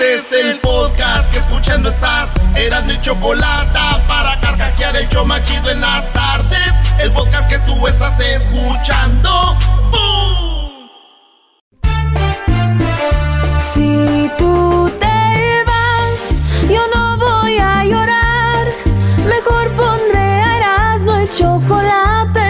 Este es el podcast que escuchando estás. Eran mi chocolate para carcajear el yo machido en las tardes. El podcast que tú estás escuchando. ¡Bum! Si tú te vas, yo no voy a llorar. Mejor pondré a Erasmo el chocolate,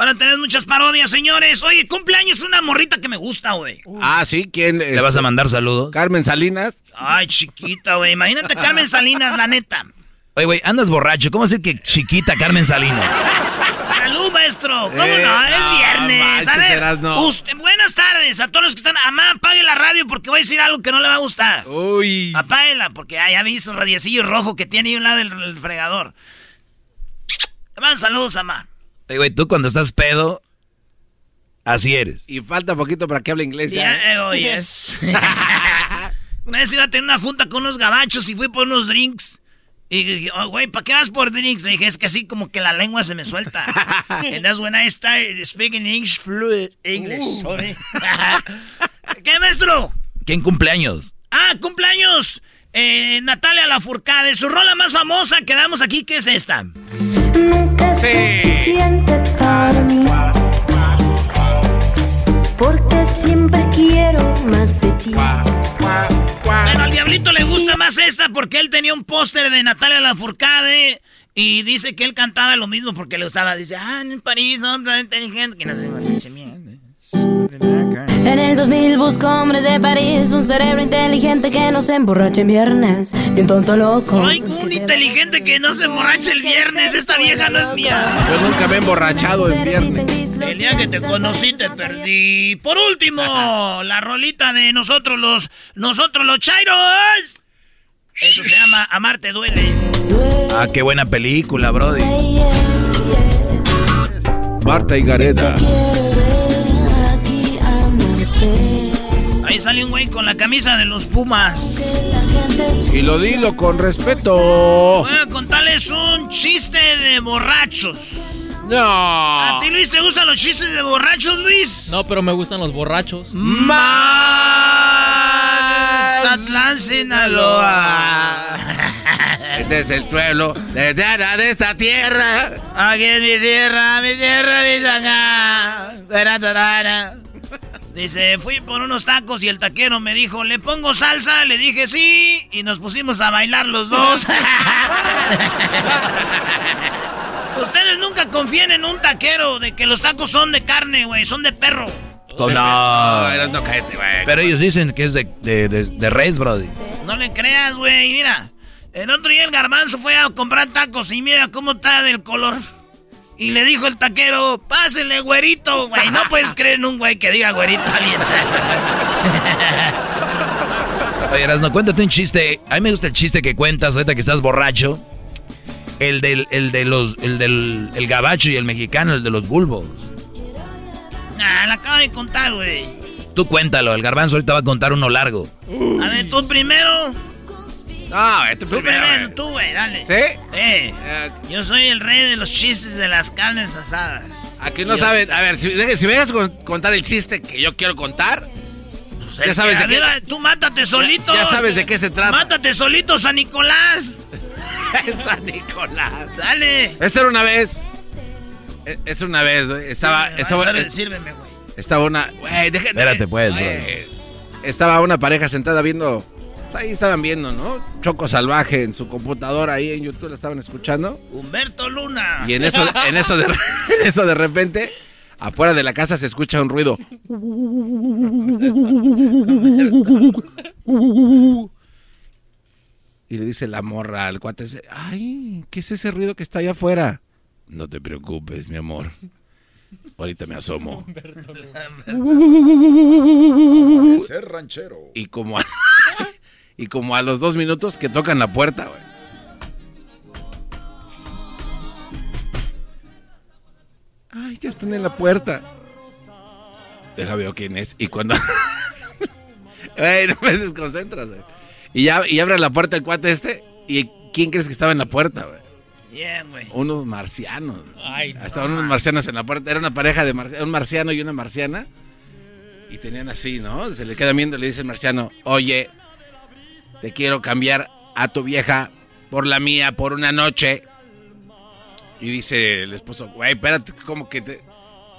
Ahora tenés muchas parodias, señores. Oye, cumpleaños una morrita que me gusta, güey. Ah, sí, ¿quién? ¿Le vas a mandar saludos? Carmen Salinas. Ay, chiquita, güey. Imagínate Carmen Salinas, la neta. Oye, güey, andas borracho. ¿Cómo decir que chiquita Carmen Salinas? Salud, maestro. ¿Cómo Eh, no? Es no viernes. a usted, buenas tardes a todos los que están. Amá, apague la radio porque voy a decir algo que no le va a gustar. Uy. Apáguela porque ah, ya vi su radiecillo rojo que tiene ahí a un lado del, fregador. Amá, saludos, Amá. Oye, güey, tú cuando estás pedo, así eres. Y falta poquito para que hable inglés ya. Eh, oh, yes. una vez iba a tener una junta con unos gabachos y fui por unos drinks. Y dije, oh, güey, ¿para qué vas por drinks? Le dije, es que así como que la lengua se me suelta. And that's when I started speaking English fluid English. Uh. ¿Qué, maestro? ¿Quién cumpleaños? Ah, cumpleaños. Eh, Natalia Lafourcade, su rola más famosa que damos aquí, ¿qué es esta? Nunca es suficiente para mí. Porque siempre quiero más de ti. Bueno, al diablito le gusta más esta porque él tenía un póster de Natalia Lafourcade y dice que él cantaba lo mismo porque le gustaba. Dice, ah, en París, hombre inteligente. Que no se me. En el 2000 busco hombres de París, un cerebro inteligente que no se emborrache en viernes, y un tonto loco. Ay, un inteligente que no se emborracha el viernes. Esta vieja no es mía. Yo nunca me he emborrachado en viernes. El día que te conocí te perdí. Por último, la rolita de nosotros los, nosotros los chairos. Eso se llama Amarte duele. Ah, qué buena película, brody. Marta y Gareda. Ahí sale un güey con la camisa de los Pumas. Y lo dilo con respeto. Voy a contarles un chiste de borrachos. No. ¿A ti, Luis, te gustan los chistes de borrachos, Luis? No, pero me gustan los borrachos. Mazatlán, Sinaloa. Este es el pueblo de, de, de esta tierra. Aquí es mi tierra, mi tierra, mi acá. Dice, fui por unos tacos y el taquero me dijo, ¿le pongo salsa? Le dije sí y nos pusimos a bailar los dos. Ustedes nunca confían en un taquero de que los tacos son de carne, güey, son de perro. No, no. no cállate, güey. Pero ellos dicen que es de, de, de, de res, brody. No le creas, güey, mira. El otro día el garbanzo fue a comprar tacos y mira cómo está del color. Y le dijo el taquero, pásele, güerito, güey. No puedes creer en un güey que diga güerito a alguien. Oye, no cuéntate un chiste. A mí me gusta el chiste que cuentas ahorita que estás borracho. El del, el de los, el del el gabacho y el mexicano, el de los bulbos. Ah, la acabo de contar, güey. Tú cuéntalo, el garbanzo ahorita va a contar uno largo. A ver, tú primero. No, este Tú primero. primero, güey. tú, güey, dale. ¿Sí? Eh, Eh, yo soy el rey de los chistes de las carnes asadas. Aquí no Yo- saben. A ver, si, deje- si me dejas con- contar el chiste que yo quiero contar. Pues Ya es sabes que de qué- Tú mátate solito. ya sabes de qué se trata. Mátate solito, San Nicolás. San Nicolás. Dale. Esta era una vez. e- Esta era una vez, güey. Estaba, Sírveme, estaba, sírveme, eh, Sírveme, güey. estaba una. Güey, deja- Espérate, pues, Güey. Estaba una pareja sentada viendo. Pues, Ahí estaban viendo, ¿no? Choco salvaje en su computadora ahí en YouTube la estaban escuchando. Humberto Luna. Y en eso, en eso de, en eso de repente, afuera de la casa se escucha un ruido. Y le dice la morra al cuate, ay, ¿qué es ese ruido que está allá afuera? No te preocupes, mi amor. Ahorita me asomo. Ser ranchero. Y como y como a los dos minutos que tocan la puerta, güey. Ay, ya están en la puerta. Deja veo quién es. Y cuando. Güey, no me desconcentras, güey. Y ya y abre la puerta el cuate este. ¿Y quién crees que estaba en la puerta, güey? Bien, güey. Unos marcianos. Ay, no. Estaban unos marcianos en la puerta. Era una pareja de mar- un marciano y una marciana. Y tenían así, ¿no? Se le queda viendo y le dice el marciano, oye, te quiero cambiar a tu vieja por la mía por una noche. Y dice el esposo, güey, espérate, como que te...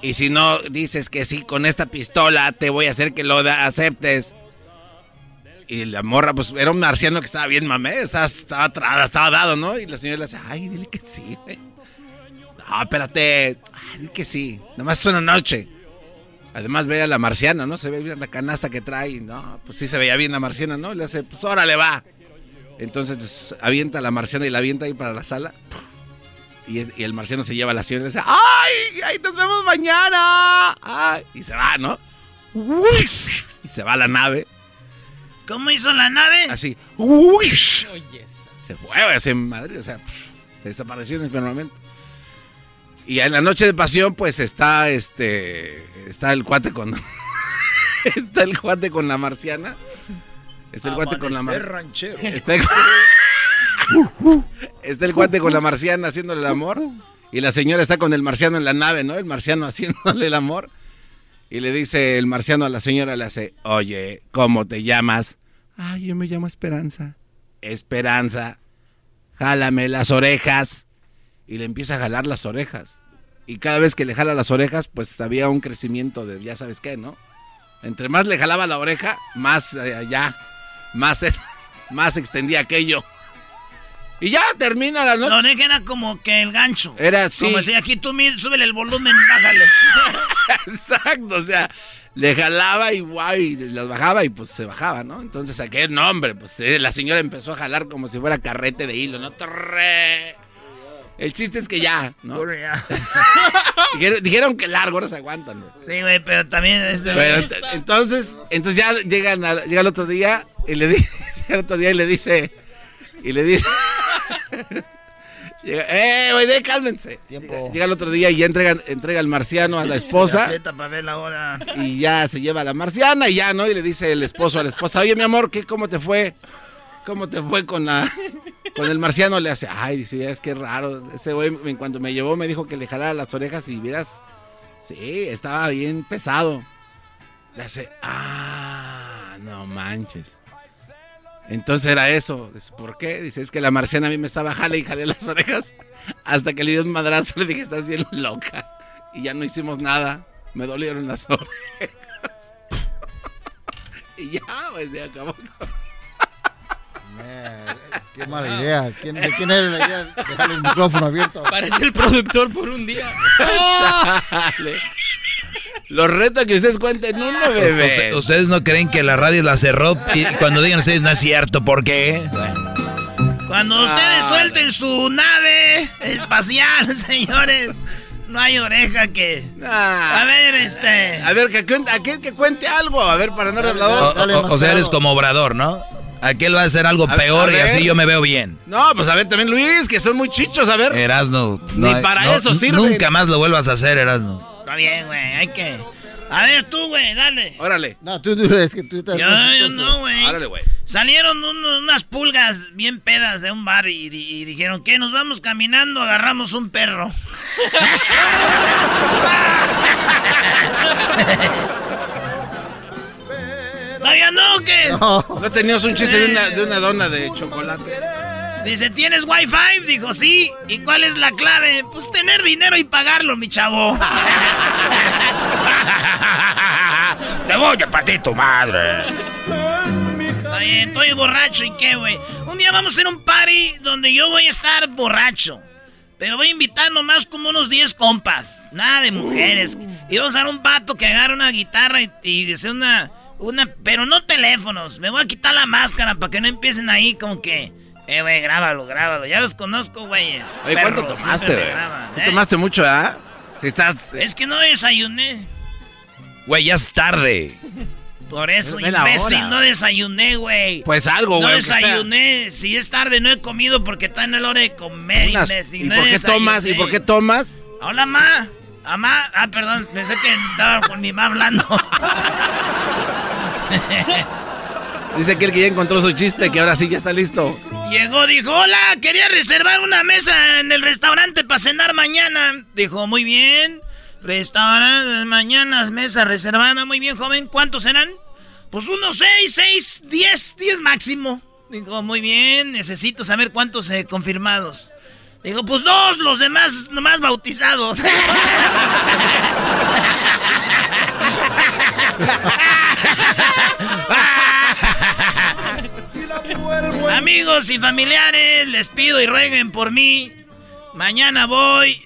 Y si no dices que sí con esta pistola, te voy a hacer que lo aceptes. Y la morra, pues era un marciano que estaba bien mamé, estaba, estaba, tra- estaba dado, ¿no? Y la señora le dice, ay, dile que sí, güey. No, espérate. Ay, dile que sí. Nada más es una noche. Además, ve a la marciana, ¿no? Se ve bien la canasta que trae. No, pues sí se veía bien la marciana, ¿no? Y le hace, pues órale, va. Entonces pues, avienta a la marciana y la avienta ahí para la sala. Y, el marciano se lleva a la señora y le dice, ¡ay! ¡Ay, nos vemos mañana! Ay, y se va, ¿no? Uish, Y se va a la nave, ¿Cómo hizo la nave? así. Uish. Oyes. Se fue, se Madrid, o sea, pf, se desapareció en el firmamento. Y en la noche de pasión, pues está este. Está el cuate con. está el cuate con la marciana. Está el cuate con la marciana. ranchero. Está el... está el cuate con la marciana haciéndole el amor. Y la señora está con el marciano en la nave, ¿no? El marciano haciéndole el amor. Y le dice el marciano a la señora, le hace, oye, ¿cómo te llamas? Ay, yo me llamo Esperanza. Esperanza, jálame las orejas. Y le empieza a jalar las orejas. Y cada vez que le jala las orejas, pues había un crecimiento de ya sabes qué, ¿no? Entre más le jalaba la oreja, más eh, allá, más, más extendía aquello. Y ya termina la La noche. oreja era como que el gancho. Era así. Como decía, aquí tú súbele el volumen, bájale. Exacto, o sea, le jalaba y guay, y las bajaba y pues se bajaba, ¿no? Entonces aquel nombre, pues eh, la señora empezó a jalar como si fuera carrete de hilo, ¿no? Torre. El chiste es que ya, ¿no? Dijeron, dijeron que largo, ahora se aguantan, ¿no? Sí, güey, pero también Pero ent- entonces, entonces ya llegan a- llega el otro día y le dice, el otro día y le dice, y le dice, llega, eh, güey, de- cálmense. Llega, llega el otro día y ya entrega, entrega el marciano a la esposa para ver la hora. y ya se lleva a la marciana y ya, ¿no? Y le dice el esposo a la esposa, oye, mi amor, ¿qué, ¿cómo te fue? ¿Cómo te fue con la con el marciano? Le hace, ay, dice, es que raro. Ese güey, en cuanto me llevó, me dijo que le jalara las orejas y vieras, sí, estaba bien pesado. Le hace, ah, no manches. Entonces era eso. Dice, ¿Por qué? Dice, es que la marciana a mí me estaba jale y jalé las orejas hasta que le dio un madrazo. Le dije, estás bien loca. Y ya no hicimos nada. Me dolieron las orejas. y ya, pues se acabó. Qué mala idea. ¿Quién, ¿De quién era la idea? Dejar el micrófono abierto. Parece el productor por un día. Chale. Los retos que ustedes cuenten uno, bebé. Usted- ustedes no creen que la radio la cerró y cuando digan ustedes no es cierto, ¿por qué? Bueno, Cuando ustedes suelten su nave espacial, señores, no hay oreja que... Ah. A ver, este... A ver, que cuente, aquel que cuente algo. A ver, para andar o, hablador. Dale o- más o sea, eres como obrador, ¿no? Aquel va a hacer algo A- peor y así yo me veo bien. No, pues a ver, también Luis, que son muy chichos. A ver. Erasno. Ni para eso sirve. Nunca más lo vuelvas a hacer, Erasno. Está bien, güey, hay que... A ver, tú, güey, dale. Órale. No, tú, tú, es que tú estás... Yo, yo no, güey. Órale, güey. Salieron unos- unas pulgas bien pedas de un bar y, di- y dijeron que nos vamos caminando, agarramos un perro. ¿Todavía no o qué? ¿No tenías un chiste de una, de una dona de chocolate? Dice, ¿tienes wifi? Dijo, sí. ¿Y cuál es la clave? Pues tener dinero y pagarlo, mi chavo. Te voy a partir tu madre. Bien, estoy borracho y qué, güey. Un día vamos a hacer un party donde yo voy a estar borracho. Pero voy a invitar nomás como unos 10 compas. Nada de mujeres. Y vamos a dar un vato que agarre una guitarra y, y dice una, una. Pero no teléfonos. Me voy a quitar la máscara para que no empiecen ahí como que. Eh, güey, grábalo, grábalo. Ya los conozco, güeyes. Oye, ¿cuánto tomaste, güey? Sí ¿eh? tomaste mucho, ¿ah? Si estás... Es que no desayuné. Güey, ya es tarde. Por eso, la imbécil, hora. no desayuné, güey. Pues algo, No güey. sea. desayuné. Si es tarde, no he comido porque está en la hora de comer, Unas- imbécil. ¿Y no por qué tomas? ¿Y por qué tomas? Hola, ma. Amá. Ah, perdón. Pensé que estaba con mi mamá hablando. Dice aquel que ya encontró su chiste, que ahora sí ya está listo. Llegó, dijo, hola, quería reservar una mesa en el restaurante para cenar mañana. Dijo, muy bien. Restaurante, mañana, mesa reservada. Muy bien, joven. ¿Cuántos serán? Pues unos seis, seis, diez, diez máximo. Dijo, muy bien, necesito saber cuántos eh, confirmados. Digo, pues dos, los demás nomás bautizados. Amigos y familiares, les pido y rueguen por mí. Mañana voy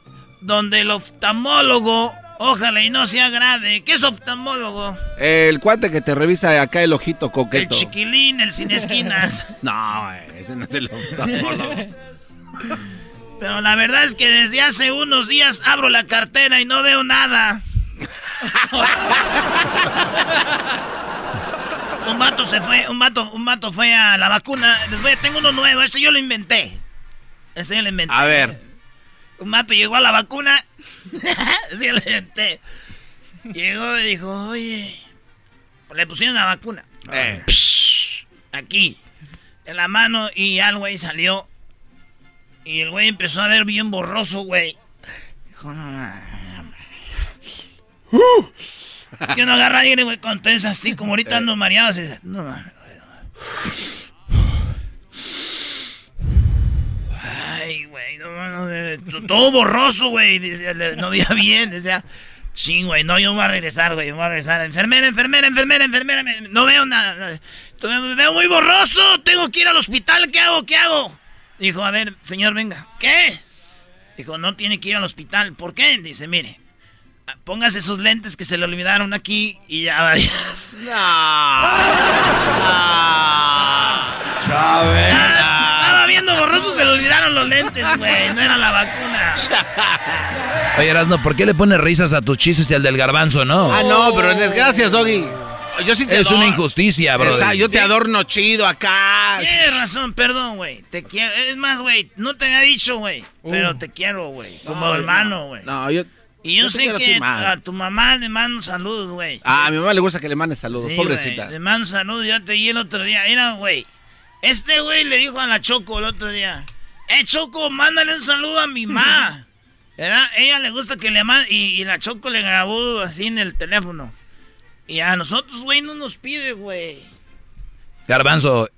donde el oftalmólogo, ojalá y no sea grave. ¿Qué es oftalmólogo? El cuate que te revisa acá el ojito El coqueto. chiquilín, el sin esquinas. No, ese no es el oftalmólogo. Pero la verdad es que desde hace unos días abro la cartera y no veo nada. un vato se fue, un vato, un vato fue a la vacuna. Les voy a- tengo uno nuevo, este yo lo inventé. Este yo lo inventé. A ver. Un vato llegó a la vacuna. sí, yo lo inventé. Llegó y dijo, oye. Le pusieron la vacuna. Eh. Psh, Aquí. En la mano y al güey salió. Y el güey empezó a ver bien borroso, güey. Dijo, no, no, no, no. Es que no agarra aire, güey, con es así, como ahorita ando mareado. así, no, no, no. Ay, güey, no, no, todo borroso, güey. No veía bien, decía. Ching, güey, no, yo voy a regresar, güey, voy a regresar. Enfermera, enfermera, enfermera, enfermera, me- no veo nada. Me veo muy borroso, tengo que ir al hospital, ¿qué hago? ¿Qué hago? Dijo, a ver, señor, venga. ¿Qué? Dijo, no tiene que ir al hospital. ¿Por qué? Dice, mire, póngase esos lentes que se le olvidaron aquí y ya vaya. Estaba viendo borroso, se le olvidaron los lentes, güey. No era la vacuna. Oye, Erasno, ¿por qué le pones risas a tus chistes y al del garbanzo, no? Ah, no, pero desgracias, Doggy. Yo sí te Es una injusticia, bro. Esa, yo te adorno chido acá. Tienes razón, perdón, güey. Te quiero. Es más, güey, no te había dicho, güey. Pero te quiero, güey. Como No, hermano, güey. No, yo. Y yo, sé a que a tu mamá le mando saludos, güey. Ah, a mi mamá le gusta que le mande saludos, Sí, pobrecita. Le mando saludos, ya te di el otro día. Mira, güey. Este güey le dijo a la Choco el otro día. Eh, Choco, mándale un saludo a mi mamá. ¿Verdad? Ella le gusta que le mande. Y, y la Choco le grabó así en el teléfono. Y a nosotros, güey, no nos pide, güey. Garbanzo,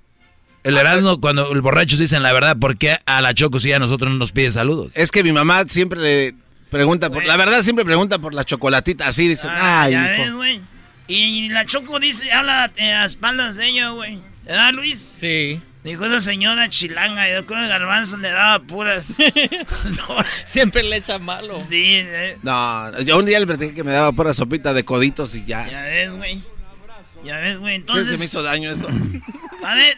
el Erasmo, cuando el borracho dicen la verdad, ¿por qué a la Choco sí a nosotros no nos pide saludos? Es que mi mamá siempre le pregunta por. La verdad, siempre pregunta por la chocolatita. Así dicen. Ah, Ay, ya hijo. ves, güey. Y la Choco dice, habla eh, a espaldas de ella, güey. ¿Verdad, Luis? Sí. Dijo esa señora chilanga, yo con el garbanzo le daba puras. Siempre le echa malo. sí, eh, No, yo un día le platiqué que me daba pura sopita de coditos y ya. ya ves, güey. Ya ves, güey. ¿Crees Entonces. que me hizo daño eso? A ver,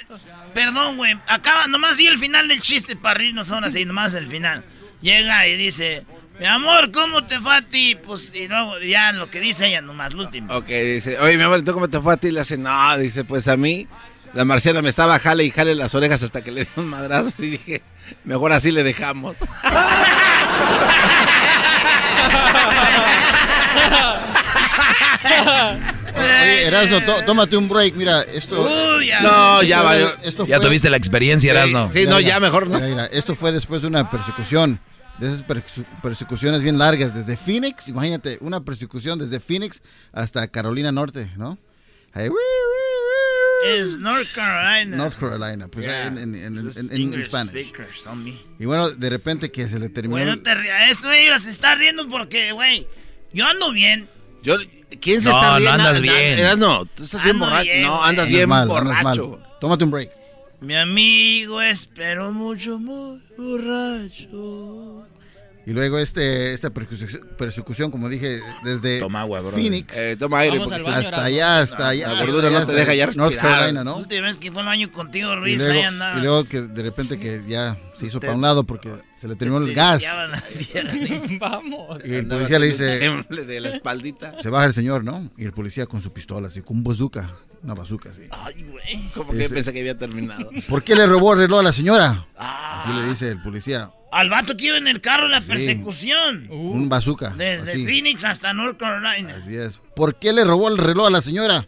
perdón, güey. Acaba, nomás y el final del chiste para reírnos ahora sí, nomás el final. Llega y dice, mi amor, ¿cómo te fue a ti? Pues, y luego ya lo que dice ella, nomás, lo último. Ok, dice, oye, mi amor, ¿tú cómo te fue a ti? Le hace, no, dice, pues a mí, la marciana me estaba jale y jale las orejas hasta que le di un madrazo y dije, mejor así le dejamos. Oye, Erasno, tó- tómate un break. Mira, esto. Uy, ya. No, esto ya fue- valió. Esto Ya tuviste la experiencia, Erasno. Sí, no, ya mejor no. Mira, mira, esto fue después de una persecución. De esas persecu- persecuciones bien largas. Desde Phoenix, imagínate, una persecución desde Phoenix hasta Carolina Norte, ¿no? Ahí, wii, wii, wii. Es North Carolina. North Carolina, pues Yeah. en, en, en, en- English. Y bueno, de repente que se le terminó. No el- te rías. Esto ella se está riendo porque, güey, yo ando bien. Yo, ¿Quién se No, está no riendo? andas Na- na- bien. Eras no, tú estás bien Ando borracho. bien, no, güey. andas andas bien mal, andas borracho. mal. Tómate un break. Mi amigo espero mucho, muy borracho. Y luego este, esta persecución, persecución, como dije, desde Toma agua. Phoenix Eh, toma aire. Baño. hasta allá, hasta allá. la gordura no te deja ya North respirar. Carolina, La ¿no? última vez que fue al baño contigo, Y Luis, luego, ahí andabas. y luego que de repente que ya se hizo Te- para un lado porque se le terminó Te el gas. Vamos. Y el policía le dice, de la espaldita. se baja el señor, ¿no? Y el policía con su pistola, así, con un bazooka, una bazooka, así. Ay, güey. Como que pensé que había terminado. ¿Por qué le robó el reloj a la señora? Ah. Así le dice el policía, Al vato que iba en el carro en la persecución. un bazooka. Desde así. Phoenix hasta North Carolina. Así es. ¿Por qué le robó el reloj a la señora?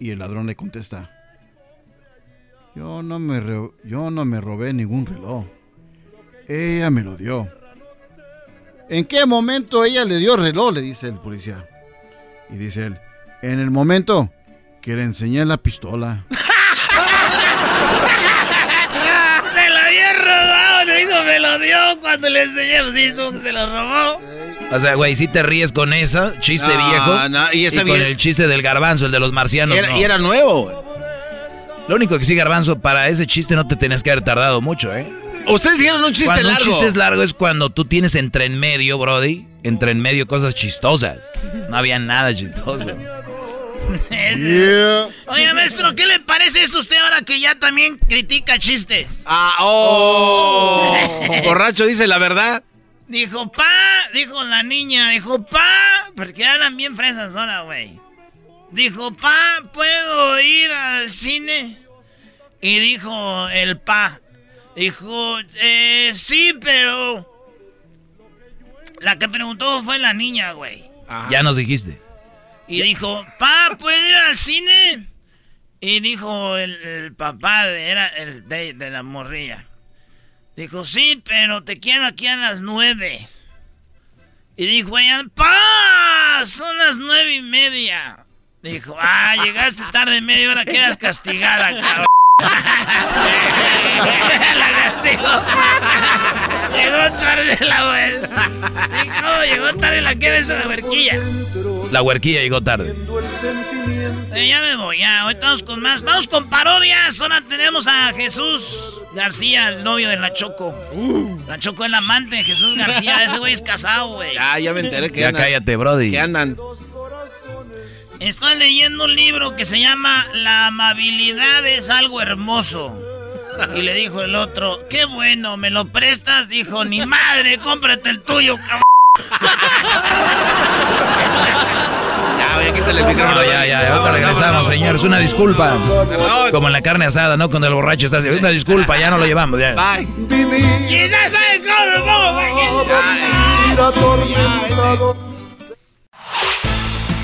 Y el ladrón le contesta. Yo no me, re- yo no me robé ningún reloj. Ella me lo dio. ¿En qué momento ella le dio el reloj? Le dice el policía. Y dice él, en el momento que le enseñé la pistola. Se lo había robado, le dijo, me lo dio cuando le enseñé, pues sí, se lo robó. O sea, güey, si te ríes con esa, chiste No, viejo. no, y esa con el chiste del garbanzo, el de los marcianos. Era- no. Y era nuevo. Lo único que sí, garbanzo, para ese chiste no te tenías que haber tardado mucho, ¿eh? Ustedes hicieron un chiste cuando largo. un chiste es largo es cuando tú tienes entre en medio, Brody, entre en medio cosas chistosas. No había nada chistoso. Oye, maestro, ¿qué le parece esto a usted ahora que ya también critica chistes? Ah, oh. Borracho dice la verdad. Dijo, pa, dijo la niña, dijo, pa, porque eran bien fresas ahora, güey. Dijo, pa, ¿puedo ir al cine? Y dijo el pa, dijo, eh, sí, pero... La que preguntó fue la niña, güey. Ya nos dijiste. Y dijo, pa, ¿puedo ir al cine? Y dijo el, el papá, de, era el de, de la morrilla. Dijo, sí, pero te quiero aquí a las nueve. Y dijo ella, pa, son las nueve y media. Dijo, ah, llegaste tarde media hora, quedas castigada, cabrón. la castigó. llegó tarde la vuelta. Dijo, llegó tarde la que ves la huerquilla. La huerquilla llegó tarde. Eh, ya me voy, ya. Ahorita vamos con más. Vamos con parodias. Ahora tenemos a Jesús García, el novio de la Choco. La Choco es la amante de Jesús García. Ese güey es casado, güey. Ya, ya me enteré que Ya andan. cállate, Brody. Que andan. Estoy leyendo un libro que se llama La amabilidad es algo hermoso. Y le dijo el otro, qué bueno, ¿me lo prestas? Dijo, ni madre, cómprate el tuyo, cabrón. Ya, voy a quitarle el micrófono. No, ya, ya, ahorita regresamos, señores. Una disculpa. Como en la carne asada, ¿no? Cuando el borracho está. Una disculpa, ya no lo llevamos. Ya. Bye. Y ya saben cómo me pongo.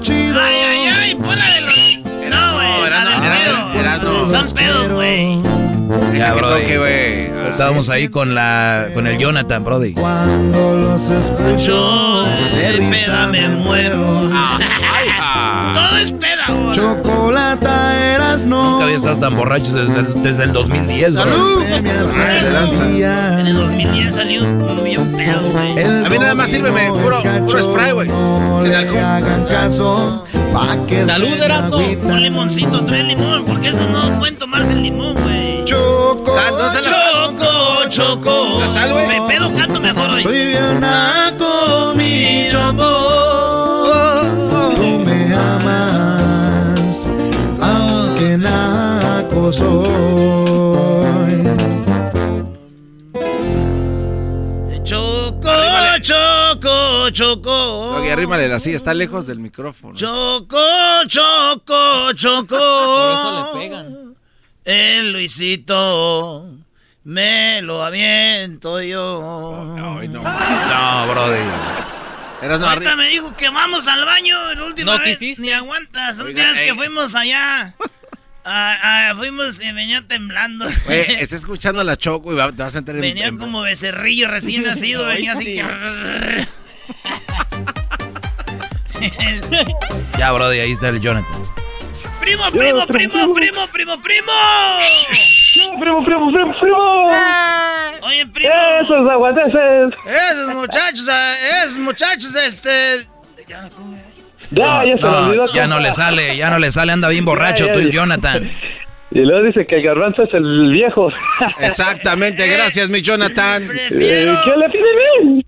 Chido. Ay, ay, ay, ponla de los. No, güey, era la del no, pedo. era no. Están pedos, güey. Ya, que Brody. toque, güey. Ah, Estábamos ahí con la con el Jonathan, Brody. Cuando los escucho de risa me muero. ah. Todo es peda, güey. Chocolata eras no. Nunca había estado tan borracho desde el, desde el 2010, bro. ¡Salud! Ah, día. En el 2010 salió un bien pedo, güey. A mí nada más sírveme puro- puro spray, güey. Sin alcohol. hagan caso. Pa' que Salud, Erasmo. Un limoncito, trae limón, porque eso no pueden tomarse el limón, güey. Choco. Sal, no Choco, choco. La sal, güey. Me pedo canto mejor hoy. Soy bien naco, mi choco. Amas, aunque naco soy. Choco, choco, choco. Arrímale la silla, está lejos del micrófono. Choco, choco, choco. Por eso le pegan. El Luisito me lo aviento yo. No. No, Brody. Eras no, Ahorita me dijo que vamos al baño la última No vez. quisiste. Ni aguantas. La última vez que ey. fuimos allá. ah, ah, fuimos y venía temblando. Güey, está escuchando a la Choco y va- te vas a entrar en... venía en- como becerrillo recién nacido. Ay, venía así sí. que. Ya, Brody, ahí está el Jonathan. primo, primo, primo, primo, primo, primo. Primo, primo, primo, primo. Oye, primo. Esos aguateces. Esos muchachos, ah, esos muchachos, este. Ya, ¿cómo es? Ya, ya se No, olvidó. ya no le sale, ya no le sale, anda bien borracho Ya, ya, tú y. Jonathan. Y luego dice que el garbanzo es el viejo. Exactamente, gracias, mi Jonathan. Prefiero. Eh, ¿Qué le pide bien?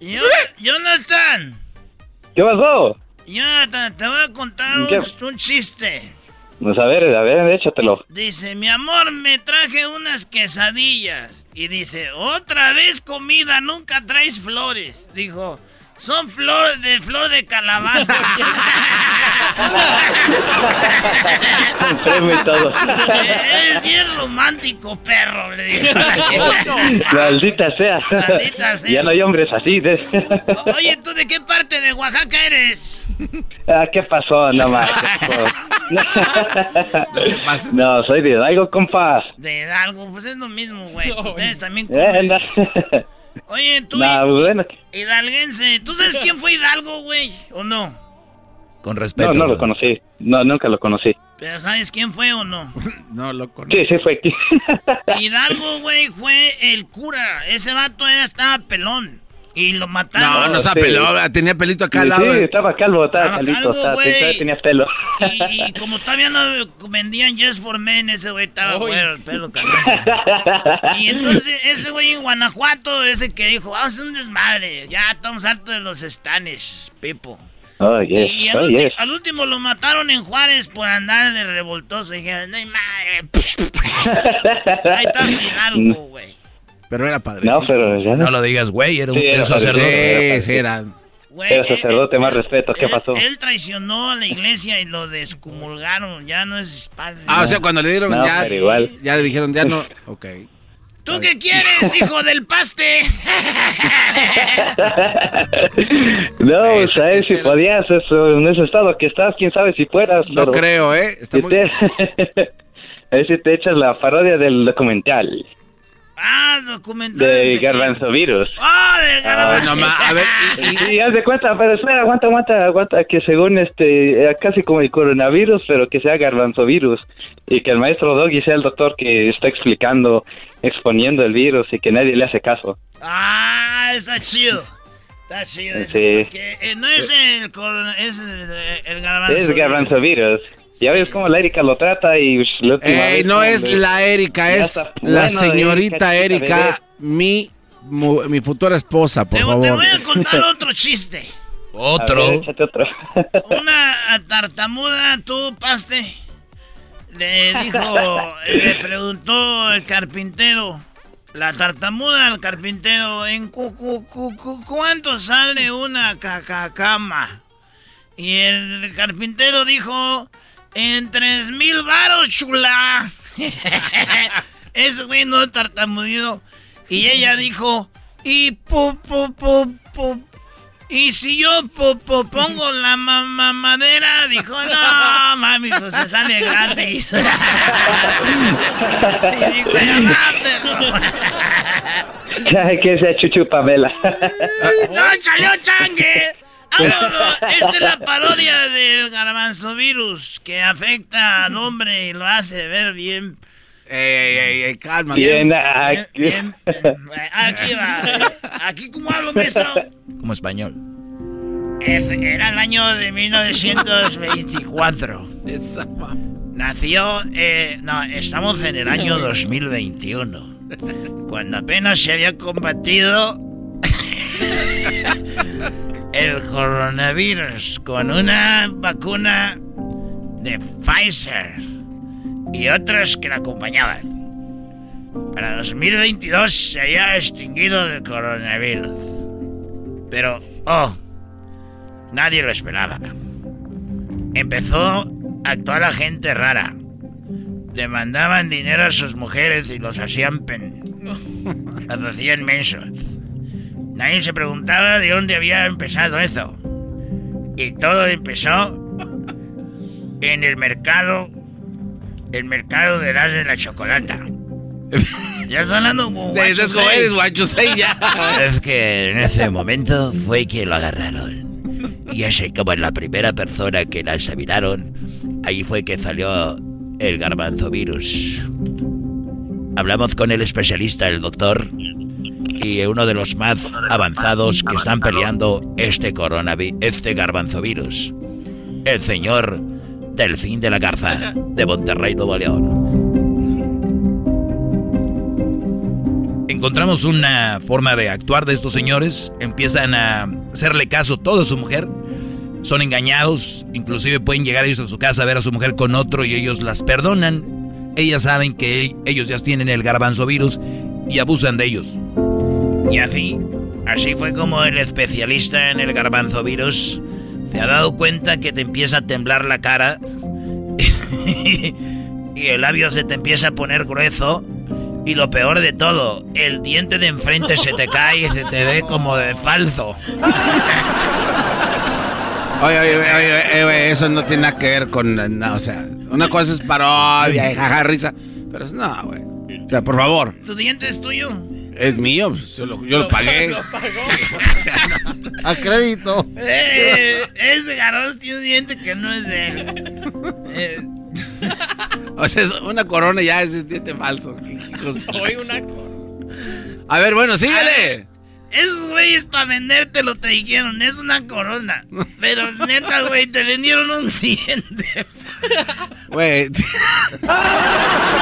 Yo- Jonathan. ¿Qué pasó? Jonathan, te voy a contar un chiste. Pues a ver, a ver, échatelo. Dice, mi amor, me traje unas quesadillas. Y dice, otra vez comida, nunca traes flores. Dijo, son flores de flor de calabaza. Todo. es bien romántico, perro, le dijo. Maldita sea. Maldita sea. Ya no hay hombres así. de- Oye, ¿tú de qué parte de Oaxaca eres? ah, ¿Qué pasó? No más. no, soy de Hidalgo, compas. De Hidalgo, pues es lo mismo, güey. Ustedes también Eh, comen. Oye, tú, No, bueno. hidalguense, ¿tú sabes quién fue Hidalgo, güey? ¿O no? Con respeto. No, no lo conocí. No, nunca lo conocí. ¿Pero sabes quién fue o no? No lo conozco. Sí, sí fue aquí. Hidalgo, güey, fue el cura. Ese vato era, estaba pelón. Y lo No, mataron. no se sí. peló, tenía pelito acá al Sí, lado. estaba calvo, estaba, Estaba calito, calvo, estaba- todavía tenía pelo. Y, y como todavía no vendían Yes for Men, ese güey estaba güero, el pelo canoso. Y entonces ese güey en Guanajuato, ese que dijo, vamos a hacer un desmadre. Ya estamos hartos de los Spanish people. Oh, yes. Y al, Oh, ulti- yes. al último lo mataron en Juárez por andar de revoltoso. Y dijeron, no hay madre. Ahí está su Hidalgo, güey. Pero era padre. No, pero ya No no. lo digas, güey, era un, Sí, era sacerdote. Sí, sí, era. Güey, Era él- sacerdote, más respeto, ¿qué él- pasó? Él traicionó a la iglesia y lo descomulgaron. Ya no es padre. Ah, o sea, cuando le dieron No, ya. pero igual. Ya le dijeron, ya no. Ok. ¿Tú qué quieres, hijo del paste? No, sabes si podías, eso, en ese estado que estás, quién sabe si fueras. No pero creo, ¿eh? Está si muy... te- a ver si te echas la parodia del documental ah, documental. de qué? Garbanzo Virus. Ah, del garbanzo. no, ma- a ver, y- Sí, haz de cuenta, pero espera, aguanta, aguanta, aguanta, que según este, eh, casi como el coronavirus, pero que sea garbanzo virus, y que el maestro Doggy sea el doctor que está explicando, exponiendo el virus y que nadie le hace caso. Ah, está chido. Está chido. eso, Sí. porque, eh, no es el corona, es el, el garbanzo. Es garbanzo virus. Ya ves cómo la Erika lo trata y ush, la última Ey, vez no es la Erika, es la Bueno, señorita Erika, mi, mu- mi futura esposa, por Te, te favor. voy a contar otro chiste. A Otro. ver, échate otro. Una tartamuda, tú, paste, le dijo, le preguntó el carpintero, la tartamuda al carpintero, ¿en cu, cu- cu- cu- cuánto sale una cacacama? Y el carpintero dijo, en tres mil varos, chula. Ese güey no tartamudeó. Y ella dijo, y pu, pu, pu, pu, Y si yo po- po- pongo la ma- ma- madera, dijo, no, mami, pues se sale gratis. y dijo, ya va, perro. Ay, que sea Chuchu Pamela. ¡No, salió changue! Ah, no, no, esta es la parodia del garbanzo virus que afecta al hombre y lo hace ver bien. Ey, ey, ey, ey, calma. Bien, aquí. Bien, Aquí va. Aquí, ¿cómo hablo, maestro? Como español. Es- Era el año de 1924. Nació, eh, no, estamos en el año 2021. Cuando apenas se había combatido el coronavirus con una vacuna de Pfizer y otras que la acompañaban. Para 2022 se había extinguido el coronavirus. Pero, oh, nadie lo esperaba. Empezó a actuar la gente rara. Le mandaban dinero a sus mujeres y los hacían pen... los hacían mensos. Nadie se preguntaba de dónde había empezado eso. Y todo empezó en el mercado, el mercado de las de la chocolata. Ya está hablando como Sí, es como eres, guacho ya. Es que en ese momento fue que lo agarraron. Y así como la primera persona que la examinaron, ahí fue que salió el garbanzo virus. Hablamos con el especialista, el doctor, y uno de los más avanzados que están peleando este coronavirus, este garbanzo virus. El señor Delfín de la Garza, de Monterrey, Nuevo León. Encontramos una forma de actuar de estos señores. Empiezan a hacerle caso todo a su mujer. Son engañados. Inclusive pueden llegar ellos a su casa a ver a su mujer con otro y ellos las perdonan. Ellas saben que ellos ya tienen el garbanzo virus y abusan de ellos. Y así, así fue como el especialista en el garbanzo virus se ha dado cuenta que te empieza a temblar la cara y el labio se te empieza a poner grueso y lo peor de todo, el diente de enfrente se te cae y se te ve como de falso. Oye, oye, oye, oye, eso no tiene nada que ver con. no, o sea, una cosa es parodia y jaja, risa. Pero es no, güey. O sea, por favor, ¿Tu diente es tuyo? Es mío, pues, yo lo, yo lo pagué. A crédito. Eh, ese garbanzo tiene un diente que no es de él. Eh, O sea, es una corona ya es diente falso. ¿Qué- qué cosa? Soy una A ver, bueno, síguele. Esos güeyes para vendértelo te dijeron, es una corona. Pero neta, güey, te vendieron un diente. Güey.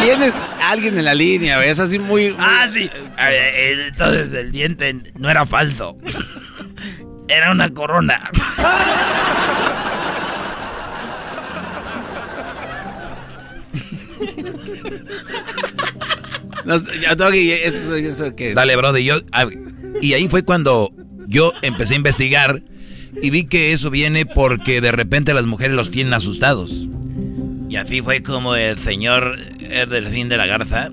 Tienes alguien en la línea, güey. Es así muy. muy- Ah, sí. Eh, Entonces el diente no era falso. Era una corona. No, ya, Doggy, eso, eso que. Dale, brother. Yo, y ahí fue cuando yo empecé a investigar y vi que eso viene porque de repente las mujeres los tienen asustados. Y así fue como el señor el Delfín de la Garza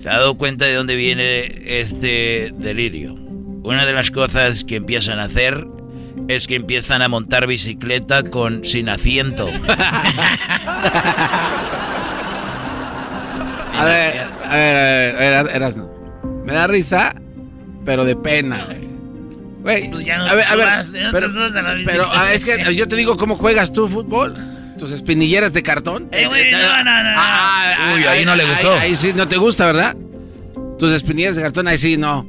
se ha dado cuenta de dónde viene este delirio. Una de las cosas que empiezan a hacer es que empiezan a montar bicicleta con sin asiento. A ver, a ver, a ver, a ver, Erasno. Me da risa, pero de pena, güey. Pues ya no a ver, a ver, no pero, ah, es que yo te digo cómo juegas tú fútbol. Tus espinilleras de cartón. Eh, güey, no, no, no, no. Ah, Uy, ahí no le gustó. Ahí, sí no te gusta, ¿verdad? Tus espinilleras de cartón, ahí sí, no.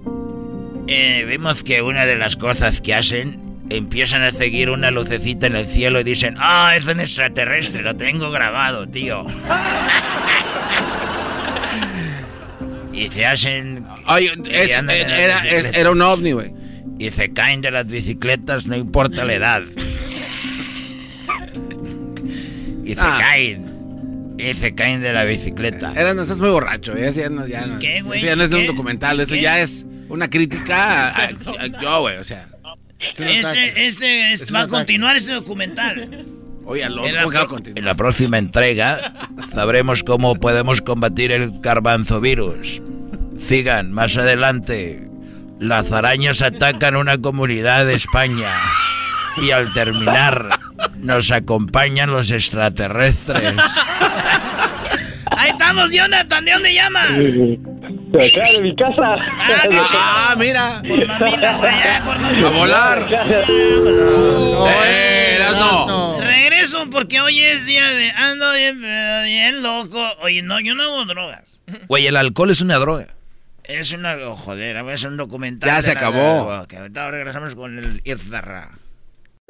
Eh, vemos que una de las cosas que hacen empiezan a seguir una lucecita en el cielo y dicen, ah, es un extraterrestre, lo tengo grabado, tío. y se hacen... Oye, y es- era un ovni, güey. Y se caen de las bicicletas, no importa la edad. Y se Ah. caen. Y se caen de la bicicleta. Eras, no, estás muy borracho, ya no, ya no, ¿Qué, güey? eso ya no es de un ¿Qué? documental, eso ¿Qué? ya es una crítica a, a- a- yo, güey, o sea. Este, este, este va a continuar este documental. Oye, al otro, En la, en la próxima entrega sabremos cómo podemos combatir el garbanzo virus. Sigan más adelante Las arañas atacan una comunidad de España. Y al terminar, nos acompañan los extraterrestres. Ahí estamos, Jonathan. ¿De dónde llamas? De acá, de mi casa. Ah, mira. Por mamila, güey. ya, por mamila. A volar. Eh, no. Regreso porque hoy es día de ando bien, bien loco. Oye, no, yo no hago drogas. Güey, el alcohol es una droga. Es una oh, joder, voy a hacer un documental. Ya se acabó. Ok, ahorita regresamos con el Irzarra.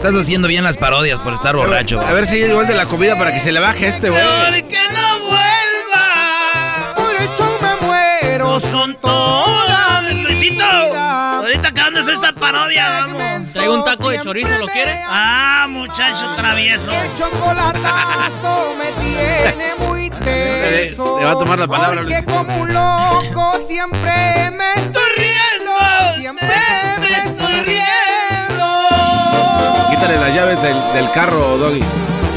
estás haciendo bien las parodias por estar borracho. A ver si igual de la comida para que se le baje este, güey. que no vuelva. Por show me muero. No son todas, mi Luisito. Ahorita acabándose esta parodia, vamos. Traigo un taco de chorizo, ¿lo quiere? Ah, muchacho travieso. El chocolatazo me tiene muy teso. le va a tomar la palabra, Porque como un loco siempre me estoy riendo. Siempre me estoy riendo. Quítale las llaves del, del carro, Doggy.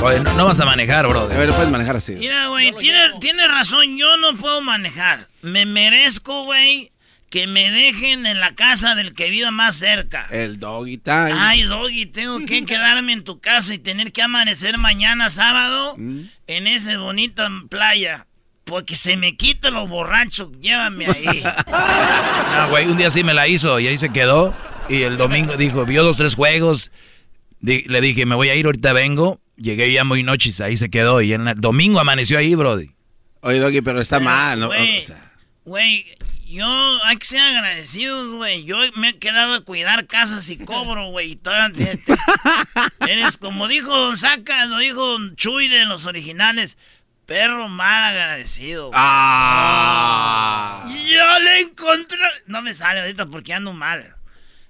Oye, no, no vas a manejar, A brother. ver, puedes manejar así. Mira, güey, tiene, tiene razón, yo no puedo manejar. Me merezco, güey, que me dejen en la casa del que viva más cerca. El Doggy Time. Ay, Doggy, tengo que quedarme en tu casa y tener que amanecer mañana sábado Mm. en esa bonita playa. Porque se me quita lo borracho, llévame ahí. No, güey, un día sí me la hizo y ahí se quedó. Y el domingo dijo, vio dos, tres juegos. Di- le dije, me voy a ir, ahorita vengo. Llegué ya muy noche y ahí se quedó. Y en el domingo amaneció ahí, brody. Oye, Doggy, pero está mal, ¿no? Güey, O sea, Güey, yo hay que ser agradecidos, güey. Yo me he quedado a cuidar casas y cobro, güey. y te- te- Eres como dijo Don Saca, lo dijo Don Chuy de los originales. Perro mal agradecido. güey. Ah. Yo le encontré. No me sale ahorita porque ando mal.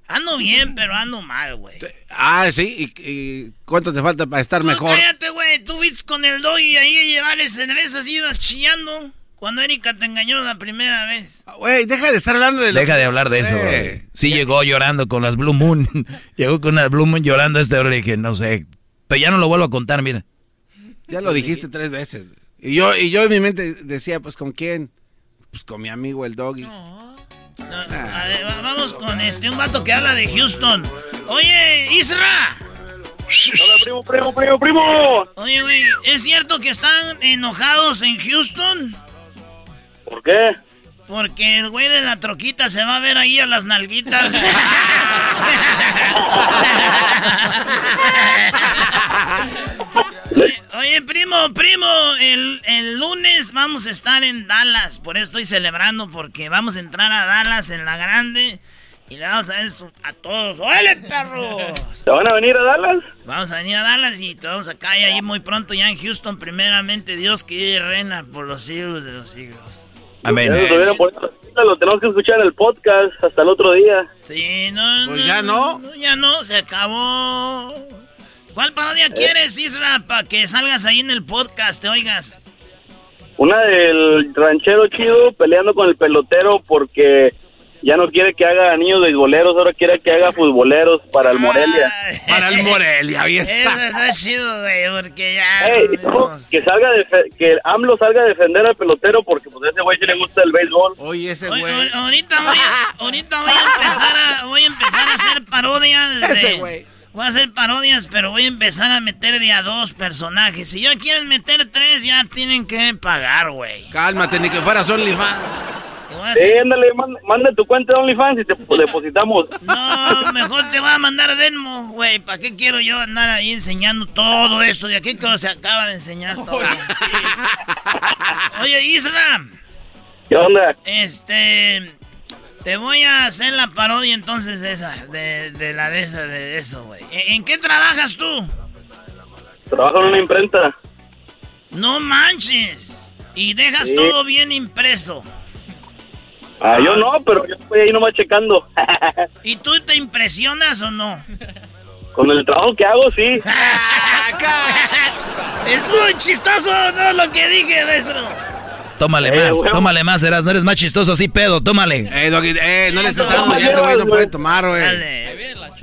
Ando bien, pero ando mal, güey. Ah, sí. ¿Y, y cuánto te falta para estar Tú mejor? cállate, güey. Tú viste con el doggy ahí a llevarle cervezas y ibas chillando. Cuando Erika te engañó la primera vez. Güey, deja de estar hablando de lo Deja de hablar de eso, Eh. brody. Sí llegó llorando con las Blue Moon. llegó con las Blue Moon llorando este hora. Le dije, no sé. Pero ya no lo vuelvo a contar, mira. Ya lo dijiste tres veces. güey. Y yo, y yo en mi mente decía, pues, ¿con quién? Pues con mi amigo el Doggy. No, a ver, va- vamos con este, un vato que habla de Houston. Oye, Isra. Hola, primo, primo, primo, primo. Oye, güey, ¿es cierto que están enojados en Houston? ¿Por qué? Porque el güey de la troquita se va a ver ahí a las nalguitas. Oye, Oye, primo, primo, el, el lunes vamos a estar en Dallas. Por eso estoy celebrando, porque vamos a entrar a Dallas en la grande. Y le vamos a ver a todos. ¡Órale, perros! ¿Te van a venir a Dallas? Vamos a venir a Dallas y te vamos a caer ahí muy pronto ya en Houston. Primeramente, Dios que reina por los siglos de los siglos. Amén. Lo tenemos que escuchar en el podcast hasta el otro día. Sí, no, Pues ya no. Ya no, se acabó. ¿Cuál parodia quieres, Isra, para que salgas ahí en el podcast, te oigas? Una del ranchero chido peleando con el pelotero porque ya no quiere que haga niños beisboleros, ahora quiere que haga futboleros para el Morelia. Para el Morelia, Eso esa. está chido, güey, porque ya... Que salga que AMLO salga a defender al pelotero porque pues a ese güey sí le gusta el béisbol. Oye, ese güey. ahorita voy a, ahorita voy a empezar a voy a empezar a hacer parodias de, Ese güey. voy a hacer parodias pero voy a empezar a meter de a dos personajes si ya quieren meter tres ya tienen que pagar güey Cálmate, ni que fueras OnlyFans. A hacer- ándale, man- manda tu cuenta de OnlyFans y te pues, depositamos. no mejor te voy a mandar Venmo güey para qué quiero yo andar ahí enseñando todo esto de aquí que se acaba de enseñar todo oye Isra ¿Qué onda? Este. Te voy a hacer la parodia entonces de esa. De, de la de esa, de eso, güey. ¿En, en qué trabajas tú? Trabajo en una imprenta. No manches. Y dejas Sí. todo bien impreso. Ah, yo no, pero yo estoy ahí nomás checando. ¿Y tú te impresionas o no? Con el trabajo que hago, sí. Estuvo chistoso, ¿no? Lo que dije, maestro. Tómale Eh, más, huevo. tómale más, eras, no eres más chistoso así, pedo, tómale. Eh, Doggy, eh, no le estés dando, ya ese güey no puede tomar, güey. Dale.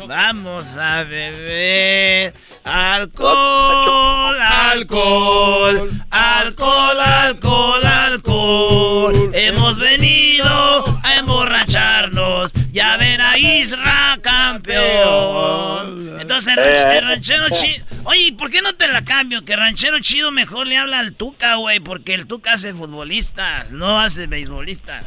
Vamos a beber alcohol, alcohol, alcohol, alcohol, alcohol. Hemos venido a emborracharnos y a ver a Isra campeón. Entonces, el, ranch- el ranchero chido. Oye, ¿por qué no te la cambio? Que ranchero chido mejor le habla al Tuca, güey, porque el Tuca hace futbolistas, no hace beisbolistas.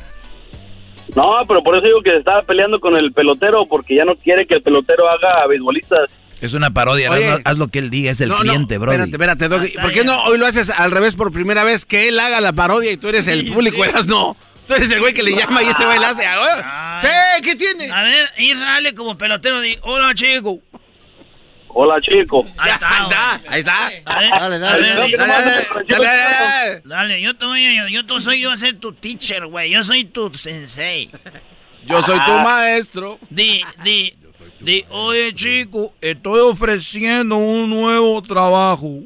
No, pero por eso digo que se estaba peleando con el pelotero porque ya no quiere que el pelotero haga beisbolistas. Es una parodia, haz, haz lo que él diga, es el No, no, cliente, bro. Espérate, espérate, Doggy. Ah, ¿Por qué no hoy lo haces al revés por primera vez? Que él haga la parodia y tú eres el público, eras no. Tú eres el güey que le llama y ese güey la hace. ah, ¿Qué? ¿Qué tiene? A ver, Israel como pelotero di, hola chico. Hola, chico. Ahí está, Ahí está, ahí está. Dale, dale, dale, Dale, dale, dale, dale. Dale, yo te voy a, yo te soy yo a ser tu teacher, güey. Yo soy tu sensei. Yo soy tu maestro. Di, di, di, oye chico, estoy ofreciendo un nuevo trabajo.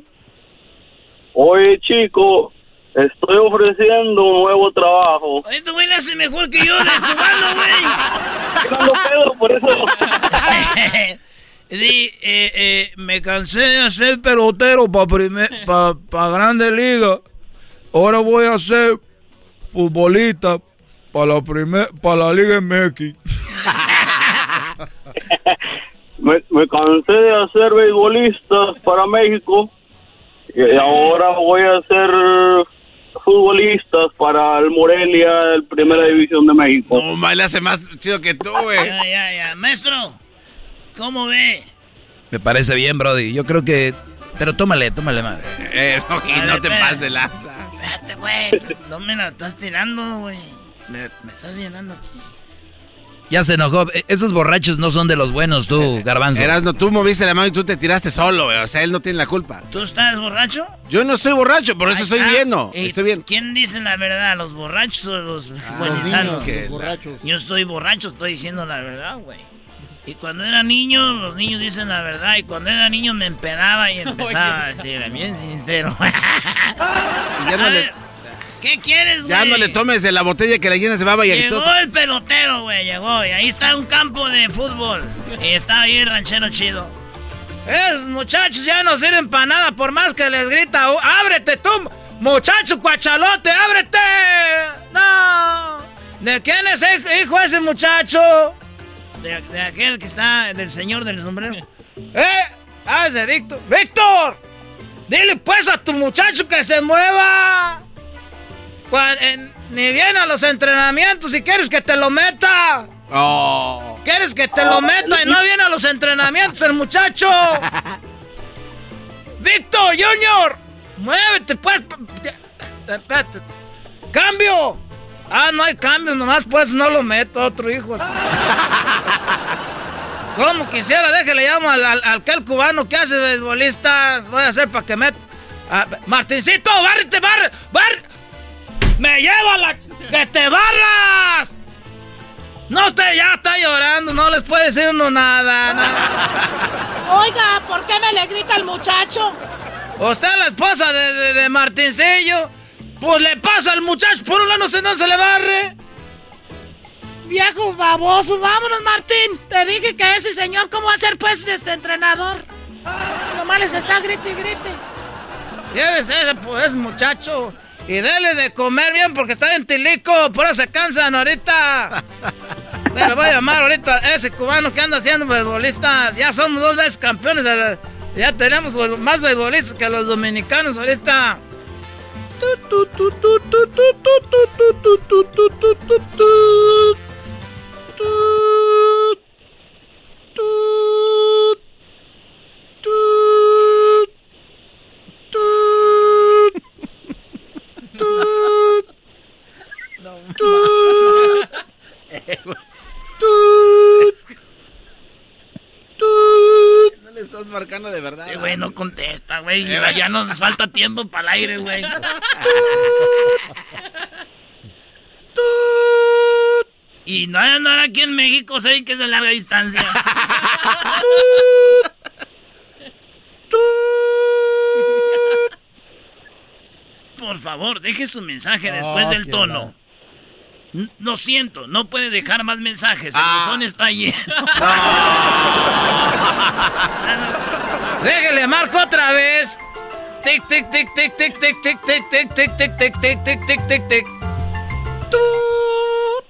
Oye, chico, estoy ofreciendo un nuevo trabajo. Este güey le hace mejor que yo de cubano, güey. Ando pedo, por eso. Di, eh, eh, me cansé de hacer pelotero para pa, pa Grande Liga. Ahora voy a ser futbolista para la primer, para la Liga MX. Me, me cansé de hacer beisbolistas para México y ahora voy a hacer futbolistas para el Morelia, el Primera División de México. No, ma, le hace más chido que tú, güey. Ya, ya, ya. Maestro, ¿cómo ve? Me parece bien, Brody. Yo creo que. Pero tómale, tómale más. Eh, no ver, te pases de lanza. Espérate, güey. No me la estás tirando, güey. Me, me estás llenando aquí. Ya se enojó. E- Esos borrachos no son de los buenos, tú, Garbanzo. Eras, no, tú moviste la mano y tú te tiraste solo, güey. O sea, él no tiene la culpa. ¿Tú estás borracho? Yo no estoy borracho, por eso estoy bien, ¿no? ¿Y Estoy bien. ¿Quién dice la verdad? ¿Los borrachos o los Los buenizanos? los borrachos. Yo estoy borracho, estoy diciendo la verdad, güey. Y cuando era niño, los niños dicen la verdad. Y cuando era niño me empedaba y empezaba a decir, bien sincero. Ya no A le- ver, ¿Qué quieres, güey? Ya no le tomes de la botella que la llenas de baba y Llegó entonces... el pelotero, güey, llegó. Y ahí está un campo de fútbol. Y está ahí el ranchero chido. Esos muchachos ya no sirven para nada por más que les grita, "Oh, ábrete tú, muchacho cuachalote, ábrete. No. ¿De quién es el hijo ese muchacho? De, de aquel que está, del señor del sombrero. ¡Eh! ¡Ah, es de Víctor! ¡Víctor! Dile pues a tu muchacho que se mueva. Cuan- en- ni viene a los entrenamientos si quieres que te lo meta. Oh. ¿Quieres que te lo meta y no viene a los entrenamientos el muchacho? ¡Víctor Junior! ¡Muévete, pues! ¡Cambio! Ah, no hay cambio, nomás pues no lo meto, otro hijo. ¿Cómo quisiera? Déjale llamo al, al, al aquel cubano que hace beisbolistas. Voy a hacer para que me... Ah, Martincito, bárrete, barre, barre. ¡Me lleva la... ¡Que te barras! No, usted ya está llorando, no les puede decir uno nada. nada. Oiga, ¿por qué me le grita al muchacho? Usted es la esposa de, de, de Martincillo. Pues le pasa al muchacho, por un lado no sé dónde se le barre. Viejo baboso, vámonos, Martín. Te dije que ese señor, ¿cómo va a ser pues este entrenador? Nomás les está grite y grite. Llévese pues, muchacho. Y dele de comer bien porque está en tilico. Por eso se cansan ahorita. Le voy a llamar ahorita a ese cubano que anda haciendo beisbolistas. Ya somos dos veces campeones. de la- ya tenemos más beisbolistas que los dominicanos ahorita. No le estás marcando de verdad. Sí, güey, no contesta, güey. Ya nos falta tiempo para el aire, güey. Y no hay andar aquí en México, sé que es de larga distancia. Por favor, deje su mensaje después Oh, del tono. Lo siento, no puede dejar más mensajes. El Ah. buzón está lleno. Déjele, marco otra vez. Tic, tic, tic, tic, tic, tic, tic, tic, tic, tic, tic, tic, tic, tic, tic, tic, tic. Tut.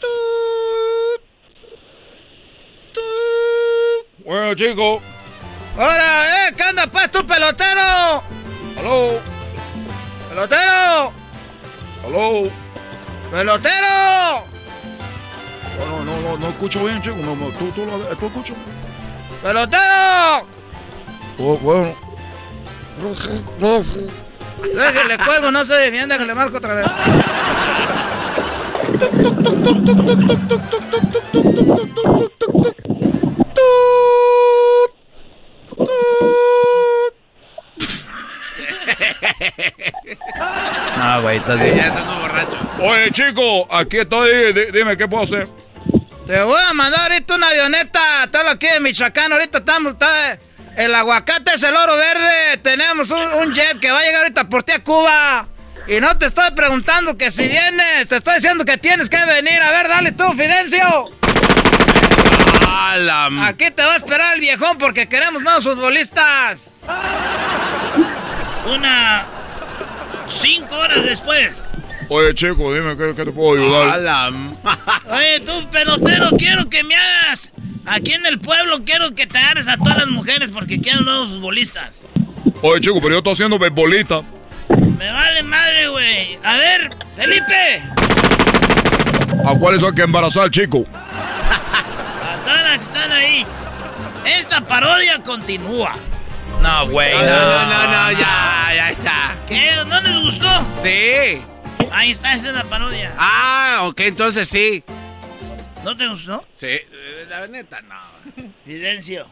Tut. Tut. Bueno, chico. ¡Ahora, eh! ¿Qué anda, pues, tu pelotero? Aló. ¡Pelotero! Aló. ¡Pelotero! No, no, no, no escucho bien, chico. No, no, tú, tú, lo- tú escuchas. ¡Pelotero! Oh, bueno. Déjele cuelgo, no se defienda, que le marco otra vez. No, güey, estás bien. Ya estás muy borracho. Oye, chico, aquí estoy. Di- dime, ¿qué puedo hacer? Te voy a mandar ahorita una avioneta. Todo aquí de Michoacán. Ahorita estamos. está- el aguacate es el oro verde. Tenemos un, un jet que va a llegar ahorita por ti a Cuba. Y no te estoy preguntando que si vienes. Te estoy diciendo que tienes que venir. A ver, dale tú, Fidencio. Aquí te va a esperar el viejón porque queremos nuevos futbolistas. Una. Cinco horas después. Oye, chico, dime, ¿qué, qué te puedo ayudar? Oye, tú, pelotero, quiero que me hagas. Aquí en el pueblo quiero que te agarres a todas las mujeres porque quiero nuevos futbolistas. Oye, chico, pero yo estoy haciendo beisbolita. Me vale madre, güey. A ver, Felipe. ¿A cuáles hay que embarazar, chico? A todas las que están ahí. Esta parodia continúa. No, güey, No, no. no, no, ya, ya, ya. ¿Qué? ¿No les gustó? Sí. Ahí está, esa es la parodia. Ah, ok, entonces sí. ¿No te gustó? Sí, la neta, no. Silencio.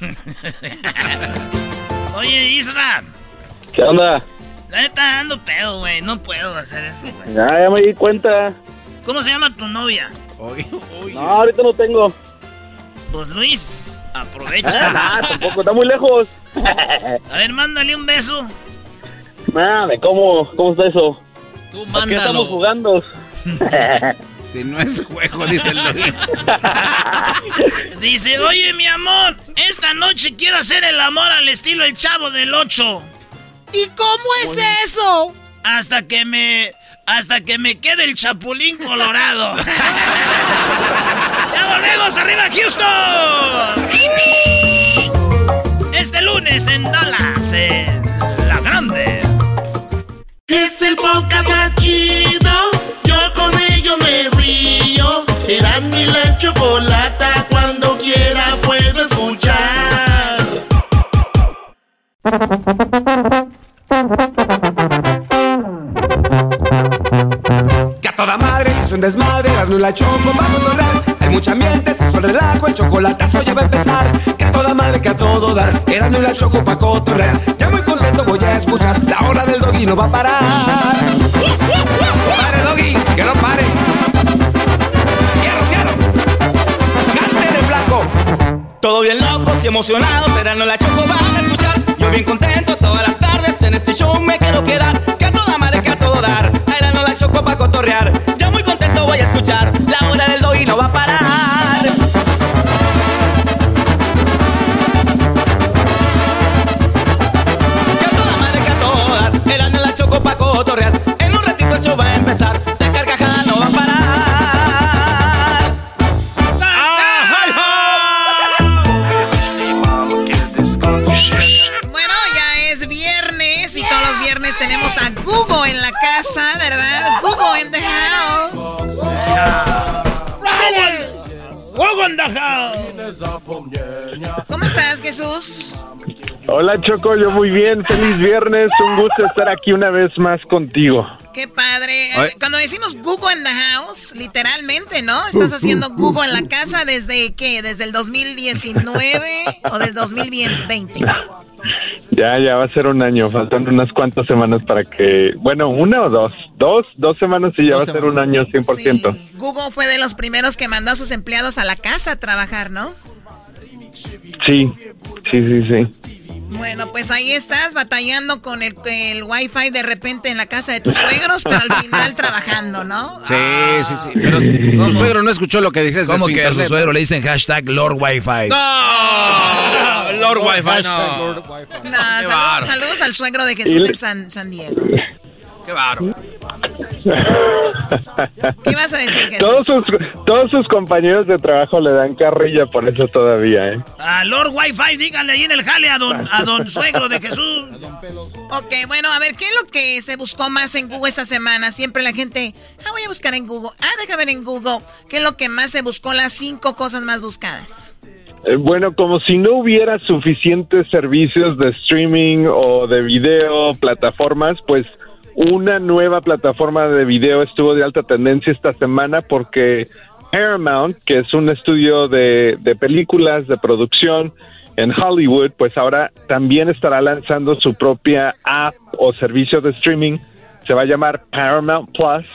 Oye, Isra. ¿Qué onda? La neta ando pedo, güey. No puedo hacer eso, güey. Ya, ya me di cuenta. ¿Cómo se llama tu novia? Oye, oye. No, ahorita no tengo. Pues Luis, Ah, aprovecha. tampoco, está muy lejos. A ver, mándale un beso. Mame, ¿cómo, ¿cómo está eso? Tú ¿A qué estamos mándalo. jugando? Si no es juego, dice Luis. Dice, oye, mi amor, esta noche quiero hacer el amor al estilo El Chavo del 8. ¿Y cómo es eso? Hasta que me... Hasta que me quede el chapulín colorado. ¡Ya volvemos! ¡Arriba, Houston! Este lunes en Dallas, en La Grande. Es el podcast Yo muy bien, feliz viernes, un gusto estar aquí una vez más contigo. Qué padre. Ay. Cuando decimos Google in the house, literalmente, ¿no? Estás haciendo Google en la casa desde qué? ¿Desde el 2019 o del 2020? Ya, ya va a ser un año. Faltan unas cuantas semanas para que. Bueno, una o dos. Dos, dos semanas y ya va a ser un año 100%. Google fue de los primeros que mandó a sus empleados a la casa a trabajar, ¿no? Sí, sí, sí, sí. Bueno, pues ahí estás batallando con el, el wifi de repente en la casa de tus suegros, pero al final trabajando, ¿no? Sí, sí, sí. Pero tu suegro no escuchó lo que dices. ¿Cómo que a su suegro le dicen hashtag Lord Wi-Fi? No, Lord Wi-Fi, no. no saludos, saludos, al suegro de Jesús en San, San Diego. Qué bárbaro. ¿Qué vas a decir, Jesús? Todos sus, todos sus compañeros de trabajo le dan carrilla por eso todavía, ¿eh? A Lord Wi-Fi, díganle ahí en el jale a don, a don suegro de Jesús. Ok, bueno, a ver, ¿qué es lo que se buscó más en Google esta semana? Siempre la gente, ah, voy a buscar en Google. Ah, déjame ver en Google. ¿Qué es lo que más se buscó? Las cinco cosas más buscadas. Eh, bueno, como si no hubiera suficientes servicios de streaming o de video, plataformas, pues una nueva plataforma de video estuvo de alta tendencia esta semana porque Paramount, que es un estudio de, películas, de producción en Hollywood, pues ahora también estará lanzando su propia app o servicio de streaming. Se va a llamar Paramount Plus.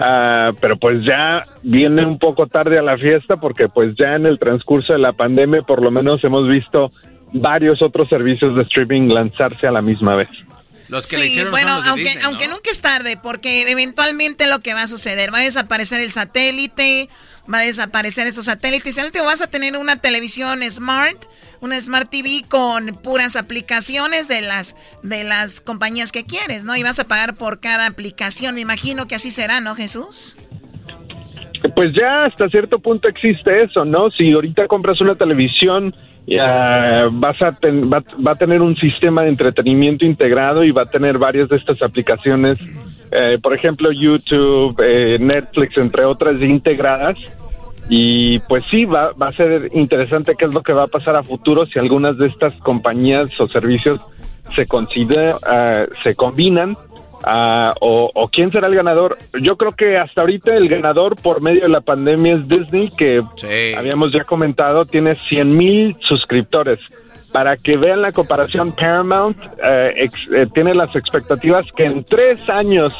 Ah, pero pues ya viene un poco tarde a la fiesta porque pues ya en el transcurso de la pandemia por lo menos hemos visto varios otros servicios de streaming lanzarse a la misma vez. Los que sí, bueno, aunque, aunque nunca es tarde, porque eventualmente lo que va a suceder, va a desaparecer el satélite, va a desaparecer esos satélites, y al último vas a tener una televisión smart, una Smart TV con puras aplicaciones de las, de las compañías que quieres, ¿no? Y vas a pagar por cada aplicación, me imagino que así será, ¿no, Jesús? Pues ya hasta cierto punto existe eso, ¿no? Si ahorita compras una televisión vas a va, a tener un sistema de entretenimiento integrado y va a tener varias de estas aplicaciones, eh, por ejemplo YouTube, eh, Netflix, entre otras integradas. Y pues sí, va, va a ser interesante qué es lo que va a pasar a futuro si algunas de estas compañías o servicios se consideran, eh, se combinan Ah, o, quién será el ganador. Yo creo que hasta ahorita el ganador por medio de la pandemia es Disney, que habíamos ya comentado, tiene 100 mil suscriptores. Para que vean la comparación, Paramount eh, eh, tiene las expectativas que en tres años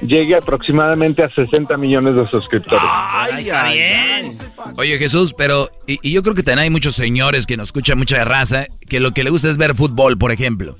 llegue aproximadamente a 60 millones de suscriptores. Ay, ay, Oye Jesús, pero y, yo creo que también hay muchos señores que nos escuchan mucha raza que lo que le gusta es ver fútbol, por ejemplo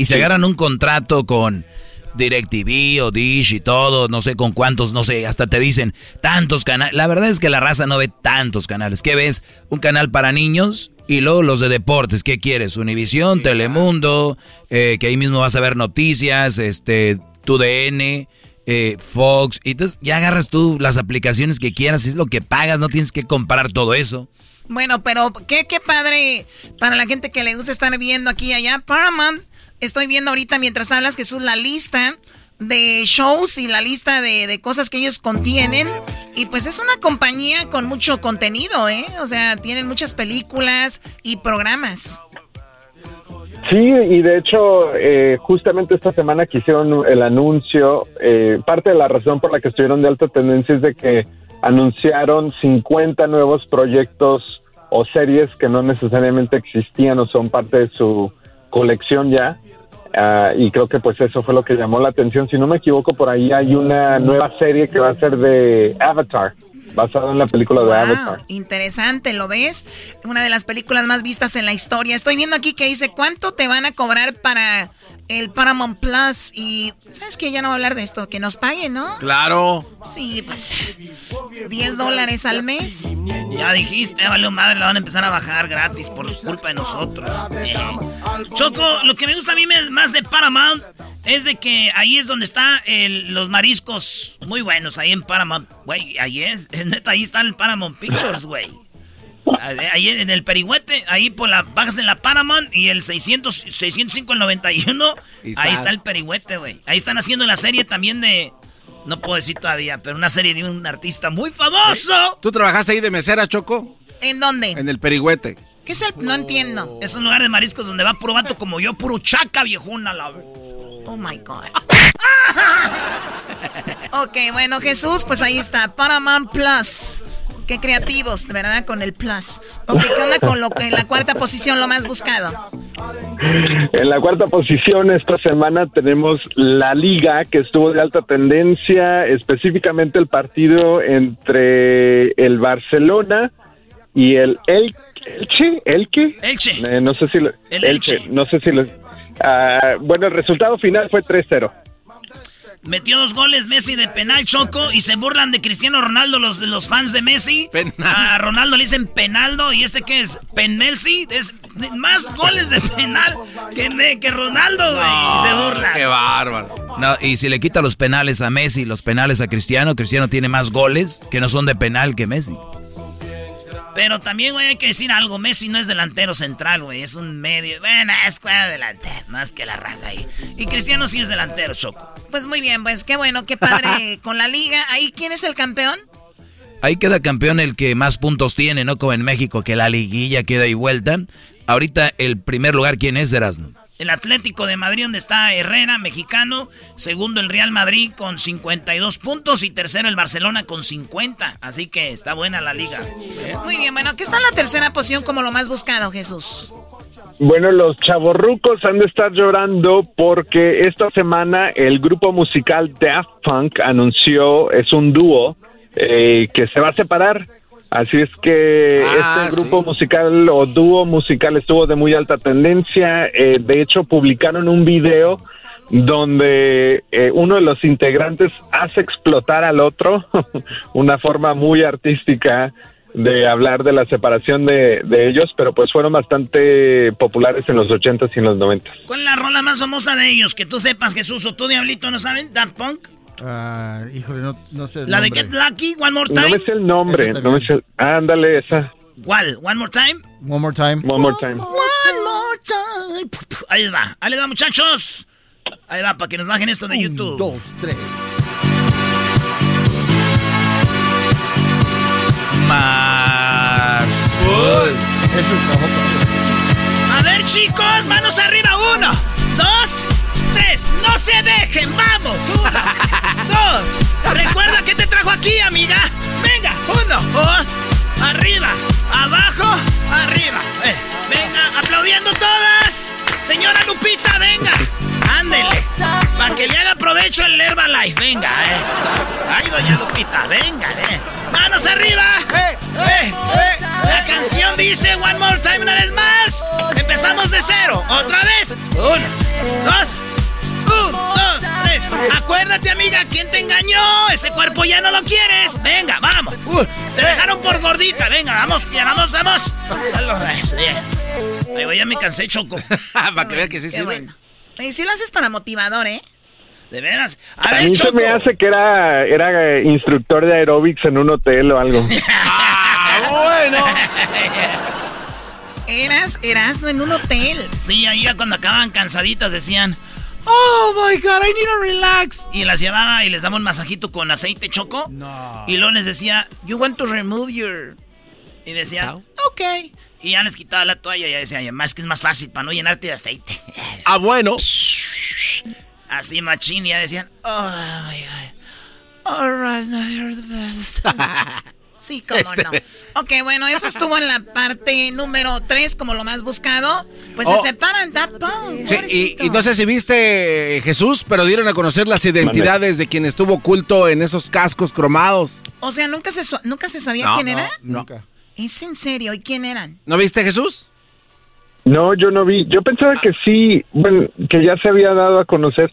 y se agarran un contrato con DirecTV o Dish y todo, no sé con cuántos, no sé, hasta te dicen tantos canales. La verdad es que la raza no ve tantos canales. ¿Qué ves? Un canal para niños y luego los de deportes. ¿Qué quieres? Univisión, Telemundo, eh, que ahí mismo vas a ver noticias, este, TUDN, eh, Fox. Y entonces ya agarras tú las aplicaciones que quieras, es lo que pagas, no tienes que comprar todo eso. Bueno, pero qué, qué padre para la gente que le gusta estar viendo aquí y allá. Paramount Estoy viendo ahorita mientras hablas, Jesús, la lista de shows y la lista de, cosas que ellos contienen. Y pues es una compañía con mucho contenido, ¿eh? O sea, tienen muchas películas y programas. Sí, y de hecho, eh, justamente esta semana que hicieron el anuncio, eh, parte de la razón por la que estuvieron de alta tendencia es de que anunciaron 50 nuevos proyectos o series que no necesariamente existían o son parte de su colección ya. Ah, y creo que pues eso fue lo que llamó la atención. Si no me equivoco, por ahí hay una nueva serie que va a ser de Avatar, basada en la película de Avatar. Interesante, ¿lo ves? Una de las películas más vistas en la historia. Estoy viendo aquí que dice, ¿cuánto te van a cobrar para el Paramount Plus y sabes que ya no voy a hablar de esto, que nos paguen, ¿no? Claro. Sí, pues 10 dólares al mes. Ya dijiste, vale madre, la van a empezar a bajar gratis por culpa de nosotros. Eh. Choco, lo que me gusta a mí más de Paramount es de que ahí es donde están los mariscos muy buenos, ahí en Paramount. Güey, ahí es, neta, ahí está el Paramount Pictures, güey. Ahí en el Perihuete, ahí por la bajas en la Paramount y el 600, 605 el 91, ahí está el Perihuete, güey. Ahí están haciendo la serie también de no puedo decir todavía, pero una serie de un artista muy famoso. ¿Tú trabajaste ahí de mesera, Choco? ¿En dónde? En el Perihuete. ¿Qué es el? No entiendo. Es un lugar de mariscos donde va puro vato como yo, puro chaca viejuna. La... Oh my God. ok, bueno, Jesús, pues ahí está. Paramount Plus Qué creativos, de verdad, con el plus. Ok, ¿qué onda con lo que en la cuarta posición, lo más buscado? En la cuarta posición esta semana tenemos la liga que estuvo de alta tendencia, específicamente el partido entre el Barcelona y el El Elche, Elche, Elche. Eh, no sé si lo, El Elche. no sé si lo, ah, bueno, el resultado final fue 3-0. Metió dos goles Messi de penal Choco y se burlan de Cristiano Ronaldo los, los fans de Messi. A Ronaldo le dicen penaldo y este que es penmelsi es más goles de penal que, me- que Ronaldo, güey. se burla. Qué bárbaro. No, y si le quita los penales a Messi, los penales a Cristiano, Cristiano tiene más goles que no son de penal que Messi. Pero también, güey, hay que decir algo. Messi no es delantero central, güey. Es un medio. Bueno, es cuadra delantero. Más que la raza ahí. Y Cristiano sí es delantero, Choco. Pues muy bien, pues qué bueno, qué padre con la liga. Ahí, ¿quién es el campeón? Ahí queda campeón el que más puntos tiene, no como en México, que la liguilla queda y vuelta. Ahorita el primer lugar, ¿quién es, Erasmo? El Atlético de Madrid, donde está Herrera, mexicano. Segundo, el Real Madrid con 52 puntos. Y tercero, el Barcelona con 50. Así que está buena la liga. Muy bien, bueno, ¿qué está en la tercera posición como lo más buscado, Jesús? Bueno, los chavorrucos han de estar llorando porque esta semana el grupo musical Daft Punk anunció, es un dúo, eh, que se va a separar. Así es que Ah, este grupo musical o dúo musical estuvo de muy alta tendencia. Eh, de hecho, publicaron un video donde eh, uno de los integrantes hace explotar al otro, una forma muy artística de hablar de la separación de, de ellos, pero pues fueron bastante populares en los 80s y en los 90s. ¿Cuál es la rola más famosa de ellos? Que tú sepas, Jesús, o tú, Diablito, ¿no saben? Daft Punk. Ah, híjole, no, no sé. el La de. Get Lucky, One More No Time. me sé el nombre, no me sé el- Ándale, esa. ¿Cuál? One More Time. One more time. One more time. One more time. Ahí va, ahí va, muchachos. Ahí va, para que nos bajen esto de YouTube. Dos, tres. Más. A ver, chicos, manos arriba. Uno, dos, tres. No se dejen, vamos. Uno, dos. Recuerda que te trajo aquí, amiga. Venga, uno. Arriba, abajo, arriba. Eh, venga, aplaudiendo todas. Señora Lupita, venga. Ándele. Para que le haga provecho el Herbalife. Venga, eso. Ay, doña Lupita, venga, eh. Manos arriba. Eh, eh, eh. La canción dice One More Time una vez más. Empezamos de cero. Otra vez. Uno, dos, un, dos, tres. Acuérdate, amiga, ¿quién te engañó? Ese cuerpo ya no lo quieres. Venga, vamos. Uh, te dejaron por gordita. Venga, vamos, ya vamos, vamos. Ay, ya me cansé, Choco. Para que vean que sí sirve. bueno. Oye, sí lo haces para motivador, ¿eh? De veras. A A ver, mí se Choco. me hace que era, era eh, instructor de aeróbics en un hotel o algo. bueno. Eras, eras no en un hotel. Sí, ahí ya cuando acababan cansaditas decían, Oh my god, I need to relax. Y las llevaba y les daba un masajito con aceite choco. No. Y luego les decía, You want to remove your. Y decían, Ok. Y ya les quitaba la toalla y ya decían, más que es más fácil para no llenarte de aceite. Ah, bueno. Así machín, y ya decían, Oh my god. Alright, now you're the best. Sí, cómo Este- no. Ok, bueno, eso estuvo en la parte número 3 como lo más buscado. Pues Oh. se separan Daft Punk. Sí, y, no sé si viste eh, Jesús, pero dieron a conocer las identidades de quien estuvo oculto en esos cascos cromados. O sea, nunca se, nunca se sabía No, quién no, era. Nunca. ¿Es en serio? ¿Y quién eran? ¿No viste Jesús? No, yo no vi. Yo pensaba que sí, bueno, que ya se había dado a conocer.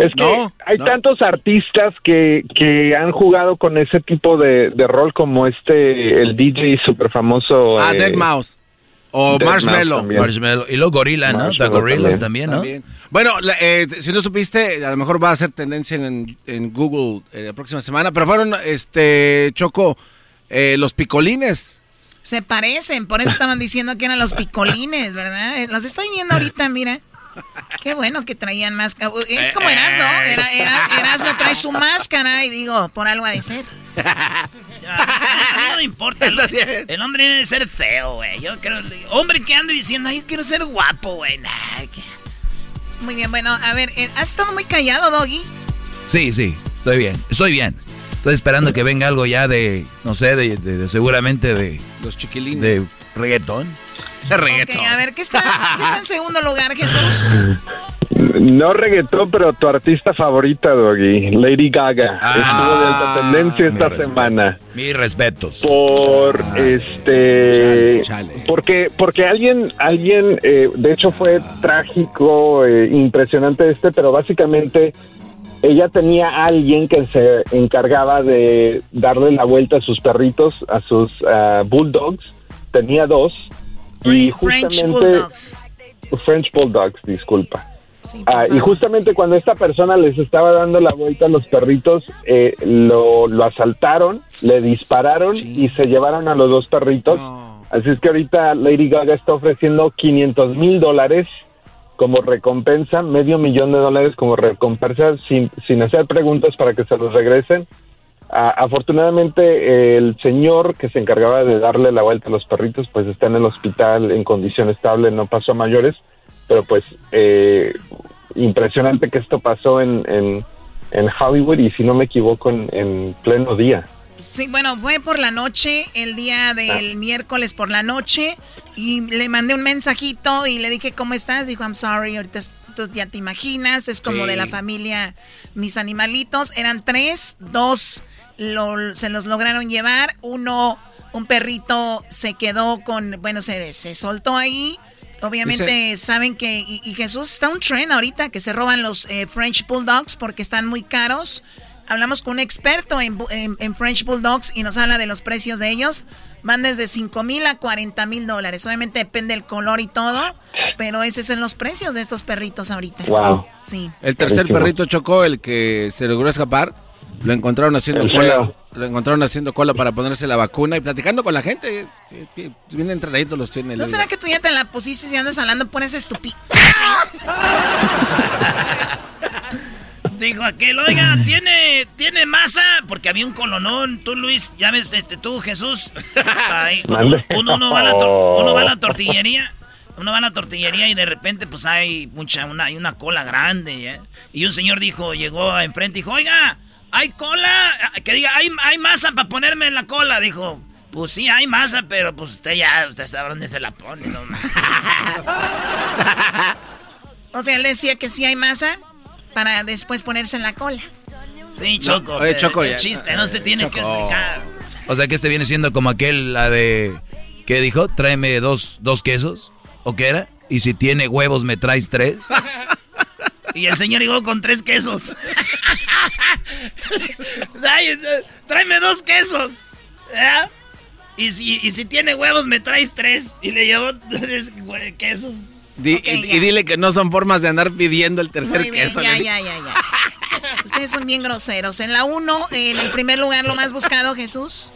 es que no, hay no. tantos artistas que, que han jugado con ese tipo de, de rol como este, el DJ súper famoso. Ah, eh, Dead Mouse. O Dead Marshmallow. Marshmallow. Y luego Gorila, ¿no? The Gorillas también. también, ¿no? También. Bueno, la- eh, si no supiste, a lo mejor va a ser tendencia en, en Google eh, la próxima semana, pero fueron, este, Choco, eh, los picolines. Se parecen, por eso estaban diciendo que eran los picolines, ¿verdad? Eh, Los estoy viendo ahorita, mira. Qué bueno que traían máscara. Es como Erasno, era, era, Erasno trae su máscara y digo, por algo ha de ser. Ya, a mí no me importa. El, el hombre debe ser feo, güey. Yo creo. Hombre que ande diciendo, ay, yo quiero ser guapo, güey. Nah, que- Muy bien, bueno, a ver, eh, has estado muy callado, Doggy. Sí, sí, estoy bien, estoy bien. Estoy esperando que venga algo ya de, no sé, de, de- de- seguramente de... Los chiquilines. De reggaetón. De reggaetón. A ver, ¿qué está, qué está en segundo lugar, Jesús? No reggaetón, pero tu artista favorita, Doggy, Lady Gaga, estuvo de alta tendencia esta respeto. semana. Mis respetos. Por este, porque porque alguien alguien, eh, de hecho fue trágico, eh, impresionante este, pero básicamente ella tenía a alguien que se encargaba de darle la vuelta a sus perritos, a sus ah, bulldogs. Tenía dos y French justamente Bulldogs. French Bulldogs, disculpa. Ah, y justamente cuando esta persona les estaba dando la vuelta a los perritos, eh, lo, lo asaltaron, le dispararon y se llevaron a los dos perritos. Así es que ahorita Lady Gaga está ofreciendo 500 mil dólares como recompensa, medio millón de dólares como recompensa sin, sin hacer preguntas para que se los regresen. Ah, afortunadamente eh, el señor que se encargaba de darle la vuelta a los perritos pues está en el hospital en condición estable, no pasó a mayores, pero pues eh, impresionante que esto pasó en, en, en Hollywood y si no me equivoco en, en pleno día. Sí, bueno, fue por la noche, el día del miércoles por la noche, y le mandé un mensajito y le dije, ¿cómo estás? Dijo, I'm sorry, ahorita ya te imaginas, es como Sí. de la familia Mis Animalitos. Eran tres, dos lo- se los lograron llevar, uno, un perrito se quedó con, bueno, se, se soltó ahí. Obviamente Dice- saben que, y, y Jesús está un tren ahorita, que se roban los eh, French Bulldogs porque están muy caros. Hablamos con un experto en, en- en French Bulldogs y nos habla de los precios de ellos. Van desde 5 mil a 40 mil dólares. Obviamente depende del color y todo, pero esos son los precios de estos perritos ahorita. Wow. Sí. El tercer perrito chocó, el que se logró escapar, lo encontraron haciendo cola. Lo encontraron haciendo cola para ponerse la vacuna y platicando con la gente. Eh, eh, Bien entrenaditos los tiene. ¿No será que tú ya te la pusiste y andas hablando por ese estúpido? Dijo aquel, oiga, ¿tiene, ¿tiene masa? Porque había un colonón, tú Luis, ya ves, este, tú Jesús. Ahí, uno, uno va a la uno va a la tortillería, uno va a la tortillería y de repente pues hay mucha, una, hay una cola grande, ¿ya? Y un señor dijo, llegó enfrente y dijo, oiga, ¿hay cola? Que diga, ¿hay, hay masa para ponerme en la cola? Dijo, pues sí, hay masa, pero pues usted ya, usted sabe dónde se la pone, no más. O sea, él decía que sí hay masa para después ponerse en la cola. Sí, Choco. oye, Choco, el chiste, no se tiene que explicar. O sea que este viene siendo como aquel, la de... ¿Qué dijo? Tráeme dos, dos quesos. ¿O qué era? Y si tiene huevos, me traes tres. Y el señor llegó con tres quesos. Eh, tráeme dos quesos. ¿Ya? Y si, y si tiene huevos, me traes tres. Y le llevó tres hue- quesos. Di- y, dile que no son formas de andar pidiendo el tercer Muy bien, queso. ya, le- ya, ya, ya. Ustedes son bien groseros. En la 1, en el primer lugar, lo más buscado, Jesús.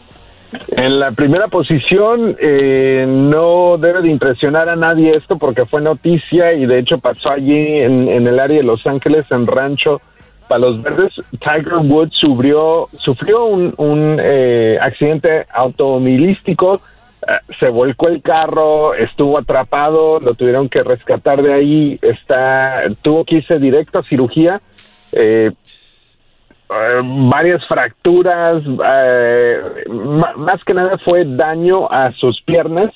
En la primera posición eh, no debe de impresionar a nadie esto porque fue noticia y de hecho pasó allí en, en el área de Los Ángeles, en Rancho Palos Verdes. Tiger Woods sufrió, sufrió un, un, eh, accidente automovilístico, se volcó el carro, estuvo atrapado, lo tuvieron que rescatar de ahí, está, tuvo que irse directo a cirugía. Eh, eh, varias fracturas, eh, más que nada fue daño a sus piernas.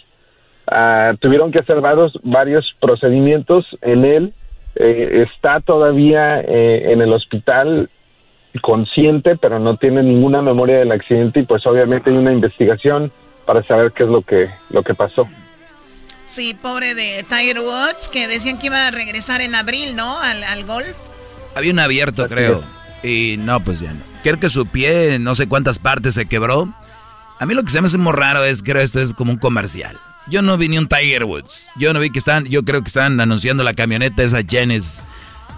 Ah, tuvieron que hacer varios, varios procedimientos en él. Eh, está todavía eh, en el hospital consciente, pero no tiene ninguna memoria del accidente y pues obviamente hay una investigación para saber qué es lo que, lo que pasó. Sí, pobre de Tiger Woods, que decían que iba a regresar en abril, ¿no? Al, al golf. Había un abierto, creo. Y no, pues ya no. Creo que su pie, no sé cuántas partes se quebró. A mí lo que se me hace muy raro es, creo, esto es como un comercial. Yo no vi ni un Tiger Woods. Yo no vi que están, yo creo que están anunciando la camioneta esa Genesis.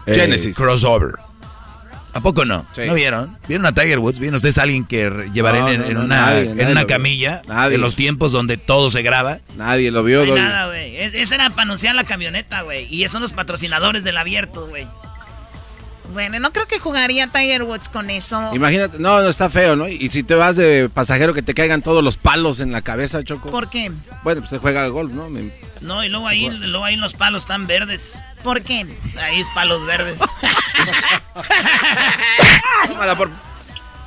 eh, Genesis. Crossover. ¿A poco no? Sí. ¿No vieron? ¿Vieron a Tiger Woods? ¿Vieron ustedes a alguien que llevarán No, en, no, en no, una, nadie, en nadie una lo vio. camilla? Nadie. En los tiempos donde todo se graba. Nadie lo vio, No hay nada, güey. Es- Ese era para anunciar la camioneta, güey. Y esos son los patrocinadores del abierto, güey. Bueno, no creo que jugaría Tiger Woods con eso. Imagínate, no, no está feo, ¿no? Y si te vas de pasajero que te caigan todos los palos en la cabeza, Choco. ¿Por qué? Bueno, pues se juega golf, ¿no? Me- No, y luego ahí, luego ahí los palos están verdes. ¿Por qué? Ahí es palos verdes. Tómala por-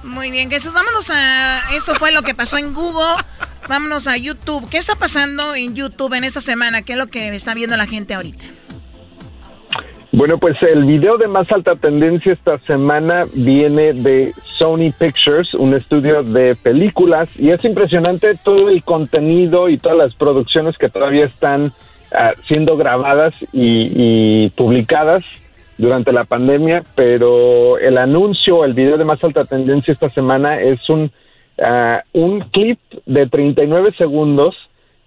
Muy bien, Jesús, vámonos a... Eso fue lo que pasó en Google. Vámonos a YouTube. ¿Qué está pasando en YouTube en esta semana? ¿Qué es lo que está viendo la gente ahorita? Bueno, pues el video de más alta tendencia esta semana viene de Sony Pictures, un estudio de películas, y es impresionante todo el contenido y todas las producciones que todavía están ah, siendo grabadas y, publicadas durante la pandemia, pero el anuncio, el video de más alta tendencia esta semana es un, ah, un clip de 39 segundos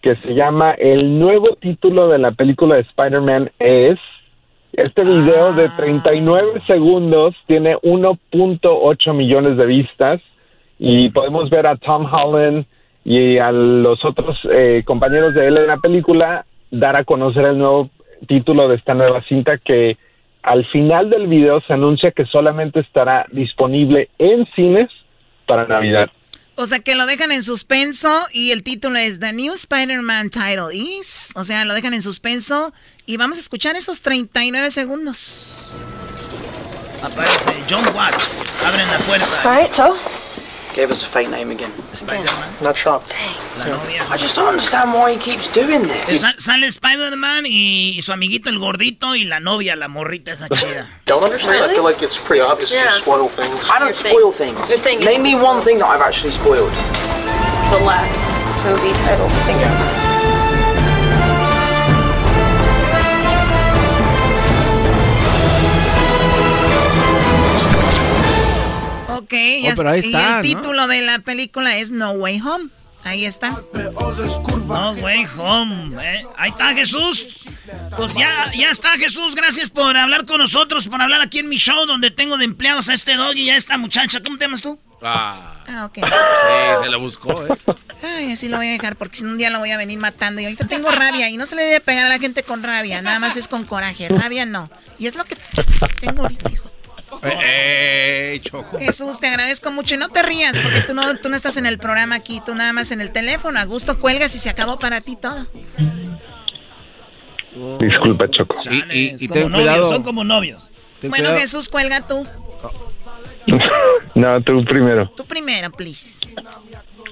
que se llama El nuevo título de la película de Spider-Man es... Este video de 39 segundos tiene 1.8 millones de vistas y podemos ver a Tom Holland y a los otros eh, compañeros de él en la película dar a conocer el nuevo título de esta nueva cinta que al final del video se anuncia que solamente estará disponible en cines para Navidad. O sea, que lo dejan en suspenso y el título es The New Spider-Man Title Is. O sea, lo dejan en suspenso y vamos a escuchar esos 39 segundos. Aparece John Watts. Abren la puerta. All so gave us a fake name again. Spider-Man. Not sure. La novia. I just don't understand why he keeps doing this. Sa- sale Spider-Man y su amiguito el gordito y la novia, la morrita esa chida. Don't understand. I feel like it's pretty obvious Yeah. to spoil things. I don't Your thing. spoil things. Your thing is Name me to one thing that I've actually spoiled. The last movie title fingers. Ok, ya Oh, pero ahí y está, el ¿no? título de la película es No Way Home. Ahí está. No way home. ¿eh? Ahí está Jesús. Pues ya, ya está Jesús. Gracias por hablar con nosotros, por hablar aquí en mi show donde tengo de empleados a este dog y a esta muchacha. ¿Cómo te llamas tú? Ah, Ah, ok. sí, se lo buscó, ¿eh? Ay, así lo voy a dejar porque si no un día lo voy a venir matando. Y ahorita tengo rabia y no se le debe pegar a la gente con rabia. Nada más es con coraje. Rabia no. Y es lo que tengo ahorita, hijo. Eh, eh, Choco. Jesús, te agradezco mucho y no te rías porque tú no, tú no estás en el programa aquí, tú nada más en el teléfono. A gusto cuelgas y se acabó para ti todo. Disculpa, Choco. Y, y, y Como ten novios, cuidado. son como novios. ten Bueno, cuidado. Jesús, cuelga tú. No, tú primero. Tú primero, please.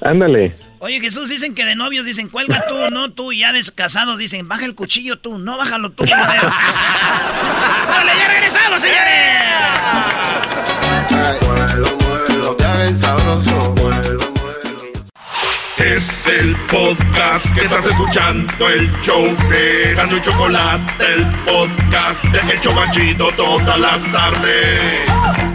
Ándale. Oye, Jesús, dicen que de novios dicen, cuelga tú, no tú, y ya de casados dicen, baja el cuchillo tú, no bájalo tú. ¡Órale, ya regresamos, señores! Es el podcast que estás escuchando, el show de Gano y Chocolate, el podcast de El Chocachito todas las tardes.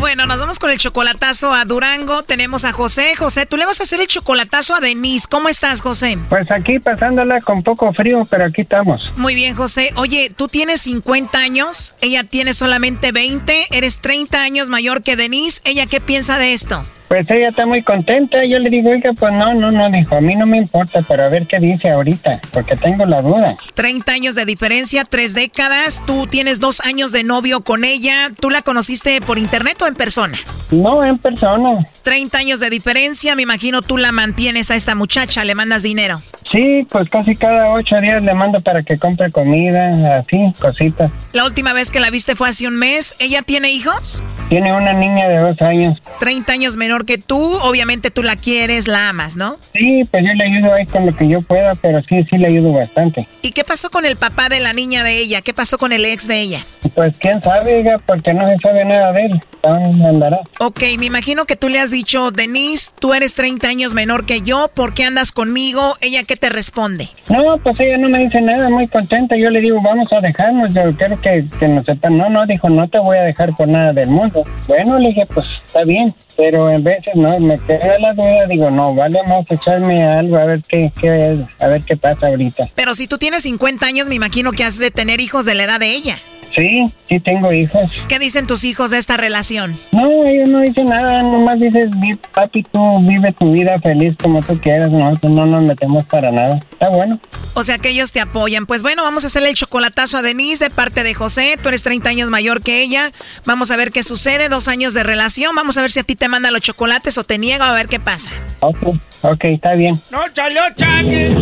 Bueno, nos vamos con el chocolatazo a Durango. Tenemos a José. José, tú le vas a hacer el chocolatazo a Denise. ¿Cómo estás, José? Pues aquí pasándola con poco frío, pero aquí estamos. Muy bien, José. Oye, tú tienes 50 años, ella tiene solamente 20, eres 30 años mayor que Denise. ¿Ella qué piensa de esto? Pues ella está muy contenta. Yo le digo, oiga, pues no, no, no, dijo, a mí no me importa, pero a ver qué dice ahorita, porque tengo la duda. 30 años de diferencia, tres décadas. Tú tienes dos años de novio con ella. ¿Tú la conociste por internet o en persona? No, en persona. 30 años de diferencia, me imagino tú la mantienes a esta muchacha, le mandas dinero. Sí, pues casi cada ocho días le mando para que compre comida, así, cositas. La última vez que la viste fue hace un mes. ¿Ella tiene hijos? Tiene una niña de dos años. 30 años menor que tú, obviamente tú la quieres, la amas, ¿no? Sí, pues yo le ayudo ahí con lo que yo pueda, pero sí, sí le ayudo bastante. ¿Y qué pasó con el papá de la niña de ella? ¿Qué pasó con el ex de ella? Pues quién sabe, oiga, porque no se sabe nada de él. ¿Dónde andará? Ok, me imagino que tú le has dicho, Denise, tú eres 30 años menor que yo, ¿por qué andas conmigo? ¿Ella qué te responde? No, pues ella no me dice nada, muy contenta. Yo le digo, vamos a dejarnos, yo quiero que, que nos sepan. No, no, dijo, no te voy a dejar por nada del mundo. Bueno, le dije, pues está bien, pero en veces no, me queda la duda, digo, no, vale más echarme algo a ver qué, qué a ver qué pasa ahorita. Pero si tú tienes 50 años, me imagino que has de tener hijos de la edad de ella. Sí, sí tengo hijos. ¿Qué dicen tus hijos de esta relación? No, ellos no dicen nada, nomás dices, "Vi- papi, tú vive tu vida feliz como tú quieras, nosotros no nos metemos para nada. Está bueno. O sea que ellos te apoyan. Pues bueno, vamos a hacerle el chocolatazo a Denise de parte de José. Tú eres 30 años mayor que ella. Vamos a ver qué sucede. Dos años de relación. Vamos a ver si a ti te manda los chocolates o te niega. A ver qué pasa. Ok, ok, está bien. ¡No salió changue!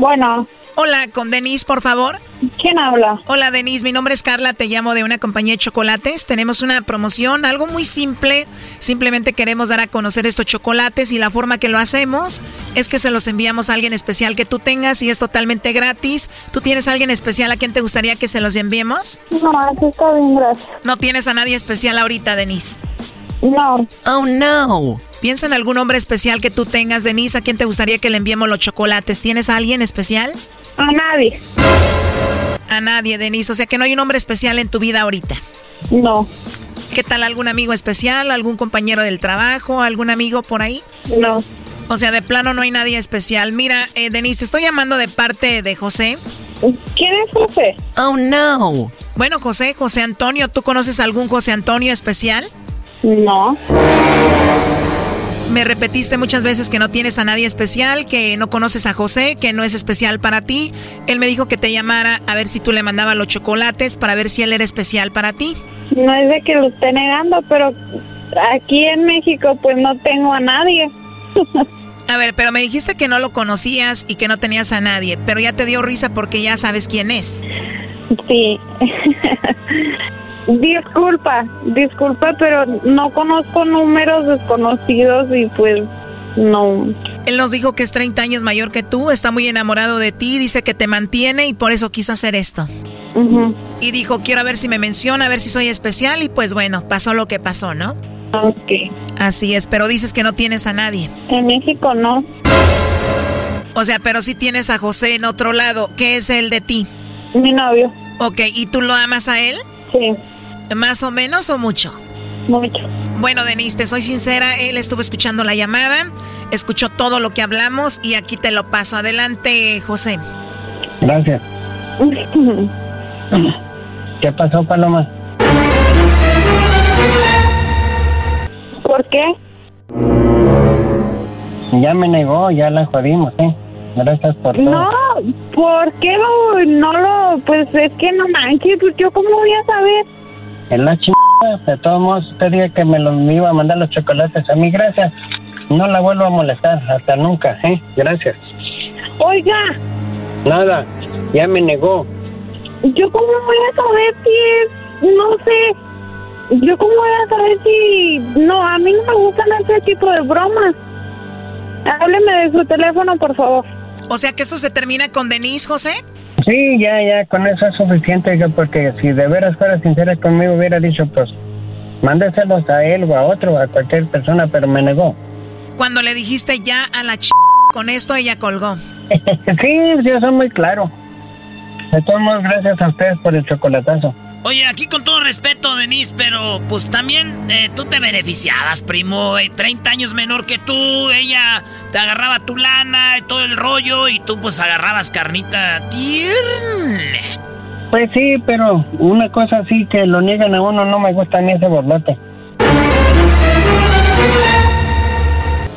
Bueno. Hola, con Denise, por favor. ¿Quién habla? Hola, Denise. Mi nombre es Carla. Te llamo de una compañía de chocolates. Tenemos una promoción, algo muy simple. Simplemente queremos dar a conocer estos chocolates y la forma que lo hacemos es que se los enviamos a alguien especial que tú tengas y es totalmente gratis. ¿Tú tienes a alguien especial a quien te gustaría que se los enviemos? No, así está bien, gracias. No tienes a nadie especial ahorita, Denise. No. Oh, no. Piensa en algún hombre especial que tú tengas, Denise, a quien te gustaría que le enviemos los chocolates. ¿Tienes a alguien especial? A nadie. A nadie, Denise. O sea que no hay un hombre especial en tu vida ahorita. No. ¿Qué tal algún amigo especial, algún compañero del trabajo, algún amigo por ahí? No. O sea, de plano no hay nadie especial. Mira, eh, Denise, te estoy llamando de parte de José. ¿Quién es José? Oh, no. Bueno, José, José Antonio, ¿tú conoces algún José Antonio especial? No. Me repetiste muchas veces que no tienes a nadie especial, que no conoces a José, que no es especial para ti. Él me dijo que te llamara a ver si tú le mandabas los chocolates para ver si él era especial para ti. No es de que lo esté negando, pero aquí en México pues no tengo a nadie. A ver, pero me dijiste que no lo conocías y que no tenías a nadie, pero ya te dio risa porque ya sabes quién es. Sí. Disculpa, disculpa, pero no conozco números desconocidos y pues no. Él nos dijo que es 30 años mayor que tú, está muy enamorado de ti, dice que te mantiene y por eso quiso hacer esto. Y dijo, quiero ver si me menciona, a ver si soy especial y pues bueno, pasó lo que pasó, ¿no? Ok. Así es, pero dices que no tienes a nadie. En México no. O sea, pero sí tienes a José en otro lado. ¿Qué es él de ti? Mi novio. Ok, ¿y tú lo amas a él? Sí. ¿Más o menos o mucho? Mucho. Bueno, Denise, te soy sincera, él estuvo escuchando la llamada, escuchó todo lo que hablamos y aquí te lo paso. Adelante, José. Gracias. ¿Qué pasó, Paloma? ¿Por qué? Ya me negó, ya la jodimos, ¿eh? Gracias por todo. No, ¿por qué lo, no lo, pues es que no manches, pues yo cómo voy a saber? Es la chingada. De todos modos, usted dijo que me, lo, me iba a mandar los chocolates a mí. Gracias. No la vuelvo a molestar. Hasta nunca, ¿eh? Gracias. Oiga, Nada. Ya me negó. yo cómo voy a saber si es, no sé, yo cómo voy a saber si, no, a mí no me gustan ese tipo de bromas. Hábleme de su teléfono, por favor. O sea que eso se termina con Denise, José. Sí, ya, ya. Con eso es suficiente. Porque si de veras fuera sincera conmigo, hubiera dicho, pues, mándeselos a él o a otro, a cualquier persona, pero me negó. Cuando le dijiste ya a la ch... con esto, ella colgó. sí, yo soy muy claro. De todos modos, gracias a ustedes por el chocolatazo. Oye, aquí con todo respeto, Denise, pero pues también eh, tú te beneficiabas, primo. eh, 30 años menor que tú, ella te agarraba tu lana y todo el rollo y tú pues agarrabas carnita tierna. Pues sí, pero una cosa así que lo niegan a uno no me gusta ni ese borlote.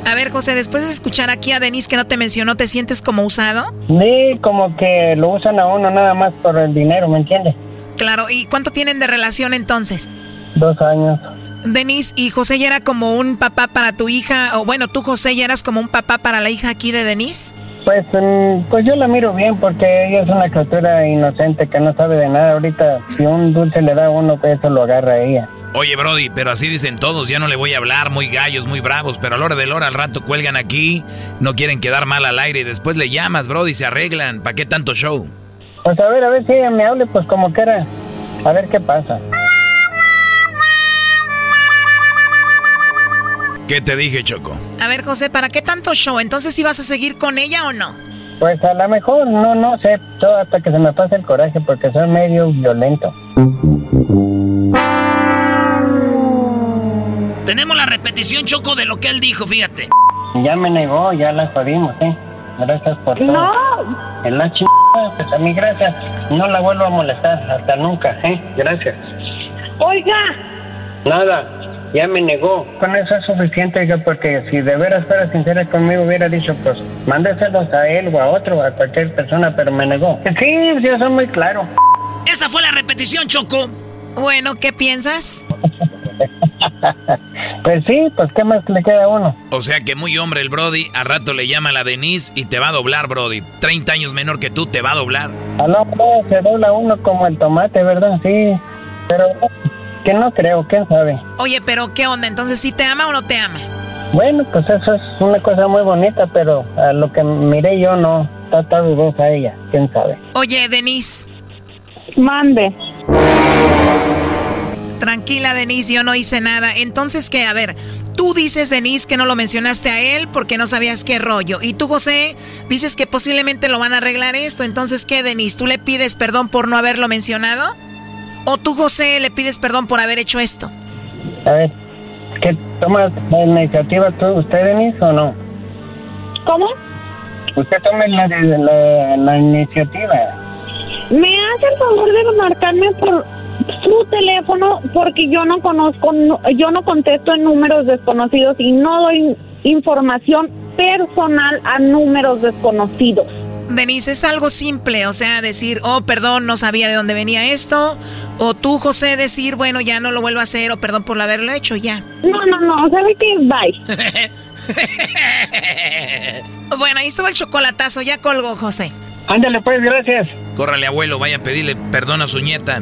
A ver, José, después de escuchar aquí a Denise que no te mencionó, ¿te sientes como usado? Sí, como que lo usan a uno nada más por el dinero, ¿me entiendes? Claro, ¿y cuánto tienen de relación entonces? Dos años. Denise, ¿y José ya era como un papá para tu hija? O bueno, tú, José, ya eras como un papá para la hija aquí de Denise? Pues, mm, pues yo la miro bien porque ella es una criatura inocente que no sabe de nada. Ahorita, si un dulce le da a uno, pues eso lo agarra a ella. Oye, Brody, pero así dicen todos, ya no le voy a hablar, muy gallos, muy bravos, pero a la hora del hora al rato cuelgan aquí, no quieren quedar mal al aire y después le llamas, Brody, se arreglan, ¿para qué tanto show? Pues a ver, a ver si ella me hable, pues como quiera. A ver qué pasa. ¿Qué te dije, Choco? A ver, José, ¿para qué tanto show? Entonces, ¿ibas a seguir con ella o no? Pues a lo mejor, no, no sé, todo hasta que se me pase el coraje porque soy medio violento. Tenemos la repetición, Choco, de lo que él dijo, fíjate. Ya me negó, ya la jodimos, ¿eh? Gracias por todo. No, En la chingada, pues a mí gracias. No la vuelvo a molestar hasta nunca, ¿eh? Gracias. Oiga, Nada, ya me negó. Con eso es suficiente, oiga, porque si de veras fuera sincera conmigo hubiera dicho, pues, mándeselos a él o a otro, a cualquier persona, pero me negó. Sí, yo soy muy claro. Esa fue la repetición, Choco. Bueno, ¿qué piensas? Pues sí, pues ¿qué más le queda a uno? O sea que muy hombre el Brody, a rato le llama a la Denise y te va a doblar, Brody. 30 años menor que tú, te va a doblar. Ah, no, no, se dobla uno como el tomate, ¿verdad? Sí, pero que no creo, quién sabe. Oye, pero ¿qué onda? Entonces, ¿sí te ama o no te ama? Bueno, pues eso es una cosa muy bonita, pero a lo que miré yo no, está, está dudosa ella, quién sabe. Oye, Denise. Mande. Tranquila, Denise, yo no hice nada. Entonces, ¿qué? A ver, tú dices, Denise, que no lo mencionaste a él porque no sabías qué rollo. Y tú, José, dices que posiblemente lo van a arreglar esto. Entonces, ¿qué, Denise? ¿Tú le pides perdón por no haberlo mencionado? ¿O tú, José, le pides perdón por haber hecho esto? A ver, ¿qué toma la iniciativa tú, usted, Denise, o no? ¿Cómo? Usted tome la, la, la iniciativa. ¿Me hace el favor de marcarme por su teléfono? Porque yo no conozco, no- yo no contesto en números desconocidos y no doy información personal a números desconocidos. Denise, es algo simple, o sea, decir, oh, perdón, no sabía de dónde venía esto. O tú, José, decir, bueno, ya no lo vuelvo a hacer, o perdón por haberlo hecho, ya. No, no, no, ¿sabe qué? Bye. Bueno, ahí estuvo el chocolatazo, ya colgó, José. Ándale, pues, gracias. Córrale, abuelo, vaya a pedirle perdón a su nieta.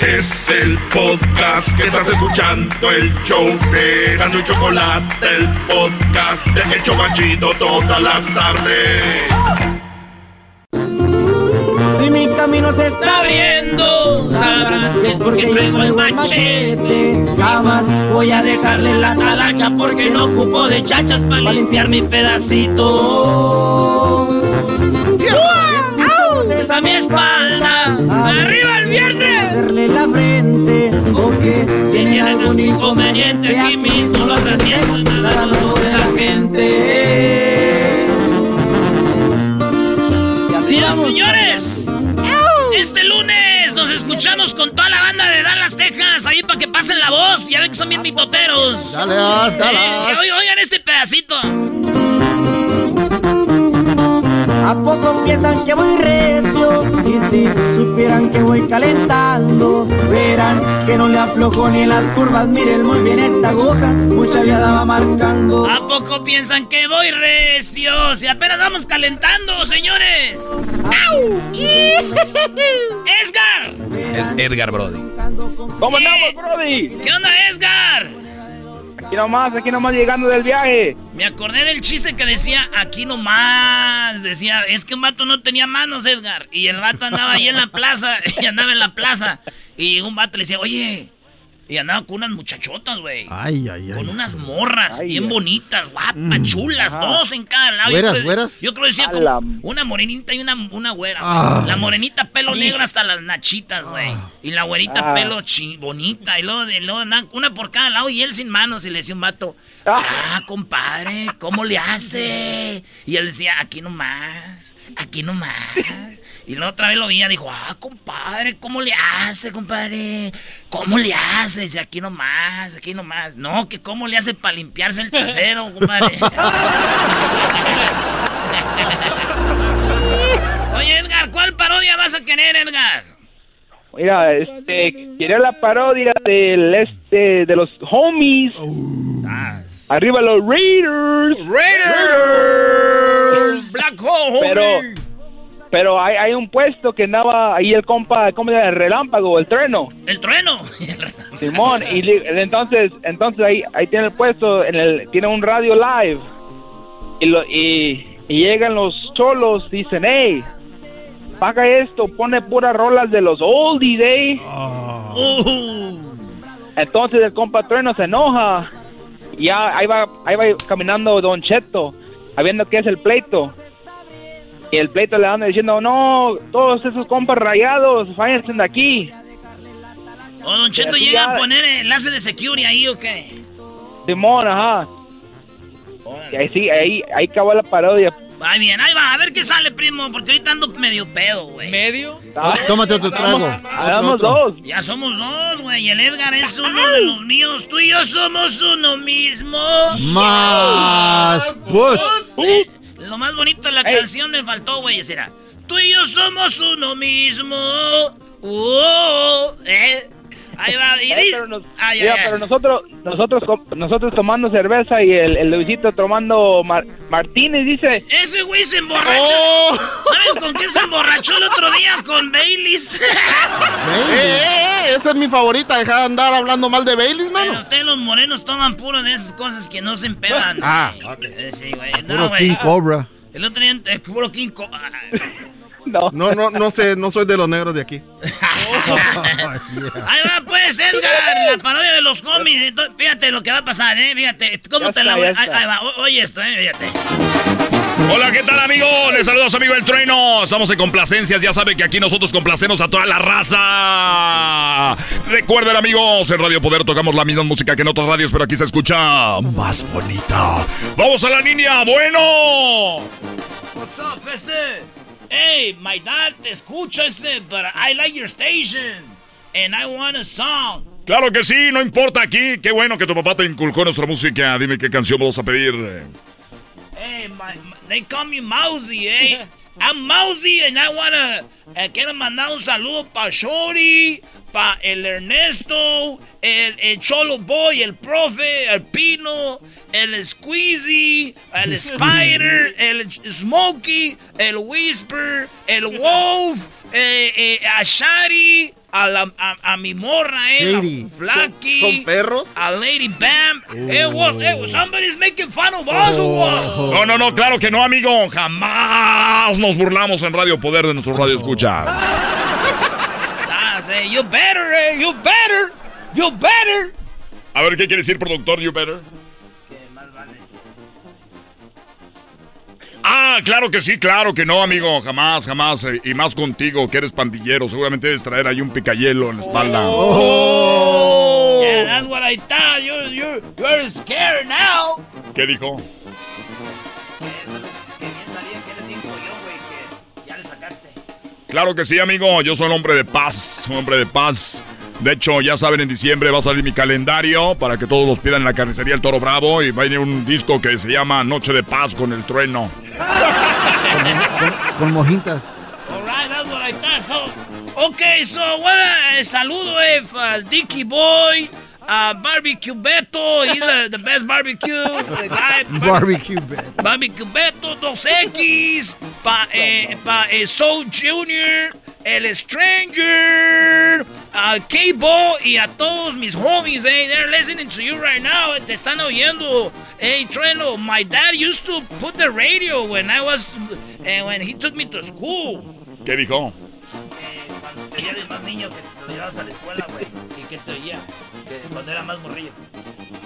Es el podcast que estás escuchando, el show de Erasmo y Chocolate, el podcast de El Chobachito todas las tardes. Si mi camino se está abriendo, que es porque traigo el machete. Jamás voy a dejarle la talacha porque no ocupo de chachas para limpiar mi pedacito. Es a mi espalda, arriba el viernes. La frente, o que Si tienen algún inconveniente aquí mismo los atiendo nada de la gente. Mira, señores, este lunes nos escuchamos con toda la banda de Dallas, Texas, ahí para que pasen la voz. Ya ven que son bien mitoteros. Dallas, Dallas. Eh, oigan este pedacito. ¿A poco piensan que voy recio? Y si supieran que voy calentando, verán que no le aflojo ni las curvas. Miren muy bien esta aguja, mucha viada va marcando. ¿A poco piensan que voy recio? Si apenas vamos calentando, señores. ¡Au! ¡Edgar! Es Edgar, Brody. ¿Cómo andamos, Brody? ¿Qué onda, Edgar? Aquí nomás, aquí nomás llegando del viaje. Me acordé del chiste que decía aquí nomás. Decía, es que un vato no tenía manos, Edgar. Y el vato andaba ahí en la plaza. Y andaba en la plaza. Y un vato le decía, oye. Y andaba con unas muchachotas, güey. Ay, ay, ay. Con unas morras Ay, bien ay. bonitas, guapas, Mm. chulas, Ajá. dos en cada lado. ¿Güeras, yo creo, güeras? Yo creo que decía como la- una morenita y una, una güera. Ah. La morenita pelo negro hasta las nachitas, güey. Y la güerita Ah. pelo chi- bonita. Y luego, de, luego una por cada lado y él sin manos. Y le decía un vato, ah, compadre, ¿cómo le hace? Y él decía, aquí nomás, aquí nomás. Y luego otra vez lo veía, dijo, ah, compadre, ¿cómo le hace, compadre? ¿Cómo le hace? Dice, aquí nomás, aquí nomás. No, que cómo le hace para limpiarse el trasero, compadre. Oye, Edgar, ¿cuál parodia vas a querer, Edgar? Mira, este, quería la parodia del este, de los homies. Arriba los Raiders. Raiders. Black Hole, Pero, pero hay, hay un puesto que andaba ahí el compa, ¿cómo se llama? El relámpago, el trueno. El trueno. Simón, y entonces, entonces ahí, ahí tiene el puesto, en el, tiene un radio live. Y, lo, y, y llegan los cholos, dicen, hey, paga esto, pone puras rolas de los oldies, eh. Entonces el compa Trueno se enoja. Y ya ahí va, ahí va caminando Don Cheto, sabiendo que es el pleito. Y el pleito le anda diciendo, no, todos esos compas rayados, váyanse de aquí. ¿O Don Cheto llega a poner enlace de security ahí o qué? Simón, ajá. Y ahí sí, ahí, ahí acabó la parodia. Va bien, ahí va, a ver qué sale, primo, porque ahorita ando medio pedo, güey. ¿Medio? Tómate otro trago. Hagamos dos. Ya somos dos, güey. y El Edgar es uno de los míos. Tú y yo somos uno mismo. Más. Put. Eh, lo más bonito de la canción me faltó, güey. ese Era. Tú y yo somos uno mismo. Oh, eh. Ahí va. Y Eh, di- pero, nos- Ay, mira, ay, ay. pero nosotros, nosotros, nosotros tomando cerveza y el, el Luisito tomando Mar- Martínez, dice. Ese güey se emborrachó. Oh. ¿Sabes con qué se emborrachó el otro día? Con Baileys. Eh, eh, eh, esa es mi favorita, deja de andar hablando mal de Baileys, Pero mano. ustedes los morenos toman puro de esas cosas que no se empedan. Ah, Eh, Sí, güey. Puro No, güey. King Cobra. El otro día, eh, puro King Co- ah, No. No, no, no sé, no soy de los negros de aquí. Ahí va, pues, Edgar, la parodia de los cómics. Entonces, fíjate lo que va a pasar, ¿eh? Fíjate, ¿cómo Ya te está, la Ahí, ahí va, o- oye esto, ¿eh? Fíjate. Hola, ¿qué tal, amigo? Les saluda su amigo El Trueno. Estamos en complacencias. Ya saben que aquí nosotros complacemos a toda la raza. Recuerden, amigos, en Radio Poder tocamos la misma música que en otras radios, pero aquí se escucha más bonita. ¡Vamos a la línea! ¡Bueno! What's up, ese? Hey, my dad te escucha ese, but I like your station. And I want a song. Claro que sí, no importa aquí. Qué bueno que tu papá te inculcó nuestra música. Dime qué canción vamos a pedir. Hey, my, my- they call me Mousy, eh? I'm Mousy and I wanna... eh, quiero mandar un saludo para Shorty, para el Ernesto, el, el Cholo Boy, el Profe, el Pino, el Squeezy, el Spider, el Smokey, el Whisper, el Wolf, eh, eh, a Shari, a, la, a, a mi morra, eh, la Shady. Flaky. ¿Son- son perros? A Lady Bam. Eh, what, eh, somebody's making fun of us or what? No, no, no, claro que no, amigo. Jamás nos burlamos en Radio Poder de nuestros radio escuchas. Ah, you better, eh, you better, you better. A ver, ¿qué quiere decir, productor? You better. Ah, claro que sí, claro que no, amigo. Jamás, jamás. eh, Y más contigo, que eres pandillero. Seguramente debes traer ahí un picayelo en la espalda. Oh. Yeah, that's what I thought. You're, you're, you're scared now. ¿Qué dijo? Claro que sí, amigo. Yo soy un hombre de paz. Un hombre de paz. De hecho, ya saben, en diciembre va a salir mi calendario para que todos los pidan en la carnicería El Toro Bravo. Y va a venir un disco que se llama Noche de Paz con el trueno. Con mojitas. All right, that's what I thought. So, okay, so what a saludo eh, al Dicky Boy, a Barbecue Beto. He's uh, the best barbecue. The guy, Barbecue bed. Barbecue Beto 2X, pa, eh, pa eh, Soul Jr., El Stranger, a K-Bo y a todos mis homies, eh, they're listening to you right now, te están oyendo. Hey, Treno, my dad used to put the radio when I was, eh, when he took me to school. ¿Qué dijo? Eh, cuando te más niño que te lo llevabas a la escuela, güey, y que te oía, que cuando era más morrillo.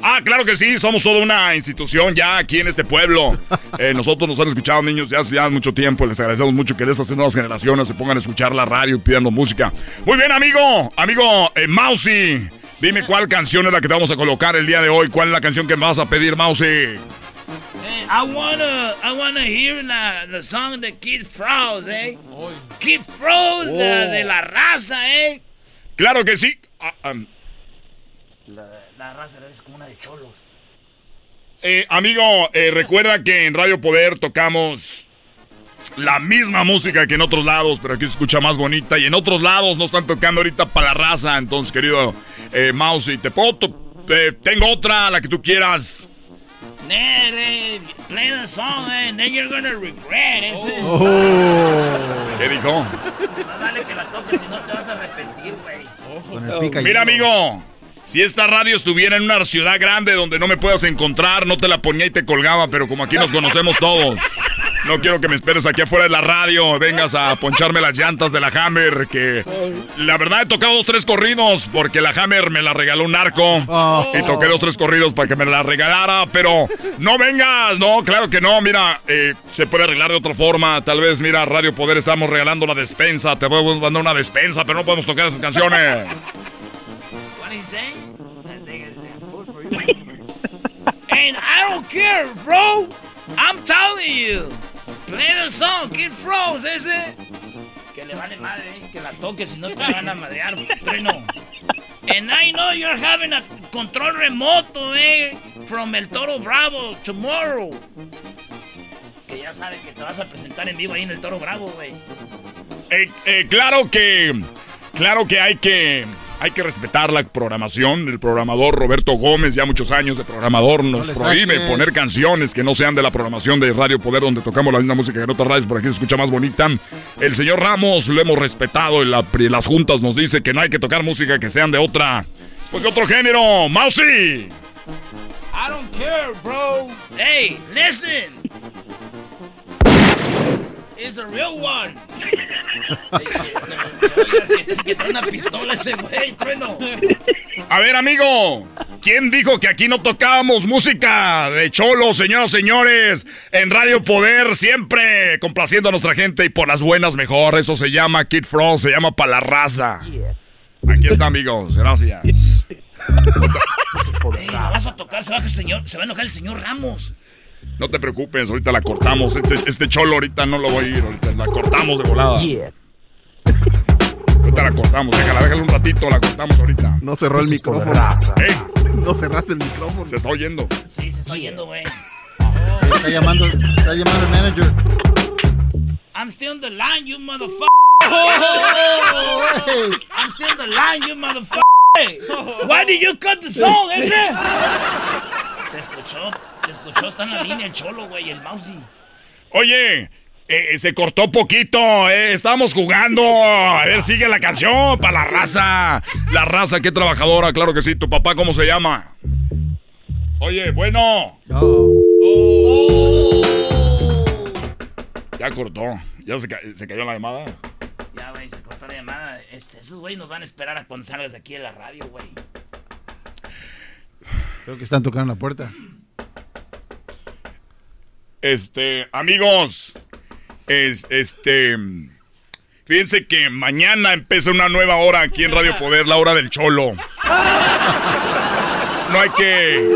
Ah, claro que sí, somos toda una institución ya aquí en este pueblo. Eh, nosotros nos han escuchado niños ya hace ya mucho tiempo. Les agradecemos mucho que de estas nuevas generaciones se pongan a escuchar la radio y pidan música. Muy bien, amigo, amigo eh, Mousy. Dime cuál canción es la que te vamos a colocar el día de hoy. ¿Cuál es la canción que me vas a pedir, Mousy? Eh, I wanna, I wanna hear la, the song de Kid Froze, eh. Kid Froze, de, Oh. de la raza, eh. Claro que sí. Am, La, la raza es como una de cholos. eh, amigo, eh, recuerda que en Radio Poder tocamos la misma música que en otros lados, pero aquí se escucha más bonita. Y en otros lados no están tocando ahorita para la raza. Entonces, querido eh, Mousy, te puedo. eh, tengo otra, la que tú quieras. Play the song, eh, and then you're gonna regret ese. ¿Qué dijo? Más vale que la toques, si no te vas a arrepentir, güey. Mira, amigo. Si esta radio estuviera en una ciudad grande donde no me puedas encontrar, no te la ponía y te colgaba, pero como aquí nos conocemos todos. No quiero que me esperes aquí afuera de la radio, vengas a poncharme las llantas de la Hammer, que la verdad he tocado dos, tres corridos, porque la Hammer me la regaló un narco. Y toqué dos, tres corridos para que me la regalara, pero no vengas, no, claro que no, mira, eh, se puede arreglar de otra forma, tal vez, mira, Radio Poder estamos regalando la despensa, te podemos mandar una despensa, pero no podemos tocar esas canciones. What And I don't care, bro. I'm telling you. Play the song, Kid Froze, ese. Que le vale madre, eh, que la toque, si no te van a madrear, trueno. And I know you're having a control remoto, eh, from el Toro Bravo tomorrow. Que ya saben que te vas a presentar en vivo ahí en el Toro Bravo, güey. Eh, eh, claro que. Claro que hay que. Hay que respetar la programación. El programador Roberto Gómez, ya muchos años de programador, nos prohíbe saques. poner canciones que no sean de la programación de Radio Poder, donde tocamos la misma música que en otras radios, por aquí se escucha más bonita. El señor Ramos lo hemos respetado. En la- en las juntas nos dice que no hay que tocar música que sean de otra. Pues de otro género. ¡Mousy! I don't care, bro. Hey, listen. It's a real one. trae una pistola ese güey, trueno. A ver, amigo, ¿quién dijo que aquí no tocábamos música de cholo, señoras y señores? En Radio Poder, siempre complaciendo a nuestra gente y por las buenas mejor. Eso se llama Kid Frost, se llama Pa' la raza. Aquí está, amigos, gracias. Ey, no vas a tocar, se, señor, va a enojar el señor Ramos. No te preocupes, ahorita la cortamos. Este, este cholo ahorita no lo voy a ir, ahorita la cortamos de volada. Ahorita la cortamos, déjala, déjala un ratito, la cortamos ahorita. No cerró el micrófono. ¿Eh? No cerraste el micrófono. Se está oyendo. Sí, se está oyendo, güey. Está llamando, está llamando el manager. I'm still on the line, you motherfucker. I'm still on the line, you motherfucker. Why did you cut the song, ese? Te escuchó, te escuchó, está en la línea el cholo, güey, el mousy. Oye, eh, se cortó poquito, eh, estábamos jugando. A ver, sigue la canción para la raza. La raza, qué trabajadora, claro que sí. ¿Tu papá cómo se llama? Oye, bueno. Ya cortó. Ya se, ca- se cayó la llamada. Ya, güey, se cortó la llamada. Este, esos güeyes nos van a esperar a cuando salgas de aquí de la radio, güey. Creo que están tocando la puerta. Este, amigos, es, este, fíjense que mañana empieza una nueva hora aquí en Radio Poder, la hora del cholo. No hay que,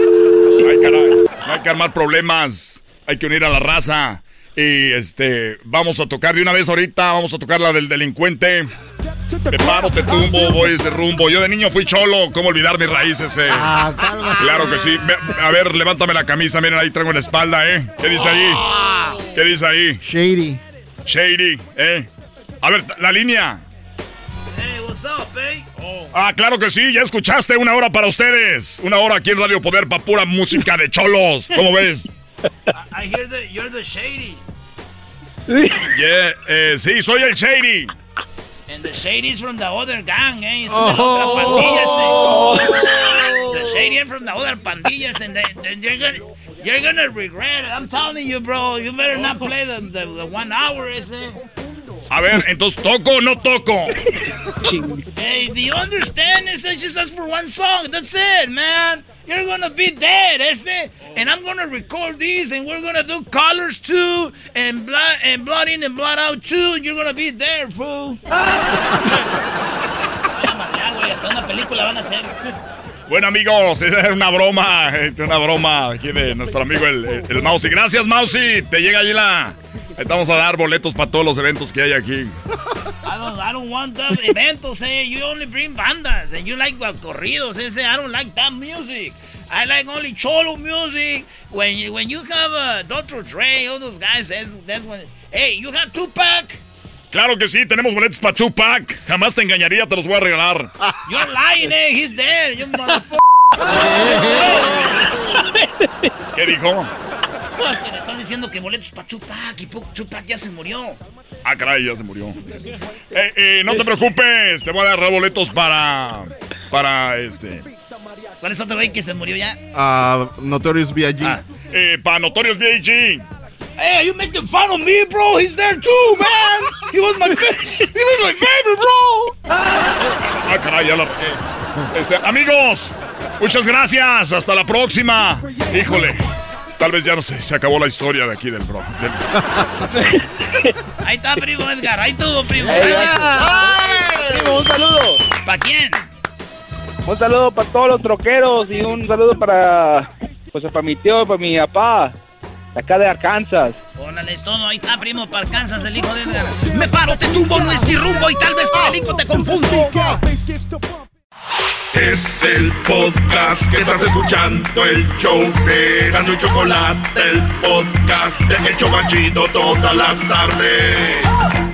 no hay que armar problemas, hay que unir a la raza. Y este, vamos a tocar de una vez ahorita, vamos a tocar la del delincuente. Te paro, te tumbo, voy ese rumbo. Yo de niño fui cholo, ¿cómo olvidar mis raíces? eh? Claro que sí. A ver, levántame la camisa, miren, ahí traigo en la espalda, ¿eh? ¿Qué dice ahí? ¿Qué dice ahí? Shady. Shady, ¿eh? A ver, la línea. Hey, what's up, eh? Ah, claro que sí, ya escuchaste una hora para ustedes. Una hora aquí en Radio Poder para pura música de cholos. ¿Cómo ves? I hear that you're the shady. Yeah, eh, sí, soy el Shady. And the shady's from the other gang, eh? Es de Oh. la otra pandilla, ese. The shady is from the other pandillas, and they, then you're gonna, you're gonna regret it. I'm telling you, bro. You better not play the, the, the one hour, ese. A ver, entonces, ¿toco o no toco? Hey, do you understand? This is just us for one song. That's it, man. You're gonna be dead, ese. And I'm gonna record these, and we're gonna do colors too, and blood and blood in and blood out too, and you're gonna be there, fool. Hasta una película van a hacer. Bueno, amigos, era una broma, eh, una broma aquí de nuestro amigo el, el, Mousy. Gracias, Mousy. Te llega ahí la... Ahí vamos a dar boletos para todos los eventos que hay aquí. I don't, I don't want the eventos, eh. You only bring bandas, and you like corridos, ese. I don't like that music. I like only cholo music. When you, when you have uh, Dr. Dre, all those guys, that's, that's when. Hey, you have Tupac. Claro que sí, tenemos boletos para Tupac. Jamás te engañaría, te los voy a regalar. You're lying, eh. He's dead, you motherfucker. ¿Qué dijo? Es que le estás diciendo que boletos para Tupac y Tupac ya se murió. Ah, caray, ya se murió. Eh, eh, no te preocupes, te voy a dar boletos para... Para este... ¿Cuál es otro güey que se murió ya? Ah, Notorious B.I.G. Eh, para Notorious B.I.G. Hey, are you making fun of me, bro? He's there too, man. He was my, fa- he was my favorite, bro. Ah, caray, ya la. Este, amigos, muchas gracias. Hasta la próxima. Híjole. Tal vez ya no sé, se acabó la historia de aquí del bro. del- Ahí está, primo Edgar. Ahí tuvo, primo. Primo, un saludo. ¿Para quién? Un saludo para todos los troqueros y un saludo para, pues, para mi tío, para mi papá, acá de Arkansas. Órale, es todo. Ahí está, primo, para Kansas, el hijo de Edgar. Me paro, te tumbo, no es mi rumbo y tal vez con el hijo te confundo. Es el podcast que estás escuchando, el show de y Chocolate, el podcast de El Chobachito todas las tardes.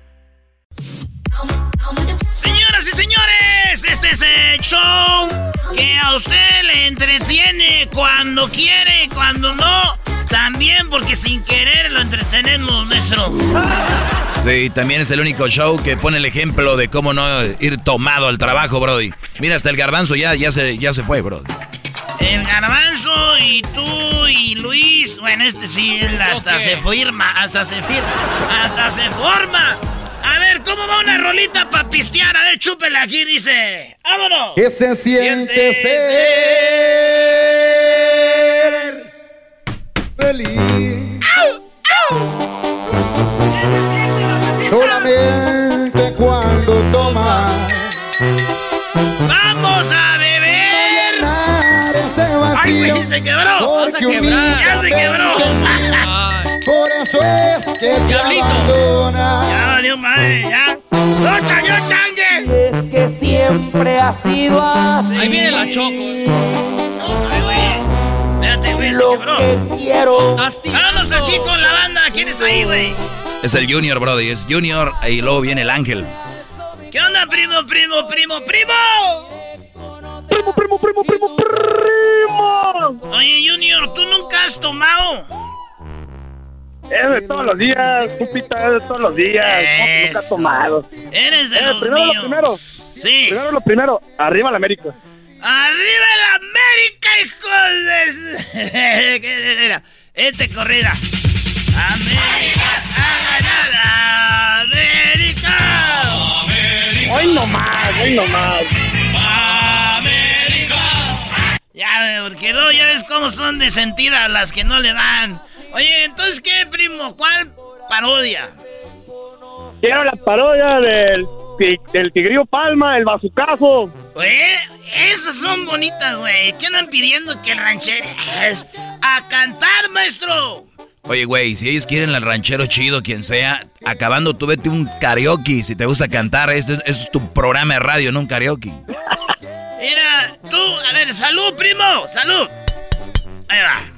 Señoras y señores, este es el show que a usted le entretiene cuando quiere y cuando no. También porque sin querer lo entretenemos, maestro. Sí, también es el único show que pone el ejemplo de cómo no ir tomado al trabajo, Brody. Mira, hasta el garbanzo ya, ya, se, ya se fue, Brody. El garbanzo y tú y Luis. Bueno, este sí, él hasta se firma, hasta se firma, hasta se forma. A ver, ¿cómo va una rolita para pistear? A ver, chúpele aquí, dice. ¡Vámonos! ¿Qué se siente ser feliz? Solamente cuando tomas ¡Vamos a beber! ¡Ay, güey, se quebró! ¡Ya se quebró! Eso es que te abandona. ¡Ya valió madre, ya! ¡No, chañó, changue! Es que siempre ha sido así. Ahí viene la choco. Ay, güey. Espérate, güey, se quebró. quiero. Vámonos aquí con la banda. ¿Quién está ahí, güey? Es el Junior, Brody. Es Junior y luego viene el Ángel. ¿Qué onda, primo, primo, primo, primo? Primo, primo, primo, primo, primo. Oye, Junior, ¿tú nunca has tomado? Es de todos los días, Pupita, es de todos los días. ¿Cómo que nunca has tomado? Eres de Eh, los primero míos. lo primero. Sí. Primero lo primero. Arriba la América. ¡Arriba el América, hijos de... ¿Qué era? Este corrida. América a ganar. América. Hoy no más, hoy no más. América. Ya, porque no, ya ves cómo son de sentidas las que no le van. Oye, entonces, ¿qué, primo? ¿Cuál parodia? Quiero la parodia del, del Tigrillo Palma, el bazucazo. Oye, esas son bonitas, güey. ¿Qué andan pidiendo que el ranchero es? ¡A cantar, maestro! Oye, güey, si ellos quieren el ranchero chido, quien sea, acabando tú vete un karaoke. Si te gusta cantar, este, este es tu programa de radio, no un karaoke. Mira, tú, a ver, salud, primo, salud. Ahí va.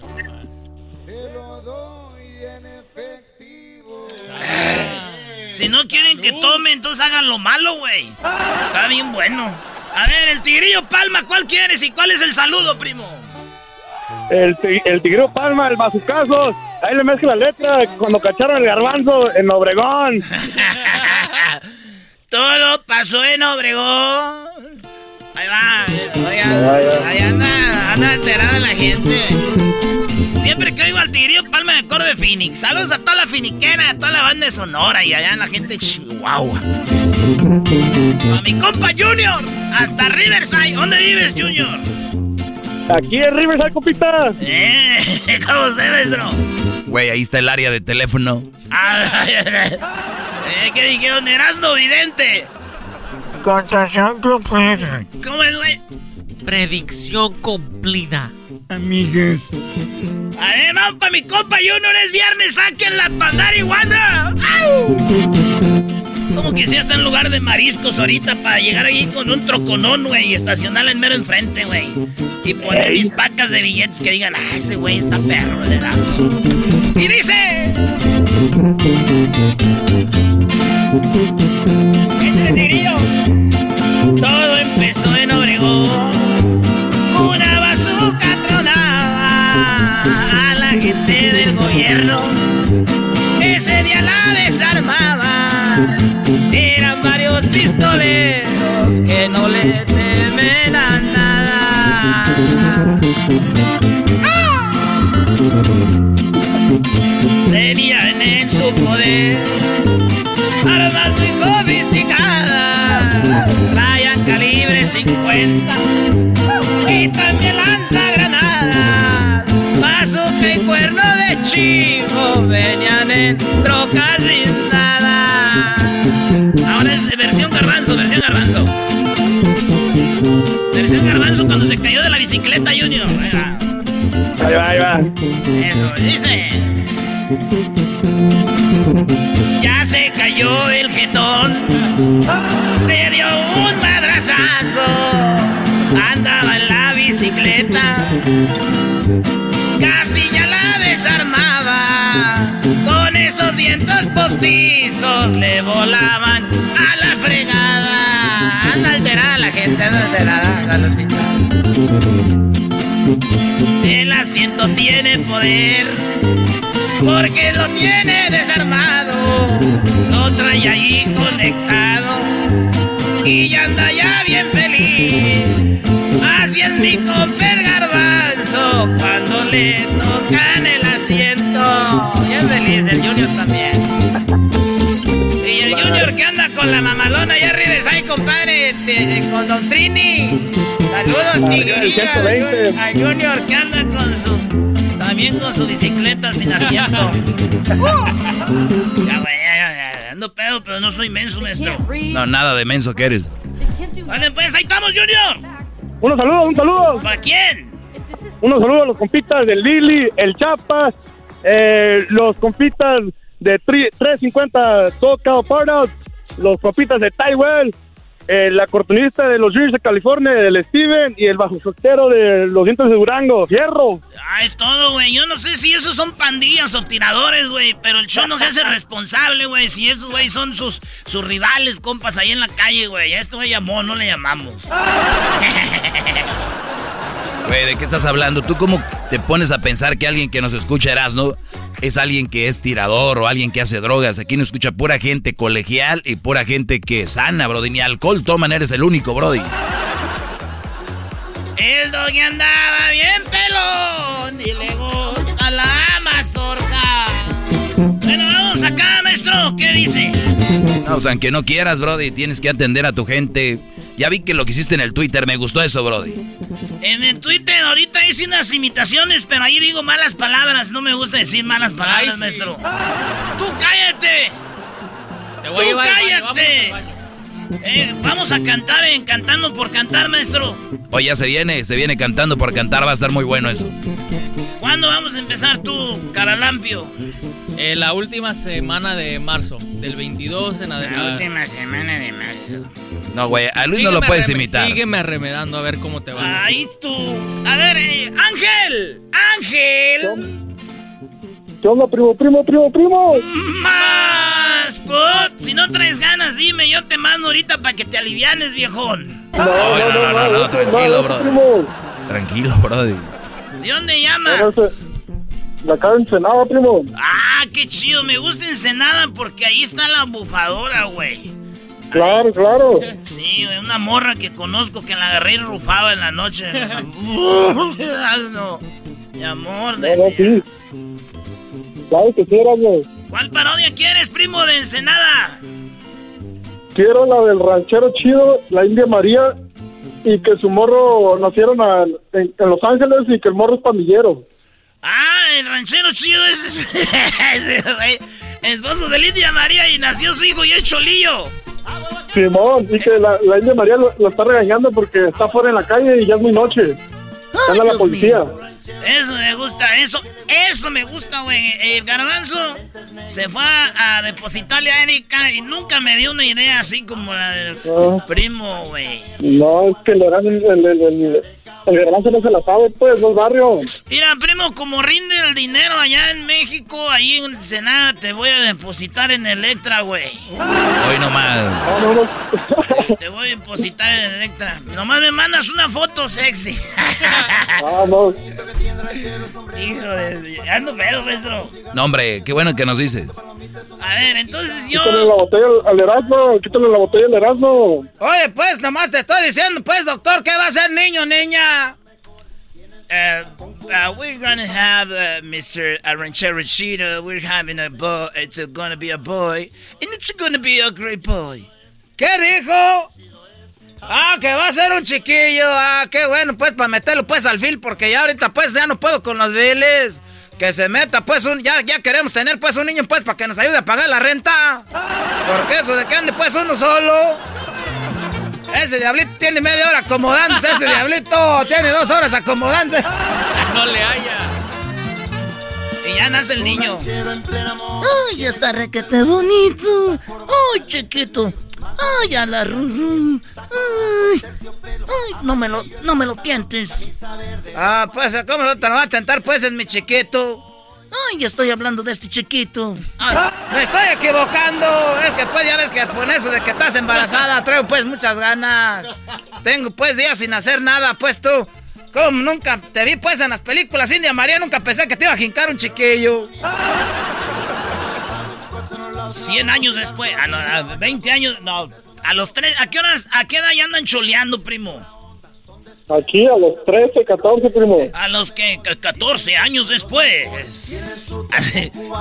Si no quieren que tome, entonces hagan lo malo, güey. Está bien bueno. A ver, el tigrillo Palma, ¿cuál quieres y cuál es el saludo, primo? El, ti- el Tigrillo Palma, el bazucazo. Ahí le mezcla la letra cuando cacharon el garbanzo en Obregón. Todo pasó en Obregón. Ahí va. Oiga, ahí anda, anda enterada la gente. Siempre que oigo al tigrillo Palma me acuerdo de Phoenix. Saludos a toda la finiquera, a toda la banda de Sonora y allá en la gente de Chihuahua. A mi compa Junior, hasta Riverside. ¿Dónde vives, Junior? Aquí en Riverside, compita. Eh, ¿cómo se maestro? Güey, ahí está el área de teléfono. Ah, eh, ¿Qué dijeron? Erasno vidente. Contracción completa. ¿Cómo es, güey? Predicción cumplida. Amigas. A ver, vamos pa' mi compa Junior, es viernes, saquen la pandariguana. ¡Au! Como que si está en lugar de mariscos ahorita para llegar ahí con un troconón, güey, y estacionarla en mero enfrente, güey. Y poner mis pacas de billetes que digan, ah, ese güey está perro, ¿verdad? Y dice... Este. Todo empezó en Obregón. Del gobierno. Ese día la desarmaba. Eran varios pistoleros que no le temen a nada. Tenían en su poder armas muy sofisticadas, traían calibre 50 y también lanzagranadas, cuerno de chivo venían en trocas blindadas. Ahora es de versión garbanzo, versión garbanzo. Versión garbanzo cuando se cayó de la bicicleta Junior. Ahí va, ahí va. Eso, dice. Ya se cayó el jetón. Se dio un madrazazo. Andaba en la bicicleta. Casi desarmaba. Con esos cientos postizos le volaban a la fregada. Anda alterada la gente, anda alterada, saludcita. El asiento tiene poder porque lo tiene desarmado, lo trae ahí conectado y ya anda ya bien feliz. Así es mi comper garbanzo cuando le tocan también. Y el Junior que anda con la mamalona allá arriba, ahí compadre, te- con Don Trini. Saludos, tigrillas. Al Junior que anda con su. También con su bicicleta sin asiento. ya, güey, ya, ya, ya. Ando pedo, pero no soy menso, maestro. No, nada de menso que eres. Vale, pues ahí estamos, Junior. Unos saludos, un saludo. ¿Para quién? Unos saludos a los compitas del Lili, el Chapas, eh, los compitas de tri- 350 Tocado Partout, los compitas de Tywell, eh, la cortonista de los Dreams de California, del Steven, y el bajo soltero de los dientes de Durango, Fierro. Ah, es todo, güey. Yo no sé si esos son pandillas o tiradores, güey. Pero el show no se hace responsable, güey. Si esos, güey, son sus, sus rivales, compas, ahí en la calle, güey. A este güey llamó, no le llamamos. Güey, ¿de qué estás hablando? ¿Tú cómo te pones a pensar que alguien que nos escucha Erasmo es alguien que es tirador o alguien que hace drogas? Aquí nos escucha pura gente colegial y pura gente que sana, Brody. Ni alcohol toman, eres el único, Brody. El doggy andaba bien pelón y le gusta la mazorca. Bueno, vamos acá, maestro. ¿Qué dice? No, o sea, aunque no quieras, Brody, tienes que atender a tu gente. Ya vi que lo que hiciste en el Twitter, me gustó eso, Brody. En el Twitter ahorita hice unas imitaciones, pero ahí digo malas palabras. No me gusta decir malas palabras, Ay, sí. maestro. ¡Tú cállate! Te voy a ¡Tú llevar al baño, cállate! vamos. Eh, vamos a cantar en Cantando por Cantar, maestro. Oye, ya se viene, se viene cantando por cantar, va a estar muy bueno eso. ¿Cuándo vamos a empezar tú, Caralampio? Eh, la última semana de marzo, del 22 en adelante. semana de marzo. No, güey, a Luis no lo puedes imitar. Sígueme arremedando a ver cómo te va. Ahí tú. A ver, eh, Ángel. Ángel. ¿Qué onda, primo, primo, primo, primo? Más. Put. Si no traes ganas, dime. Yo te mando ahorita para que te alivianes, viejón. No, no, no, no, no, tranquilo, bro. primo. Tranquilo, Brody. ¿De dónde llamas? De acá en Ensenada, primo. Ah, qué chido. Me gusta Ensenada porque ahí está la bufadora, güey. Claro, claro. Sí, güey, una morra que conozco que la agarré y rufaba en la noche. no. Mi amor, No, no, decía. sí. Claro que quieras, güey. ¿Cuál parodia quieres, primo de Ensenada? Quiero la del ranchero chido, la India María, y que su morro nacieron a- en, en Los Ángeles y que el morro es pandillero. Ah, el ranchero chido güey, esposo de Lidia María y nació su hijo y es Cholillo. Simón, y que la, la India María lo, lo está regañando porque está fuera en la calle y ya es muy noche. Anda la Dios policía. Eso me gusta, eso, eso me gusta, güey. El garbanzo se fue a, a depositarle a Erika y nunca me dio una idea así como la del Ah. primo, güey. No, es que el, el, el, el, el, el garbanzo no se la sabe, pues, no es barrio. Mira, primo, como rinde el dinero allá en México, ahí en Ensenada, te voy a depositar en Electra, güey. Hoy nomás. Te voy a depositar en Electra. Nomás me mandas una foto sexy. No. Hijo de... Ando pedo, maestro. No, hombre, qué bueno que nos dices. A ver, entonces yo... Quítale la botella al- Erasmo, quítale la botella al Erasmo. Oye, pues, nomás te estoy diciendo, pues, doctor, ¿qué va a ser niño, niña? Uh, uh, we're gonna have uh, Mr. Ranchero Cheetah. We're having a boy. It's gonna be a boy, and it's gonna be a great boy. ¿Qué dijo? Ah, que va a ser un chiquillo. Ah, qué bueno, pues, para meterlo, pues, al fil, porque ya ahorita, pues, ya no puedo con los biles. Que se meta, pues, un... Ya, ya queremos tener, pues, un niño, pues, para que nos ayude a pagar la renta. Porque eso de que ande, pues, uno solo... Ese diablito tiene media hora acomodándose, ese diablito tiene dos horas acomodándose. No le haya. Y ya nace el niño. Ay, está requete bonito. Ay, chiquito. Ay, a la rurú. Ay, ay, no me lo, no me lo pientes. Ah, pues, ¿cómo no te lo va a tentar, pues, en mi chiquito? Ay, estoy hablando de este chiquito. Ay, me estoy equivocando. Es que, pues, ya ves que con eso de que estás embarazada, traigo, pues, muchas ganas. Tengo, pues, días sin hacer nada, pues, tú. Como nunca te vi, pues, en las películas India María, nunca pensé que te iba a jincar un chiquillo. 100 años después, a 20 años, no, a los 3, ¿a qué horas, a qué edad ya andan choleando, primo? Aquí a los 13, 14, primo. A los que, ca- 14 años después.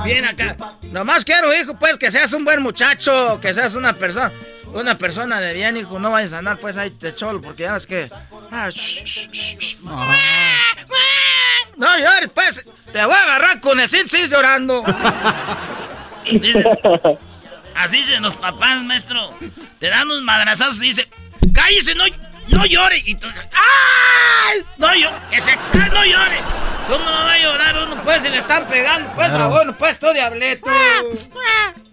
Bien acá. Nomás quiero, hijo, pues, que seas un buen muchacho, que seas una persona, una persona de bien, hijo. No vayas a andar, pues, ahí de cholo, porque ya ves que... Ah, shh. No llores, pues. Te voy a agarrar con el sin llorando. Así dicen los papás, maestro. Te dan unos madrazazos y dice, cállese, no, no llore. Y tú, ¡ay! No llore, que se cae, no llore. ¿Cómo no va a llorar uno? Pues, si le están pegando, pues, Claro. a uno, pues, tú, diablito.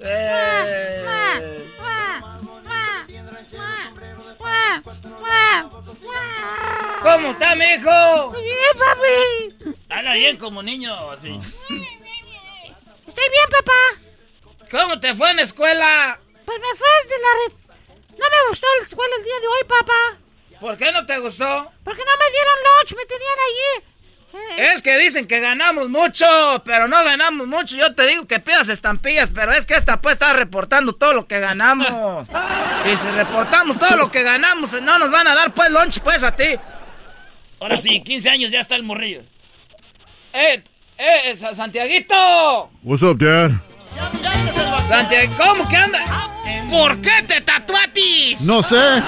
Eh. ¿Cómo está, mijo? Bien, papi. Habla bien como niño, así. Estoy bien, papá. ¿Cómo te fue en la escuela? Pues me fue de la red. No me gustó la escuela el día de hoy, papá. ¿Por qué no te gustó? Porque no me dieron lunch, me tenían allí. Es que dicen que ganamos mucho, pero no ganamos mucho. Yo te digo que pidas estampillas, pero es que esta pues está reportando todo lo que ganamos. Y si reportamos todo lo que ganamos, no nos van a dar pues lunch pues a ti. Ahora sí, 15 años ya está el morrillo. Eh, eh, Sa- Santiaguito. What's up, Dad? Santiago, ¿cómo que anda? ¿Por qué te tatuatis? No sé.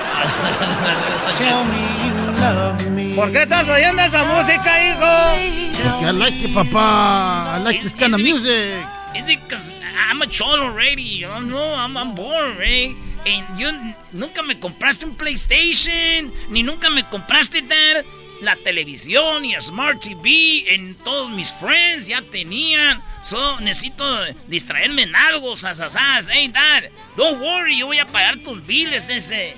¿Por qué estás oyendo esa música, hijo? Porque I like it, papá. I like this kind of music. Is it because I'm a cholo already? You know, I'm, I'm born, right? And you n- nunca me compraste un PlayStation, ni nunca me compraste Dad, la televisión y Smart TV. En todos mis friends ya tenían. So, necesito distraerme en algo, sasasas. Hey, Dad, don't worry, yo voy a pagar tus biles ese.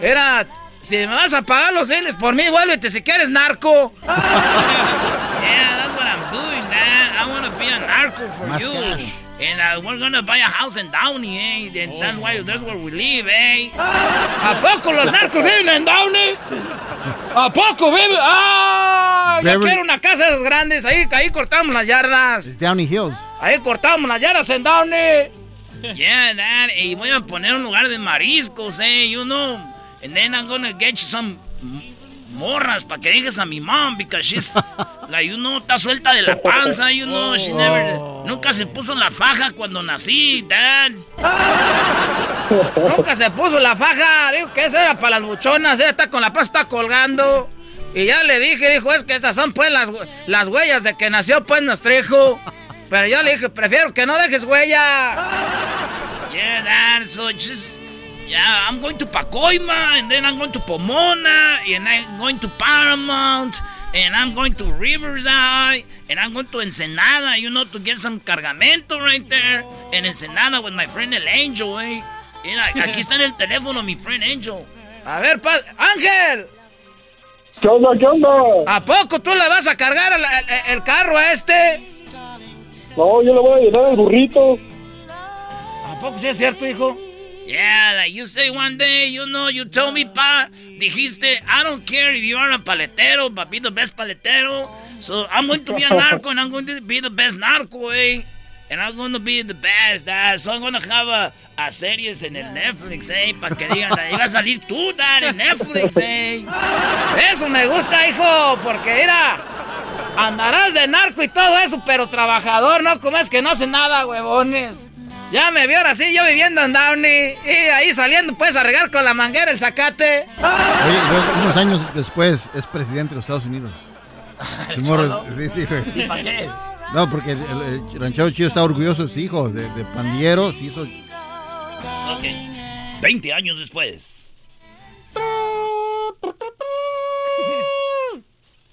Era, si me vas a pagar los biles por mí, vuélvete si quieres narco. Yeah, that's what I'm doing, Dad. I want to be a narco for Más you. cash. And uh, we're gonna buy a house in Downey, eh? And that's why that's where we live, eh? ¿A poco los narcos viven en Downey? ¿A poco viven? ¡Ah! Yo quiero una casa de esas grandes. Ahí, ahí cortamos las yardas. Downey Hills. Ahí cortamos las yardas en Downey. Yeah, Dad. Y voy a poner un lugar de mariscos, eh? You know. And then I'm gonna get you some morras para que dejes a mi mom because she's like you know está suelta de la panza, you know, she never nunca se puso la faja cuando nací, Dad. Nunca se puso la faja. Dijo que esa era para las buchonas. Ella está con la pasta colgando. Y ya le dije, dijo, es que esas son pues las, las huellas de que nació pues nuestro hijo. Pero yo le dije, prefiero que no dejes huella. Yeah, dad, so just... Yeah, I'm going to Pacoima, and then I'm going to Pomona, and I'm going to Paramount, and I'm going to Riverside, and I'm going to Ensenada, you know, to get some cargamento right there. En Ensenada with my friend El Angel, eh. Mira, aquí está en el teléfono mi friend Angel. A ver, pa Ángel. ¿Qué onda, qué onda? ¿A poco tú le vas a cargar el, el- el carro a este? No, yo le voy a llenar el burrito. ¿A poco sí es cierto, hijo? Yeah, like you say one day, you know, you told me, pa, dijiste, I don't care if you are a paletero, but be the best paletero. So I'm going to be a narco and I'm going to be the best narco, eh? And I'm going to be the best, dad. So I'm going to have a, a series en el Netflix, eh? Para que digan, ahí va a salir tú, dad, en Netflix, eh? Eso me gusta, hijo, porque mira, andarás de narco y todo eso, pero trabajador, ¿no? Como es que no hace nada, huevones. Ya me vio ahora sí, yo viviendo en Downey. Y ahí saliendo, pues, a regar con la manguera el zacate. Oye, unos años después es presidente de los Estados Unidos. ¿El Morris, Cholo? sí, sí. ¿Y para qué? No, porque el, el- el ranchero chido está orgulloso de sus hijos, de, de pandilleros, hizo... Ok. 20 años después.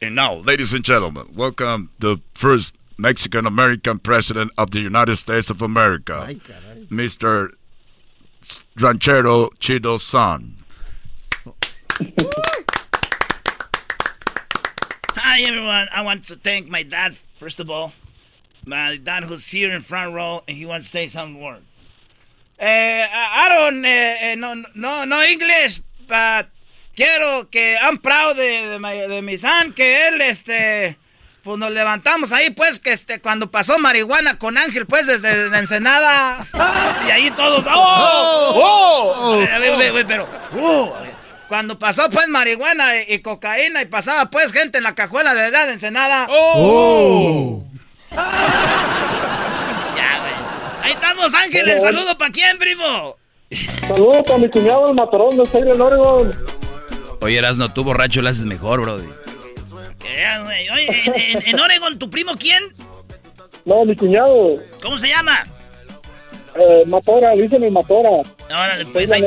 And now, ladies and gentlemen, welcome the first Mexican American president of the United States of America, Mr. Ranchero Chido San. Hi, everyone. I want to thank my dad, first of all. My dad who's here in front row, and he wants to say some words. Eh, I I don't eh, eh, no, no, no English, but quiero que I'm proud de, de, my- de mi son, que él, este, pues nos levantamos ahí, pues, que este, cuando pasó marihuana con Ángel, pues, desde de Ensenada, y ahí todos, ¡oh! ¡oh! Eh, ve, ve, ve, pero, ¡oh! Cuando pasó, pues, marihuana y, y cocaína, y pasaba, pues, gente en la cajuela de edad de Ensenada, ¡oh! Ya, güey. Ahí estamos, Ángel, el saludo para quién, primo. Saludos para mi cuñado el matorón de Stadium Oregon. Oye, Erasno, tú borracho lo haces mejor, brody. Güey. Oye, en, en- en Oregon, ¿tu primo quién? No, mi cuñado. ¿Cómo se llama? Eh, Matora, dicen el Matora. Órale, pues ahí.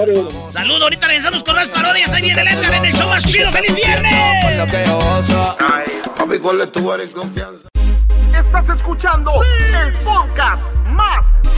Saludo, ahorita regresamos con más parodias. Ahí viene el Edgar en el show más chido. ¡Feliz viernes! Papi, ¿cuál es tu área de confianza? Estás escuchando el podcast más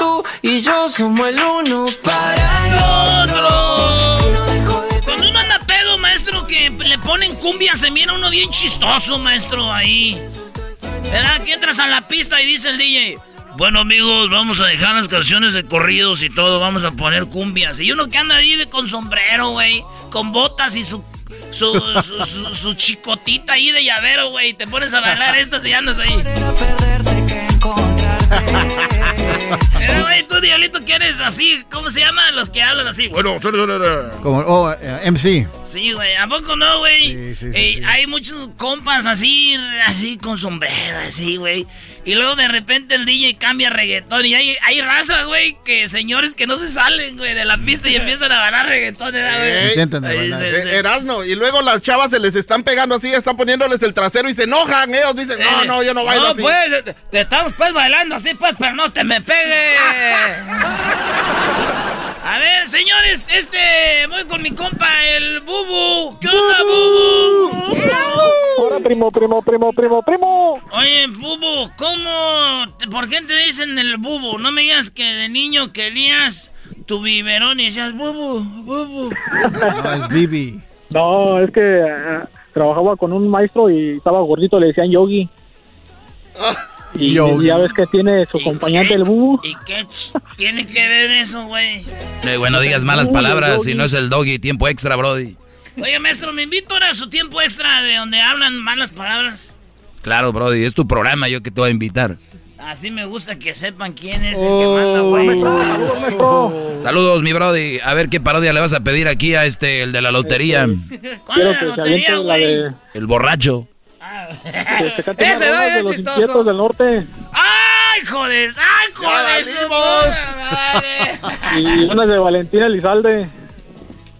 Tú y yo somos el uno para el otro. Cuando uno anda pedo, maestro, que le ponen cumbia, se mira uno bien chistoso, maestro, ahí. ¿Verdad? Que entras a la pista y dice el DJ, bueno amigos, vamos a dejar las canciones de corridos y todo, vamos a poner cumbias. Y uno que anda ahí de, con sombrero, güey, con botas y su, su, su, su- su chicotita ahí de llavero, güey, te pones a bailar estas y andas ahí. Pero, güey, tú, Diablito, ¿quieres así? ¿Cómo se llaman los que hablan así? Bueno, Como, oh, eh, MC. Sí, güey, ¿a poco no, güey? Sí, sí, sí, sí. Hay muchos compas así, así con sombrero, así, güey. Y luego de repente el DJ cambia a reggaetón. Y hay, hay raza, güey, que señores que no se salen, güey, de la pista y empiezan a bailar reggaetón, ¿verdad, güey? Se- eh, Erasno, y luego las chavas se les están pegando así, están poniéndoles el trasero y se enojan. Ellos dicen, no, no, yo no bailo no, así. pues, te, te estamos pues bailando así, pues, pero no te me pegues. A ver, señores, este, voy con mi compa, el Bubu. ¿Qué onda, Bubu? Hola, primo, primo, primo, primo, primo. Oye, Bubu, ¿cómo? ¿Por qué te dicen el Bubu? No me digas que de niño querías tu biberón y decías Bubu, Bubu. No, es Bibi. No, es que eh, trabajaba con un maestro y estaba gordito, le decían Yogi. Y, Yogi. y ya ves que tiene su acompañante el bubu. ¿Y qué tiene que ver eso, güey? Eh, bueno, digas malas Uy, palabras, si no es el doggy, tiempo extra, Brody. Oye, maestro, me invito ahora a su tiempo extra de donde hablan malas palabras. Claro, Brody, es tu programa, yo que te voy a invitar. Así me gusta que sepan quién es el que manda, güey. Saludos, mi Brody. A ver qué parodia le vas a pedir aquí a este, el de la lotería. Quiero que se aviente la de... El borracho. Ese no es de los chistoso. inquietos del norte. ¡Ay, joder! ¡Ay, joder! madre! Y una de Valentina Elizalde.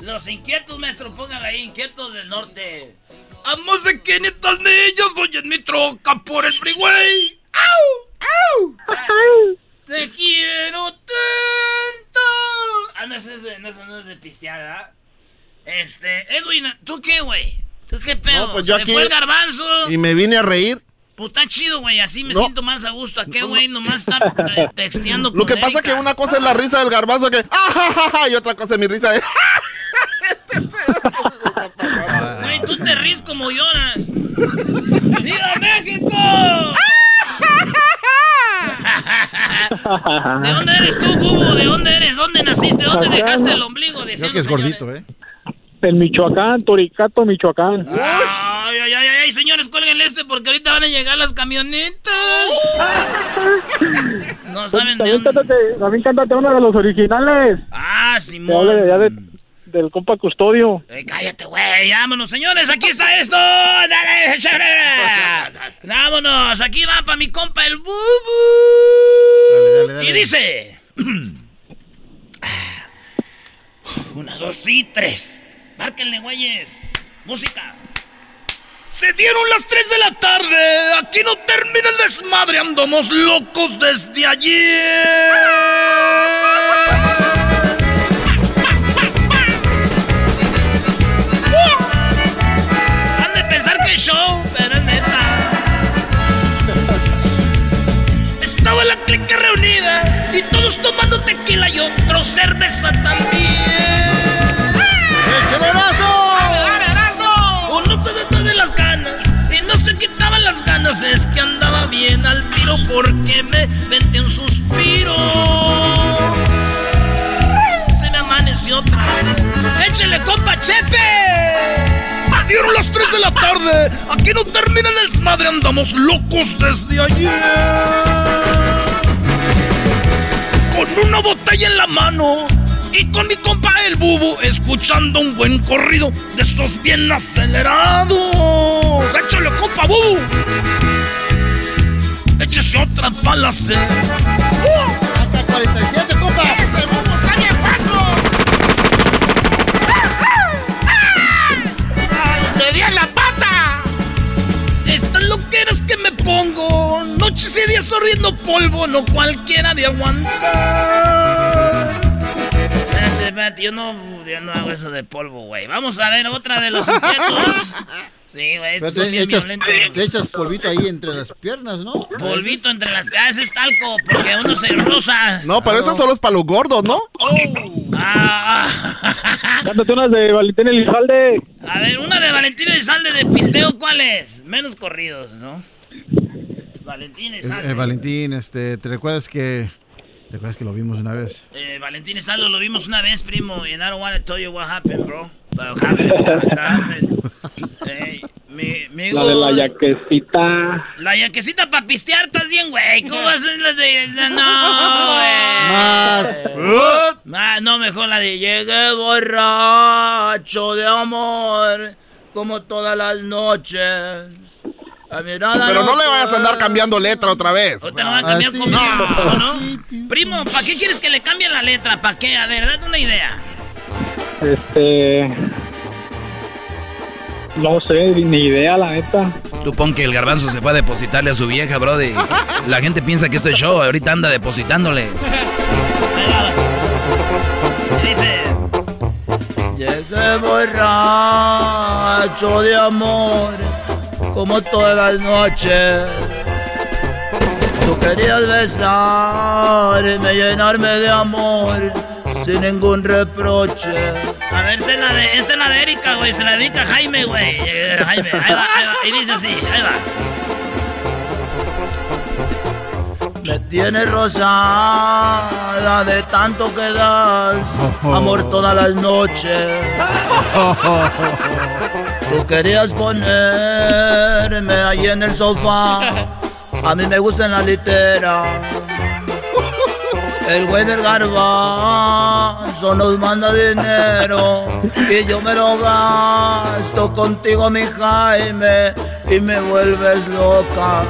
Los inquietos, maestro, póngala ahí, inquietos del norte. A más de 500 millas voy en mi troca por el freeway. ¡Au! ¡Au! Te quiero tanto. Ah, no, ese es de, no, no es de pistear, ¿verdad? Este, Edwin, ¿tú qué, güey? ¿Tú qué pedo? No, pues yo Se aquí- fue el garbanzo. Y me vine a reír. Pues está chido, güey, así me No. siento más a gusto. Aquel güey nomás está eh, texteando Lo con que pasa que Erika. una cosa es la risa del garbanzo que ¡ah, y otra cosa es mi risa de Güey, tú te ríes como lloras. ¡Viva México! ¿De dónde eres tú, Bubu? ¿De dónde eres? ¿Dónde naciste? ¿Dónde dejaste el ombligo? Creo Diciendo, que es señores. gordito, ¿eh? En Michoacán, Toricato, Michoacán. Ay, ay, ay, ay, señores, cuélguenle este porque ahorita van a llegar las camionetas. No saben de dónde. cántate, también cántate una de los originales. Ah, Simón. allá de- del compa Custodio. Eh, cállate, güey. Vámonos, señores. Aquí está esto. Dale, chévere. Vámonos. Aquí va para mi compa el bubu. Y dice. Una, dos y tres. Márquenle, güeyes. Música. Se dieron las 3 de la tarde. Aquí no termina el desmadre. Andamos locos desde ayer. Han de pensar que show, pero es neta. Estaba la clica reunida y todos tomando tequila y otro cerveza también. Las ganas. Es que andaba bien al tiro porque me vente un suspiro. Se me amaneció otra vez. ¡Échele, compa Chepe! Dieron las 3 de la tarde. Aquí no termina el desmadre. Andamos locos desde ayer. Con una botella en la mano. Y con mi compa el bubu escuchando un buen corrido de estos bien acelerados. ¡Échale, compa bubu! Échese otra palace. Hasta 47, compa. ¡Me di en la pata! Estas loqueras que me pongo, noches y días sorbiendo polvo, no cualquiera de aguantar. Yo no, yo no hago eso de polvo, güey. Vamos a ver otra de los inquietos. Sí, güey, estos son Te bien echas, violentos. te echas polvito ahí entre las piernas, ¿no? Polvito entre las... Ah, ese es talco, porque uno se rosa. No, pero eso solo es para los gordos, ¿no? Ah, Cántate unas de Valentina Elizalde. A ver, una de Valentín Elizalde de pisteo, ¿cuál es? Menos corridos, ¿no? Valentín El, Elizalde. el Valentín, este, ¿te recuerdas que te acuerdas que lo vimos una vez? Eh, Valentín Elizalde lo vimos una vez, primo, and I don't want to tell you what happened, bro. But happened, that, that happened. Hey, mi, mi La de la yaquecita. La yaquecita para pistear, estás bien, güey. ¿Cómo vas a la de.? No, güey. Más. Ah, no, mejor la de. Llegué borracho de amor, como todas las noches. A mi nada Pero no le vayas a andar cambiando letra otra vez. Te lo van a cambiar Así, conmigo, no. ¿no? Primo, ¿para qué quieres que le cambie la letra? ¿Para qué? A ver, date una idea. Este. No sé, ni idea, la neta. Tú pon que el garbanzo se fue a depositarle a su vieja, brody. La gente piensa que esto es show, ahorita anda depositándole. Dice. Llegué borracho de amor, como todas las noches. Tú querías besarme, llenarme de amor, sin ningún reproche. A ver, esta es la de, esta es la de Erika, güey. Se la dedica a Jaime, güey. Eh, Jaime, ahí va, ahí va. Y dice así, ahí va. Me tienes rosada de tanto que das amor todas las noches. Tú querías ponerme ahí en el sofá. A mí me gusta en la litera. El güey del garbanzo nos manda dinero y yo me lo gasto contigo, mi Jaime, y me vuelves loca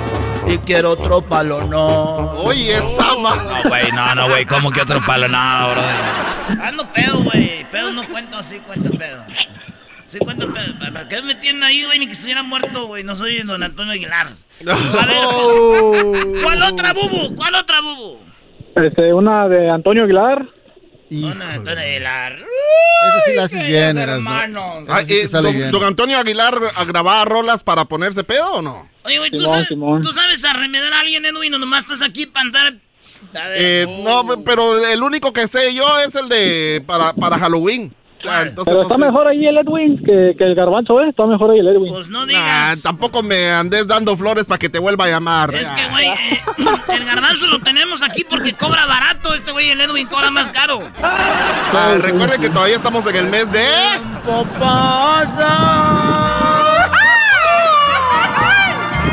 y quiero otro palo, no. Oye, esa ma- No, güey, no, no, güey. ¿Cómo que otro palo? No, brother. Ando pedo, güey. Pedo no cuento así, cuento pedo. Sí cuento pedo. ¿Para qué me tienen ahí, güey? Ni que estuviera muerto, güey. No soy don Antonio Aguilar. A ver, ¿cuál otra, bubu? ¿Cuál otra, bubu? Este, una de Antonio Aguilar. Don Antonio Aguilar. Ese sí la haces bien. Ah, sí eh, sale don, bien. don Antonio Aguilar a grabar rolas para ponerse pedo o no? Oye, güey, ¿tú, Simón, sabes, Simón. tú sabes arremedar a alguien, Edwin, o nomás estás aquí para andar... Ver, Eh, oh. No, pero el único que sé yo es el de para, para Halloween. Entonces Pero no está sé. mejor ahí el Edwin que, que el garbanzo, ¿eh? Está mejor ahí el Edwin. Pues no Nah, tampoco me andes dando flores para que te vuelva a llamar. Es que, güey, eh, el garbanzo lo tenemos aquí porque cobra barato. Este güey, el Edwin, cobra más caro. Ah, recuerden que todavía estamos en el mes de... pasa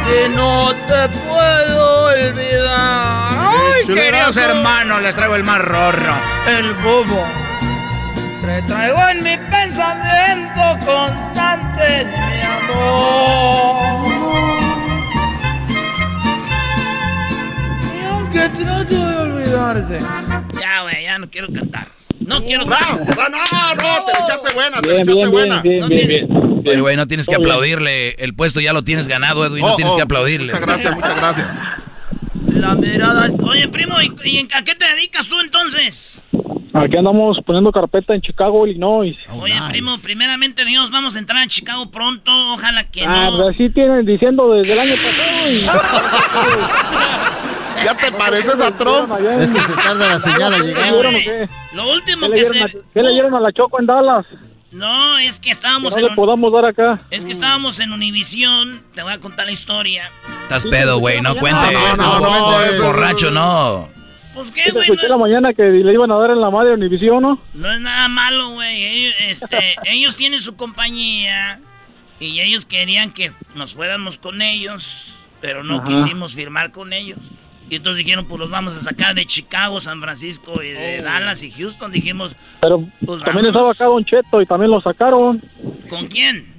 y no te puedo olvidar. Ay, Queridos hermanos, les traigo el más rorro. El bobo. Te traigo en mi pensamiento constante, mi amor. Y aunque trato de olvidarte. Ya, güey, ya no quiero cantar. No quiero No, cantar. no, no, no, te echaste buena, te echaste buena. Oye, güey, no tienes que aplaudirle. El puesto ya lo tienes ganado, Edwin. Oh, No tienes oh, que aplaudirle. Muchas gracias, muchas gracias. La mirada es... Oye, primo, ¿y, y en- a qué te dedicas tú entonces? Aquí andamos poniendo carpeta en Chicago, Illinois. Oye, primo, primeramente Dios, vamos a entrar a Chicago pronto. Ojalá que Ah, no. pues así tienen diciendo desde el año pasado. Ya te pareces a Trump. Es que se tarda la señal a llegar. güey, Lo último ¿Qué que le, dieron se. qué le dieron a la Choco en Dallas? No, es que Que estábamos no en. le podamos dar acá. Es que estábamos en Univisión. Te voy a contar la historia. Estás pedo, güey. No cuente. No, no, no, eso- Borracho, no. Pues ¿Qué güey. escuché No, la mañana que le iban a dar en la madre a Univision, no? no es nada malo, güey. Ellos, este, ellos tienen su compañía. Y ellos querían que nos fuéramos con ellos. Pero no Ajá. quisimos firmar con ellos. Y entonces dijeron, pues los vamos a sacar de Chicago, San Francisco, y de Dallas y Houston. Dijimos, Pero Pues también estaba acá Don Cheto y también lo sacaron. ¿con quién?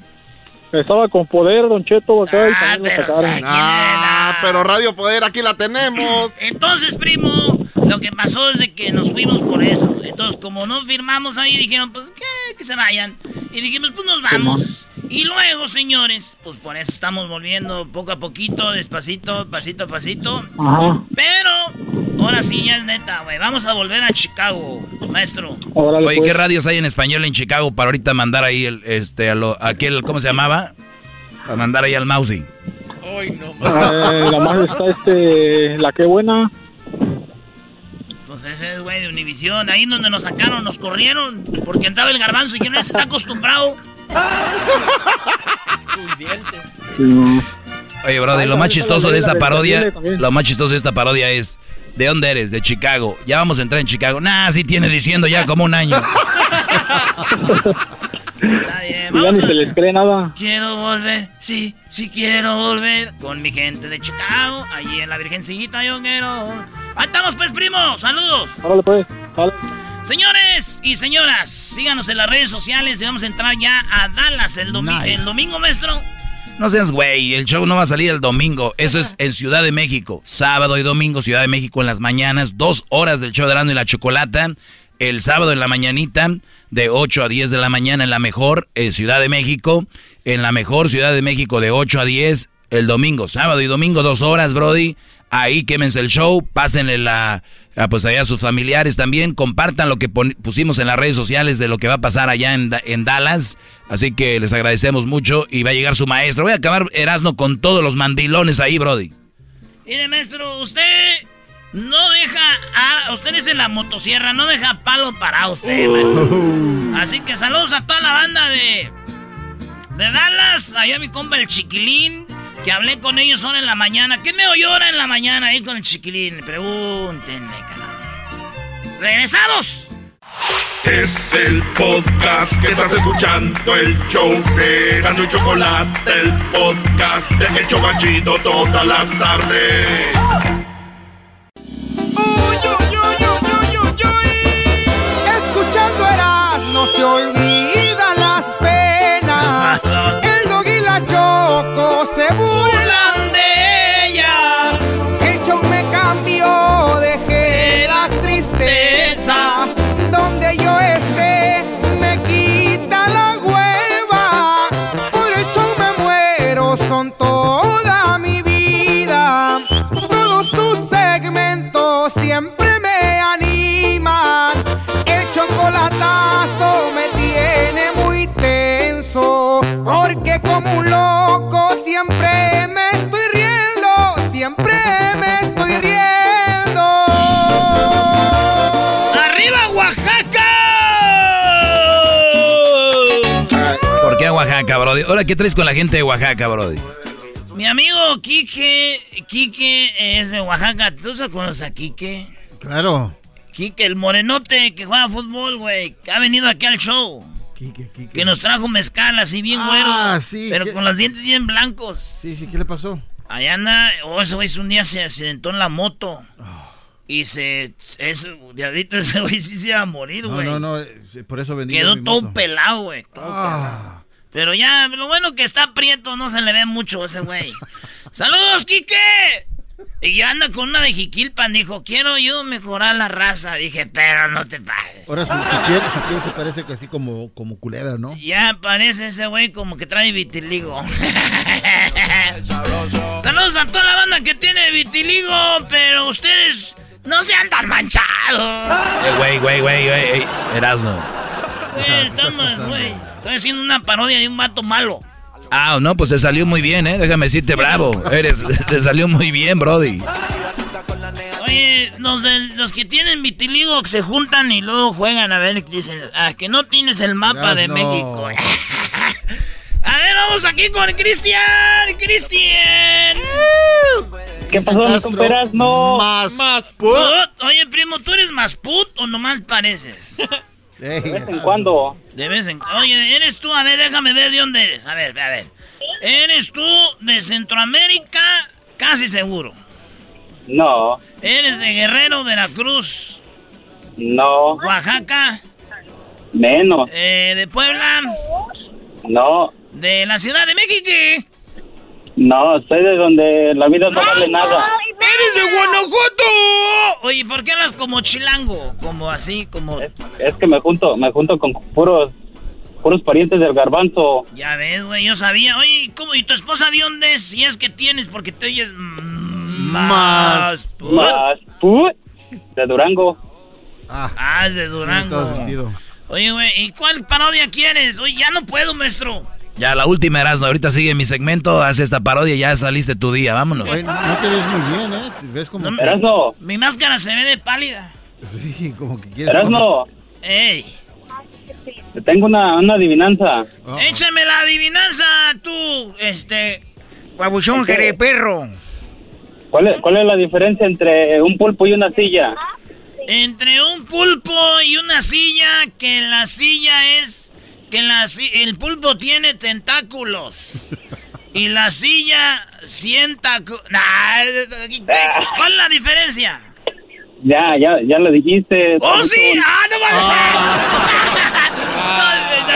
Estaba con poder Don Cheto acá y Ah, también lo pero sacaron. ¿quién Ah, pero Radio Poder aquí la tenemos. Entonces, primo, lo que pasó es de que nos fuimos por eso. Entonces, como no firmamos ahí, dijeron, pues, ¿qué? Que se vayan. Y dijimos, pues, nos vamos. Y luego, señores, pues, por eso estamos volviendo poco a poquito, despacito, pasito a pasito. Ajá. Pero, ahora sí, ya es neta, güey. Vamos a volver a Chicago, maestro. Órale, Oye, pues. ¿qué radios hay en español en Chicago para ahorita mandar ahí el, este, a lo, aquel, ¿cómo se llamaba? Para mandar ahí al Mousy. Ay, no, Eh, la más está este, la que buena. Pues ese es, güey, de Univisión. Ahí donde nos sacaron, nos corrieron. Porque entraba el garbanzo y que no está acostumbrado. Tus dientes. Oye, brother, lo más chistoso de esta parodia, lo más chistoso de esta parodia es, ¿de dónde eres? De Chicago. Ya vamos a entrar en Chicago. Nah, sí tiene diciendo ya como un año. Bien, Ya ni a... se les cree nada. Quiero volver, sí, sí quiero volver con mi gente de Chicago, allí en la Virgencita yo quiero. Ahí estamos pues, primo, saludos. Órale, pues. Dale. Señores y señoras, síganos en las redes sociales y vamos a entrar ya a Dallas el, domi- Nice. el domingo, maestro. No seas güey, el show no va a salir el domingo. Eso es en Ciudad de México. Sábado y domingo, Ciudad de México en las mañanas. Dos horas del show de Erasmo y la Chocolata. El sábado en la mañanita, de 8 a 10 de la mañana en la mejor eh, Ciudad de México. En la mejor Ciudad de México, de 8 a 10 el domingo. Sábado y domingo, dos horas, Brody. Ahí quémense el show, pásenle la, a, pues allá a sus familiares también, compartan lo que pusimos en las redes sociales de lo que va a pasar allá en, Da- en Dallas. Así que les agradecemos mucho y va a llegar su maestro. Voy a acabar Erasmo con todos los mandilones ahí, Brody. Mire, maestro, usted no deja. A, usted es en la motosierra, no deja palo para usted, maestro. Así que saludos a toda la banda de. De Dallas, allá mi compa el chiquilín. Que hablé con ellos ahora en la mañana. ¿Qué me oyó ahora en la mañana ahí con el chiquilín? Pregúntenme, cabrón. ¡Regresamos! Es el podcast que estás escuchando, el show de Gano y Chocolate, el podcast de El Chocachito todas las tardes. Escuchando eras no se olvida Oaxaca, Brody? Ahora, ¿qué traes con la gente de Oaxaca, Brody? Mi amigo Quique, Quique es de Oaxaca. ¿Tú se conoces a Quique? Claro. Quique, el morenote que juega fútbol, güey. Que ha venido aquí al show. Que nos trajo mezcal así bien Ah, güero. sí, Pero ¿qué? con los dientes bien blancos. Sí, sí, ¿qué le pasó? Allá anda, oh, ese güey un día se accidentó en la moto. Ah. Y se, es, de ahorita ese güey sí se iba a morir, No, güey. no, no, eh, por eso vendí. Quedó mi todo moto. pelado, güey. todo Ah. pelado. Pero ya, lo bueno que está prieto, no se le ve mucho a ese güey. ¡Saludos, Quique! Y ya anda con una de Jiquilpan, dijo, quiero yo mejorar la raza. Dije, pero no te pases. Ahora su, su piel, su piel se parece que así como, como culebra, ¿no? Ya parece ese güey como que trae vitiligo. Saludos a toda la banda que tiene vitiligo, pero ustedes no sean tan manchados. Eh, Güey, güey, güey, güey, ey, Erasmo. Güey. Estoy haciendo una parodia de un vato malo. Ah, no, pues te salió muy bien, ¿eh? Déjame decirte, bravo. Eres, te salió muy bien, Brody. Oye, los, de- los que tienen vitiligo que se juntan y luego juegan a ver, dicen, ah, que no tienes el mapa de no. México. a ver, vamos aquí con Cristian, Cristian. ¿Qué pasó, mi compa Erasmo? Más, más put. Oye, primo, ¿tú eres más put o nomás pareces? De vez en cuando. De vez en Oye, ¿eres tú? A ver, déjame ver de dónde eres. A ver, a ver. ¿Eres tú de Centroamérica? Casi seguro. No, ¿Eres de Guerrero, Veracruz, no, Oaxaca, menos, eh, de Puebla, no, de la Ciudad de México? No, soy de donde la vida no vale nada. ¡Eres de Guanajuato! Oye, ¿por qué hablas como chilango? Como así, como... Es que me junto, me junto con puros, puros parientes del garbanzo. Ya ves, güey, yo sabía. Oye, ¿y ¿cómo? ¿Y tu esposa de dónde es? Si es que tienes, porque te oyes más... put. Más, put, de Durango. Ah, es de Durango. Tiene todo sentido. Oye, güey, ¿y cuál parodia quieres? Oye, ya no puedo, maestro. Ya, la última, Erasmo. Ahorita sigue mi segmento, haz esta parodia y ya saliste tu día, vámonos. Oye, no te ves muy bien, ¿eh? Te ves como... Erasmo, Mi máscara se ve de pálida. Sí, como que quieres... Erasmo, ¡Ey! te tengo una, una adivinanza. Échame la adivinanza, tú, este... Guabuchón, Ok. perro. ¿Cuál es, ¿Cuál es la diferencia entre un pulpo y una silla? Entre un pulpo y una silla, que la silla es... Que la, el pulpo tiene tentáculos. Y la silla sienta... Nah, ¿qué- ¿Cuál es la diferencia? Ya, ya, ya lo dijiste. ¡Oh, sí! ¡Ah, no mames!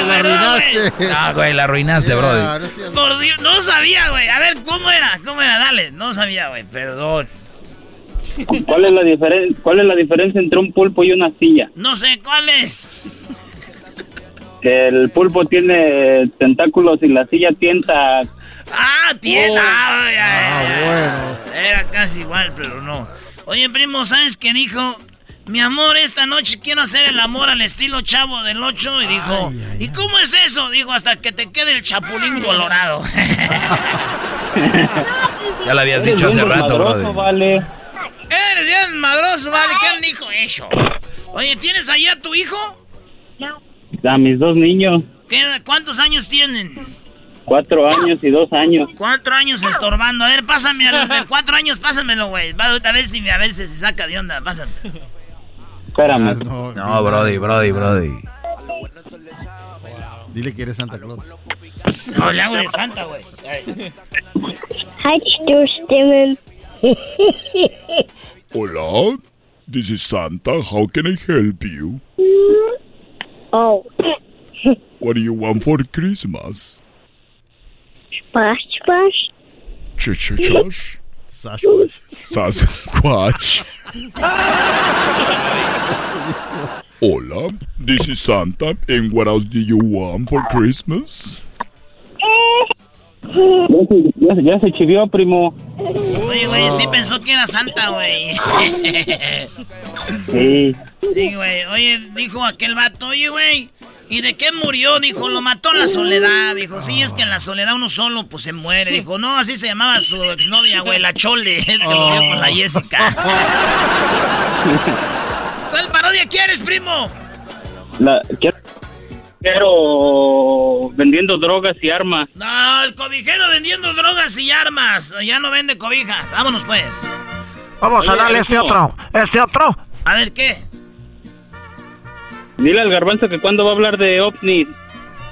La arruinaste. Ah, güey, la arruinaste, Brody. Por Dios, no sabía, güey. A ver, ¿cómo era? ¿Cómo era? Dale, no sabía, güey. Perdón. ¿Cuál es la diferencia? ¿Cuál es la diferencia entre un pulpo y una silla? No sé cuál es. Que el pulpo tiene tentáculos y la silla tienta. Ah, tiene. Oh. Ah, bueno. Era casi igual, pero no. Oye, primo, ¿sabes qué dijo? Mi amor, esta noche quiero hacer el amor al estilo chavo del 8. Y dijo, ¿y cómo es eso? Dijo, hasta que te quede el chapulín colorado. Ya lo habías Eres dicho hace rato, Brody. vale. Eres bien madroso, ¿vale? ¿Quién dijo eso? Oye, ¿tienes ahí a tu hijo? A mis dos niños, ¿Qué, ¿Cuántos años tienen? Cuatro años y dos años. Cuatro años estorbando. A ver, pásame al de cuatro años, pásamelo, güey. Va, A ver si a ver si se saca de onda. Pásame. Espérame. No, Brody, Brody, Brody. Dile que eres Santa Claus. No, le hago de santa, güey. Hola, this is Santa. How can I help you? Oh. What do you want for Christmas? Splash, splash. Ch ch chosh? Sasquatch. Sasquatch. Hola, this is Santa. And what else do you want for Christmas? Ya, se- ya se chivió, primo. Oye, güey, sí pensó que era santa, güey. Sí. Sí, güey. Oye, dijo aquel vato, oye, güey. ¿Y de qué murió? Dijo, lo mató en la soledad. Dijo, sí, es que en la soledad uno solo, pues se muere. Dijo, no, así se llamaba su exnovia, güey, la Chole. Es que lo vio con la Jessica. ¿Cuál parodia quieres, primo? La, quiero, quiero vendiendo drogas y armas. No, el cobijero vendiendo drogas y armas. Ya no vende cobijas. Vámonos, pues. Vamos a darle este otro. Este otro. A ver, ¿qué? Dile al garbanzo que cuando va a hablar de ovnis.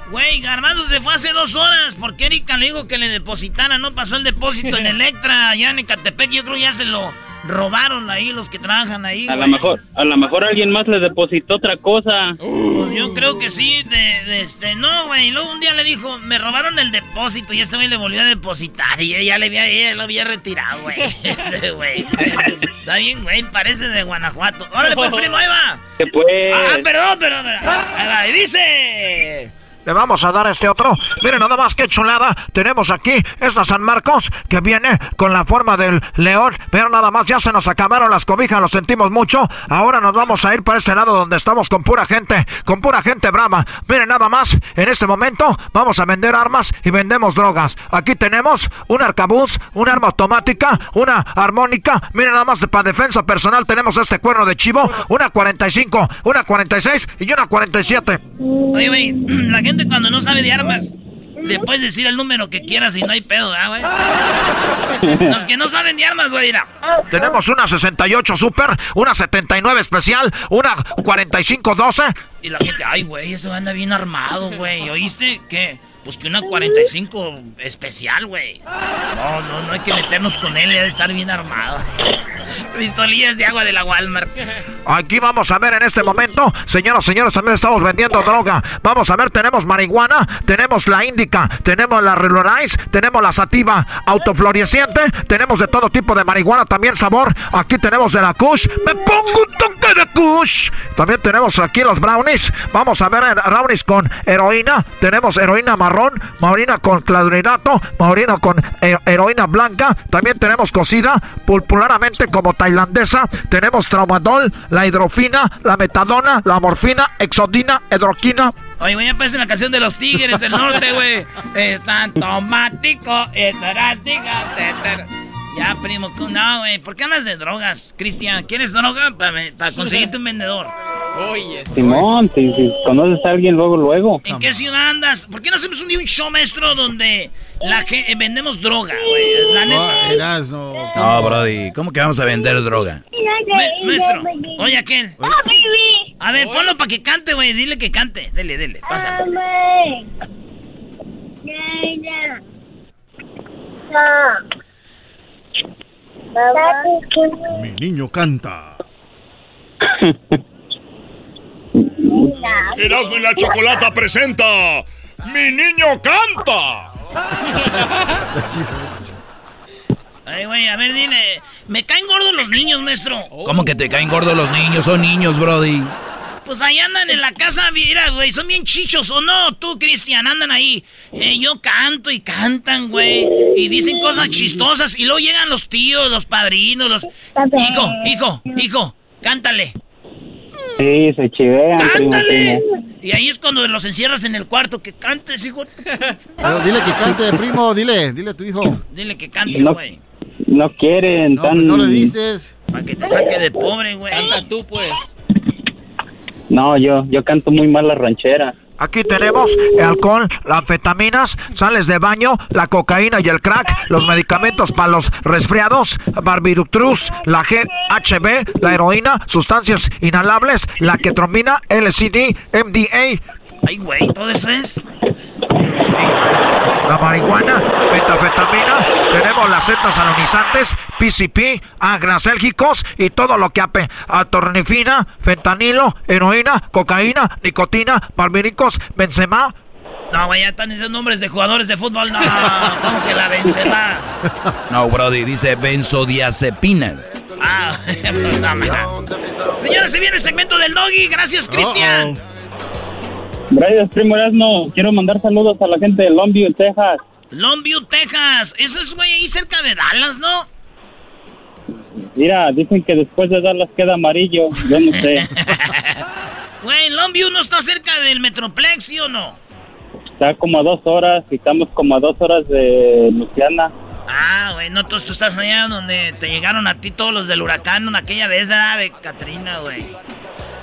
Güey, Garbanzo se fue hace dos horas porque Erika le dijo que le depositara. No pasó el depósito en Electra, allá en Ecatepec. Yo creo ya se lo robaron ahí los que trabajan ahí. A lo mejor, a lo mejor alguien más le depositó otra cosa. Pues yo creo que sí, de, de este, no, güey. Y Luego un día le dijo, me robaron el depósito y este güey le volvió a depositar y ella le había, lo había retirado, güey. Ese güey. Está bien, güey, parece de Guanajuato. Órale, pues, primo, ahí va. Pues. Ah, perdón, perdón, perdón. Ahí va, y dice... Le vamos a dar este otro. Miren nada más qué chulada. Tenemos aquí esta San Marcos que viene con la forma del león. Pero nada más ya se nos acabaron las cobijas, lo sentimos mucho. Ahora nos vamos a ir para este lado donde estamos con pura gente, con pura gente brava. Miren nada más, en este momento vamos a vender armas y vendemos drogas. Aquí tenemos un arcabuz, un arma automática, una armónica. Miren nada más para defensa personal tenemos este cuerno de chivo, una 45, una 46 y una 47. Oye, güey, la gente cuando no sabe de armas, le puedes decir el número que quieras y no hay pedo, ¿verdad, güey? Los que no saben de armas, güey, mira. Tenemos una 68 Super, una 79 especial, una 45 12. Y la gente, ay, güey, eso anda bien armado, güey. ¿Oíste? ¿Qué? Pues que una 45 especial, güey. No, no, no hay que meternos con él, debe estar bien armado. Pistolillas de agua de la Walmart. Aquí vamos a ver en este momento, señoras, señores, también estamos vendiendo droga. Vamos a ver, tenemos marihuana, tenemos la índica, tenemos la Relorize, tenemos la sativa autofloreciente, tenemos de todo tipo de marihuana, también sabor. Aquí tenemos de la Kush, me pongo un toque de Kush. También tenemos aquí los brownies. Vamos a ver eh, brownies con heroína, tenemos heroína marrón, marina con cladridato, marina con eh, heroína blanca. También tenemos cocida popularmente como tailandesa. Tenemos traumadol, la hidrofina, la metadona, la morfina, exodina, hidroquina. Oye, güey, ya aparece la canción de los tigres del norte, güey. Están tomático, etarática. Ya, primo, no, güey. ¿Por qué hablas de drogas, Cristian? ¿Quieres droga para conseguirte un vendedor? Oye. Simón, si, si conoces a alguien luego, luego. ¿En qué ciudad andas? ¿Por qué no hacemos un día un show, maestro, donde la eh, vendemos droga, güey? Es la neta. No, Brody, ¿cómo que vamos a vender droga? Ma- maestro, oye, aquel. A ver, ponlo para que cante, güey. Dile que cante. Dele, dele. Pásalo. Mi niño canta. Erasmo y la Chocolata presenta ¡Mi niño canta! Ay, güey, a ver, dile. Me caen gordos los niños, maestro. ¿Cómo que te caen gordos los niños? Son niños, Brody. Pues ahí andan en la casa, mira, güey, son bien chichos, ¿o no? Tú, Cristian, andan ahí. Eh, yo canto y cantan, güey. Y dicen cosas chistosas. Y luego llegan los tíos, los padrinos, los... Hijo, hijo, hijo, cántale. Sí, se chivean, primo, ¡Cántale! primo. Y ahí es cuando los encierras en el cuarto. Que cantes, hijo. Pero dile que cante, primo, dile, dile a tu hijo. Dile que cante, güey. no quieren, No, tan... pero no le dices. Para que te saque de pobre, güey. Canta tú, pues. No, yo, yo canto muy mal la ranchera. Aquí tenemos el alcohol, las anfetaminas, sales de baño, la cocaína y el crack, los medicamentos para los resfriados, barbiturus, la GHB, la heroína, sustancias inhalables, la ketrombina, LCD, MDA. Ay, güey, todo eso es. La marihuana, metafetamina, tenemos las setas salonizantes, PCP, agrasélgicos y todo lo que ape, atornifina, fentanilo, heroína, cocaína, nicotina, barbíricos, benzema, No, güey, ya están diciendo nombres de jugadores de fútbol. No, ¿cómo que la Benzema? No, Brody, dice benzodiazepinas. Ah, no, man. Señores, se viene el segmento del doggy. Gracias, Cristian. Gracias, primo Erasmo. Quiero mandar saludos a la gente de Longview, Texas. Longview, Texas. Eso es, güey, ahí cerca de Dallas, ¿no? Mira, dicen que después de Dallas queda amarillo. Yo no sé. Güey, Longview no está cerca del Metroplex, ¿sí o no? Está como a dos horas y estamos como a dos horas de Luciana. Ah, güey, no, tú, tú estás allá donde te llegaron a ti todos los del huracán aquella vez, ¿verdad? De Katrina, güey.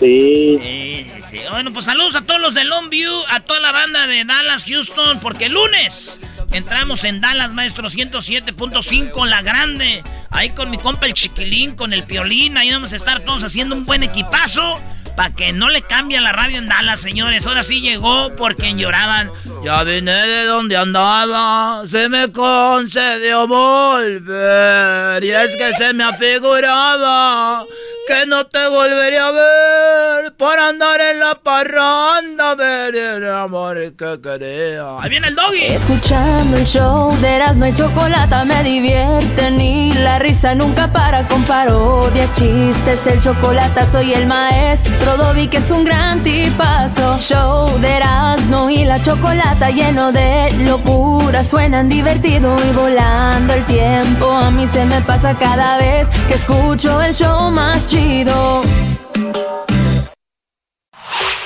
Sí. Sí, sí. Bueno, pues saludos a todos los de Longview, a toda la banda de Dallas, Houston, porque el lunes entramos en Dallas, maestro 107.5, la grande. Ahí con mi compa el chiquilín, con el piolín, ahí vamos a estar todos haciendo un buen equipazo. Para que no le cambie la radio en Dallas, señores. Ahora sí llegó porque lloraban. Ya vine de donde andaba, se me concedió volver. Y es que se me afiguraba que no te volvería a ver por andar en la parranda, ver el amor que quería. Ahí viene el doggy. Escuchando el show de Erasmo y Chocolata me divierte ni la risa nunca para con parodias, chistes, el chocolate soy el maestro Dobby que es un gran tipazo. Show de Erasmo y la Chocolata lleno de locura, suenan divertido y volando el tiempo. A mí se me pasa cada vez que escucho el show más chido.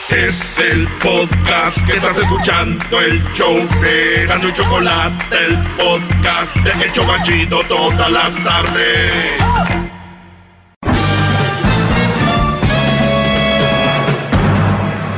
Es el podcast que estás escuchando, el show de Gano y Chocolate, el podcast de El Chobachito todas las tardes.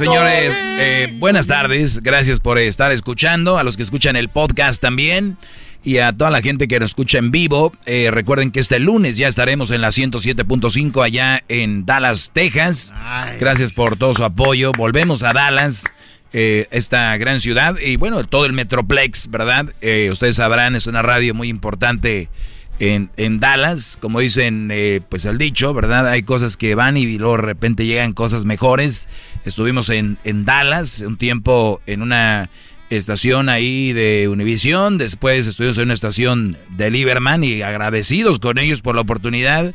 Señores, eh, buenas tardes. Gracias por estar escuchando. A los que escuchan el podcast también. Y a toda la gente que nos escucha en vivo. eh, recuerden que este lunes ya estaremos en la 107.5 allá en Dallas, Texas. Gracias por todo su apoyo. Volvemos a Dallas. eh, esta gran ciudad y bueno, todo el Metroplex, ¿verdad? Eh, ustedes sabrán, es una radio muy importante en, en Dallas, como dicen, eh, pues el dicho, ¿verdad? Hay cosas que van y luego de repente llegan cosas mejores. Estuvimos en, en Dallas un tiempo en una estación ahí de Univision, después estuvimos en una estación de Lieberman y agradecidos con ellos por la oportunidad.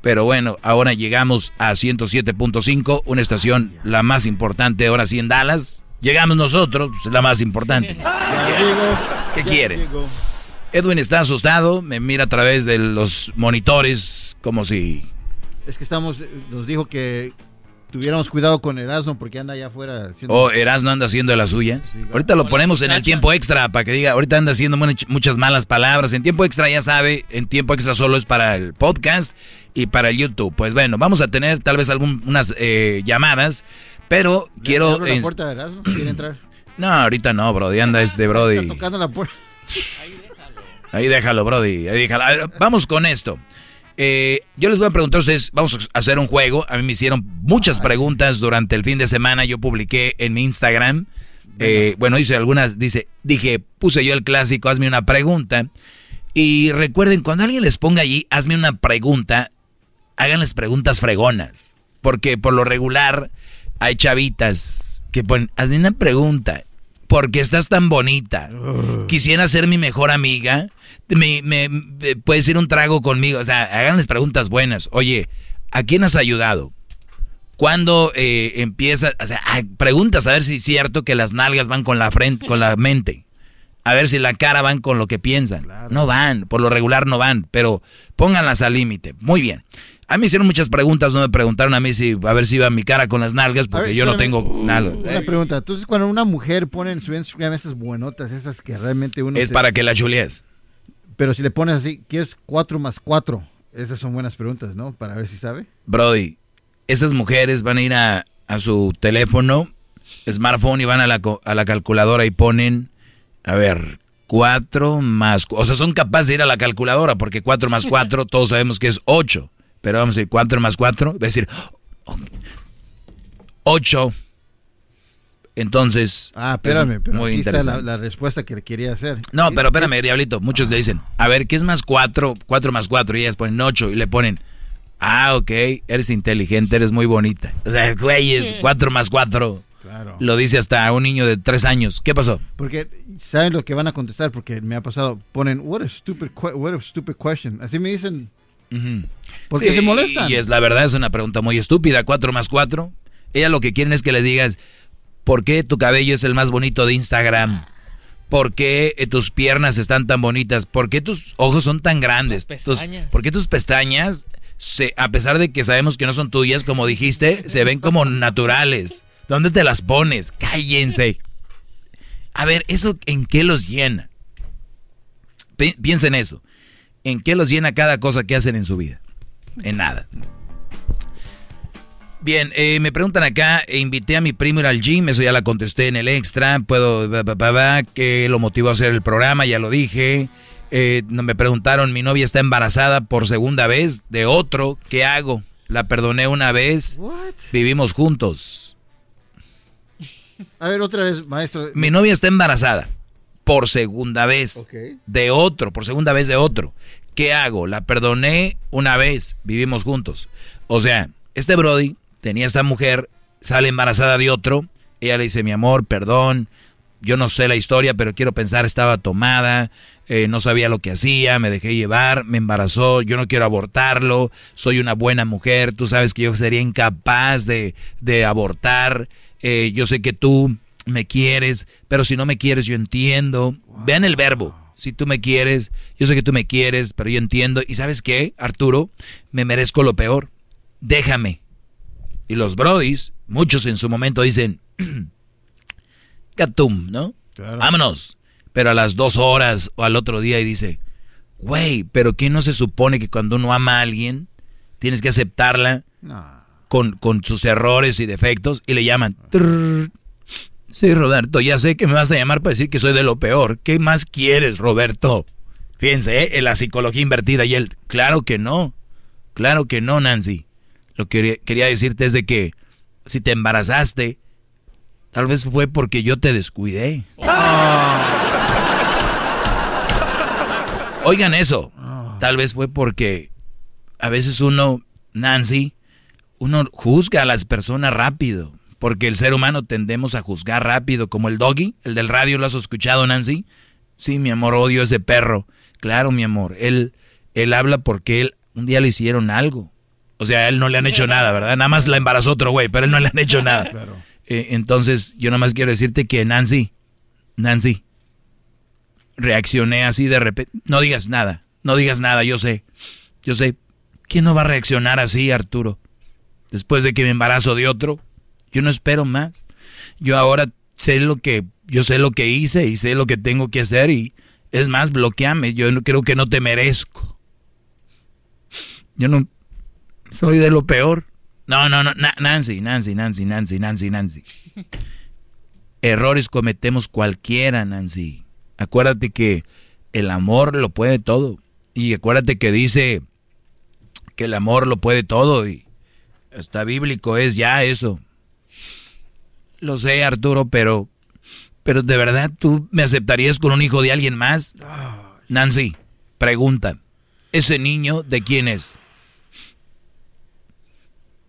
Pero bueno, ahora llegamos a 107.5, una estación la más importante ahora sí en Dallas. Llegamos nosotros, pues, la más importante. ¿Qué quiere? Edwin está asustado, me mira a través de los monitores como si... Es que estamos, nos dijo que tuviéramos cuidado con Erasmo porque anda allá afuera. haciendo- Oh, Erasmo anda haciendo de las suyas. ahorita lo ponemos en el tiempo extra para que diga, ahorita anda haciendo much- muchas malas palabras. En tiempo extra ya sabe, en tiempo extra solo es para el podcast y para el YouTube. Pues bueno, vamos a tener tal vez algunas eh, llamadas, pero ¿Le quiero... abro la puerta de Erasmo? ¿Quiere entrar? No, ahorita no, Brody, anda este Brody. Está tocando la puerta. Ahí déjalo, Brody. Ahí déjalo. Ver, vamos con esto. Eh, yo les voy a preguntar a ustedes, vamos a hacer un juego. A mí me hicieron muchas preguntas durante el fin de semana. Yo publiqué en mi Instagram. eh, bueno, hice algunas, dice, dije, puse yo el clásico, hazme una pregunta. Y recuerden, cuando alguien les ponga allí, hazme una pregunta, háganles preguntas fregonas. Porque por lo regular hay chavitas que ponen, hazme una pregunta. ¿Por qué estás tan bonita? Quisiera ser mi mejor amiga. Me, me- me- puedes ir un trago conmigo. O sea, háganles preguntas buenas. Oye, ¿a quién has ayudado? Cuando eh, empieza, o sea, preguntas a ver si es cierto que las nalgas van con la frente, con la mente. A ver si la cara van con lo que piensan. No van, por lo regular no van, pero pónganlas al límite. Muy bien. A mí me hicieron muchas preguntas, no me preguntaron a mí si a ver si iba mi cara con las nalgas, porque ver, yo no tengo nalgas. Una pregunta. Entonces, cuando una mujer pone en su Instagram esas buenotas, esas que realmente uno... Es para que la chulees. Pero si le pones así, ¿quieres 4 más 4? Esas son buenas preguntas, ¿no? Para ver si sabe. Brody, esas mujeres van a ir a, a su teléfono, smartphone y van a la, a la calculadora y ponen, a ver, 4 más... O sea, son capaces de ir a la calculadora porque 4 más 4 todos sabemos que es 8. Pero vamos a decir 4 más 4, va a decir 8. Entonces... Ah, espérame, es pero muy aquí está la, interesante. la respuesta que le quería hacer. No, pero espérame, diablito. Muchos le dicen, a ver, ¿qué es más 4? 4 más 4. Y ellas ponen 8 y le ponen, ah, ok, eres inteligente, eres muy bonita. O sea, güeyes, 4 más 4. Claro. Lo dice hasta un niño de 3 años. ¿Qué pasó? Porque saben lo que van a contestar, porque me ha pasado. Ponen, what a stupid, que- what a stupid question. Así me dicen. Porque Sí, se molestan. Y es la verdad, es una pregunta muy estúpida. 4 más 4. Ella lo que quieren es que le digas, ¿por qué tu cabello es el más bonito de Instagram? ¿Por qué eh, tus piernas están tan bonitas? ¿Por qué tus ojos son tan grandes? Tus-. ¿Por qué tus pestañas, se, a pesar de que sabemos que no son tuyas, como dijiste, se ven como naturales? ¿Dónde te las pones? Cállense. A ver, ¿eso en qué los llena? Pi- Piensa en eso. ¿En qué los llena cada cosa que hacen en su vida? En nada. Bien, eh, me preguntan acá, eh, invité a mi primo a ir al gym, eso ya la contesté en el extra, puedo, que lo motivó a hacer el programa, ya lo dije. Eh, me preguntaron, mi novia está embarazada por segunda vez de otro, ¿qué hago? La perdoné una vez, vivimos juntos. A ver, otra vez, maestro. Mi novia está embarazada por segunda vez de otro, por segunda vez de otro. ¿Qué hago? La perdoné una vez, vivimos juntos. O sea, este Brody tenía esta mujer, sale embarazada de otro, ella le dice, mi amor, perdón, yo no sé la historia, pero quiero pensar, estaba tomada, eh, no sabía lo que hacía, me dejé llevar, me embarazó, yo no quiero abortarlo, soy una buena mujer, tú sabes que yo sería incapaz de, de abortar, eh, yo sé que tú me quieres, pero si no me quieres, yo entiendo. Vean el verbo. Si tú me quieres, yo sé que tú me quieres, pero yo entiendo. ¿Y sabes qué, Arturo? Me merezco lo peor. Déjame. Y los brodis, muchos en su momento dicen, Gatum, ¿no? Vámonos. Pero a las dos horas o al otro día y dice, güey, pero ¿qué no se supone que cuando uno ama a alguien, tienes que aceptarla con, con sus errores y defectos? Y le llaman, "Trrr". Sí, Roberto, ya sé que me vas a llamar para decir que soy de lo peor. ¿Qué más quieres, Roberto? Fíjense, ¿eh? en la psicología invertida y él, claro que no, claro que no, Nancy. Lo que quería- decirte es de que si te embarazaste, tal vez fue porque yo te descuidé. Oigan eso, tal vez fue porque a veces uno, Nancy, uno juzga a las personas rápido, porque el ser humano tendemos a juzgar rápido, como el doggy, el del radio, ¿lo has escuchado, Nancy? Sí, mi amor, odio a ese perro. Claro, mi amor, él, él habla porque él, un día le hicieron algo. O sea, a él no le han hecho nada, ¿verdad? Nada más la embarazó otro güey, pero a él no le han hecho nada. Eh, entonces, yo nada más quiero decirte que Nancy, Nancy, reaccioné así de repente. No digas nada, no digas nada, yo sé, yo sé. ¿Quién no va a reaccionar así, Arturo? Después de que me embarazo de otro, yo no espero más. Yo ahora sé lo que, yo sé lo que hice y sé lo que tengo que hacer y es más, bloqueame. Yo no creo que no te merezco. Yo no soy de lo peor. No, no, no, Na- Nancy, Nancy, Nancy, Nancy, Nancy, Nancy. Errores cometemos cualquiera, Nancy. Acuérdate que el amor lo puede todo. Y acuérdate que dice que el amor lo puede todo y hasta bíblico es ya eso. Lo sé, Arturo, pero pero de verdad tú me aceptarías con un hijo de alguien más? Nancy, pregunta. ¿Ese niño de quién es?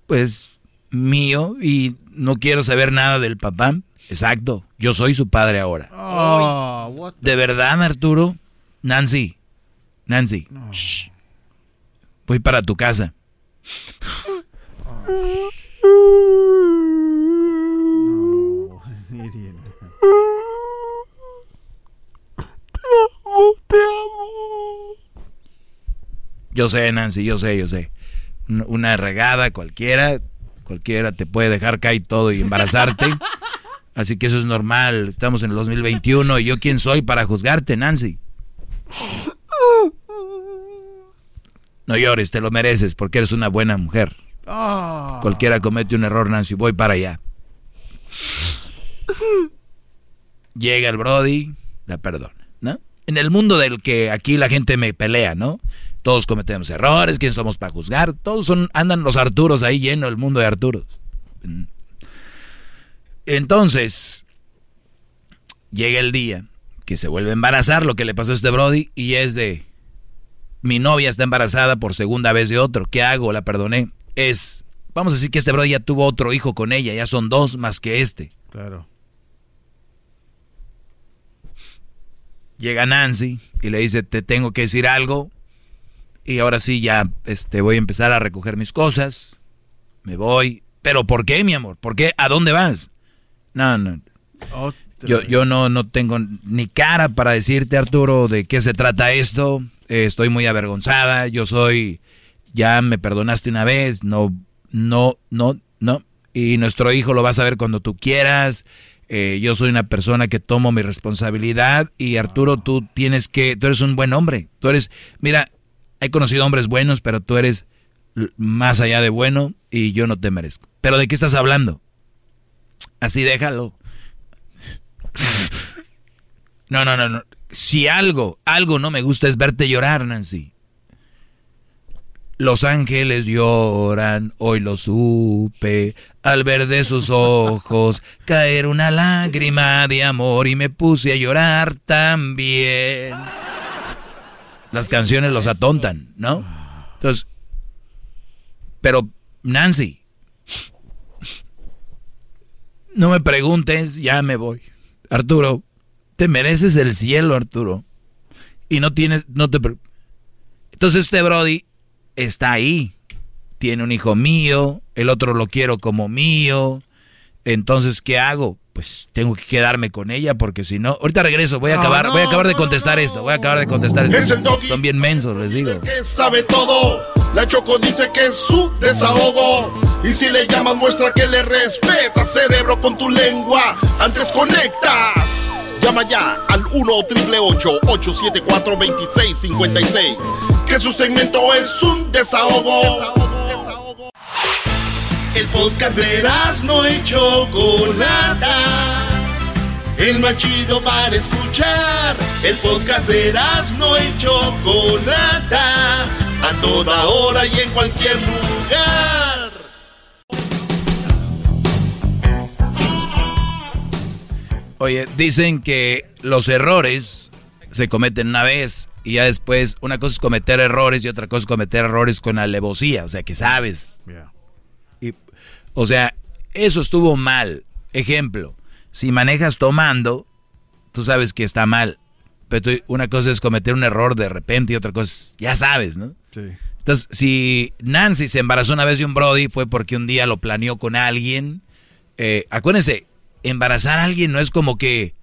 Pues mío y no quiero saber nada del papá. Exacto, yo soy su padre ahora. Oh, what ¿De verdad, Arturo? Nancy, Nancy, shh. voy para tu casa. Yo sé, Nancy, yo sé, yo sé. Una regada cualquiera, cualquiera te puede dejar caer todo y embarazarte. Así que eso es normal. Estamos en el 2021 y yo quién soy para juzgarte, Nancy. No llores, te lo mereces porque eres una buena mujer. Ah. Cualquiera comete un error, Nancy. Voy para allá. Llega el Brody, la perdona, ¿no? En el mundo del que aquí la gente me pelea, ¿no? Todos cometemos errores, ¿quién somos para juzgar? Todos son, andan los Arturos ahí lleno el mundo de Arturos. Entonces, llega el día que se vuelve a embarazar lo que le pasó a este Brody y es de, mi novia está embarazada por segunda vez de otro, ¿qué hago? La perdoné. Es, vamos a decir que este Brody ya tuvo otro hijo con ella, ya son dos más que este. Claro. Llega Nancy y le dice, te tengo que decir algo. Y ahora sí, ya este, voy a empezar a recoger mis cosas. Me voy. ¿Pero por qué, mi amor? ¿Por qué? ¿A dónde vas? No, no. Yo, yo no, no tengo ni cara para decirte, Arturo, de qué se trata esto. Eh, estoy muy avergonzada. Yo soy... Ya me perdonaste una vez. No, no, no, no. Y nuestro hijo lo vas a ver cuando tú quieras. Eh, yo soy una persona que tomo mi responsabilidad y Arturo, tú tienes que, tú eres un buen hombre. Tú eres, mira, he conocido hombres buenos, pero tú eres más allá de bueno y yo no te merezco. ¿Pero de qué estás hablando? Así déjalo. No, no, no, no. Si algo, algo no me gusta es verte llorar, Nancy. Los ángeles lloran, hoy lo supe, al ver de sus ojos caer una lágrima de amor y me puse a llorar también. Las canciones los atontan, ¿no? Entonces, pero Nancy, no me preguntes, ya me voy. Arturo, te mereces el cielo, Arturo. Y no tienes, no te... Entonces este Brody está ahí. Tiene un hijo mío, el otro lo quiero como mío. Entonces, ¿qué hago? Pues tengo que quedarme con ella porque si no, ahorita regreso, voy a acabar, voy a acabar de contestar esto, voy a acabar de contestar esto. Son bien mensos, les digo. Que sabe todo. La Choco dice que es su desahogo. Y si le llamas, muestra que le respeta, cerebro, con tu lengua. Antes conectas. Llama ya al 1-888-874-2656. Que su segmento es un desahogo. El podcast de no y Chocolata. El más chido para escuchar. El podcast de no y Chocolata. A toda hora y en cualquier lugar. Oye, dicen que los errores se cometen una vez y ya después una cosa es cometer errores y otra cosa es cometer errores con alevosía, o sea, que sabes. O sea, eso estuvo mal. Ejemplo, si manejas tomando, tú sabes que está mal. Pero tú- una cosa es cometer un error de repente y otra cosa es, ya sabes, ¿no? Sí. Entonces, si Nancy se embarazó una vez de un Brody fue porque un día lo planeó con alguien. Eh, acuérdense, embarazar a alguien no es como que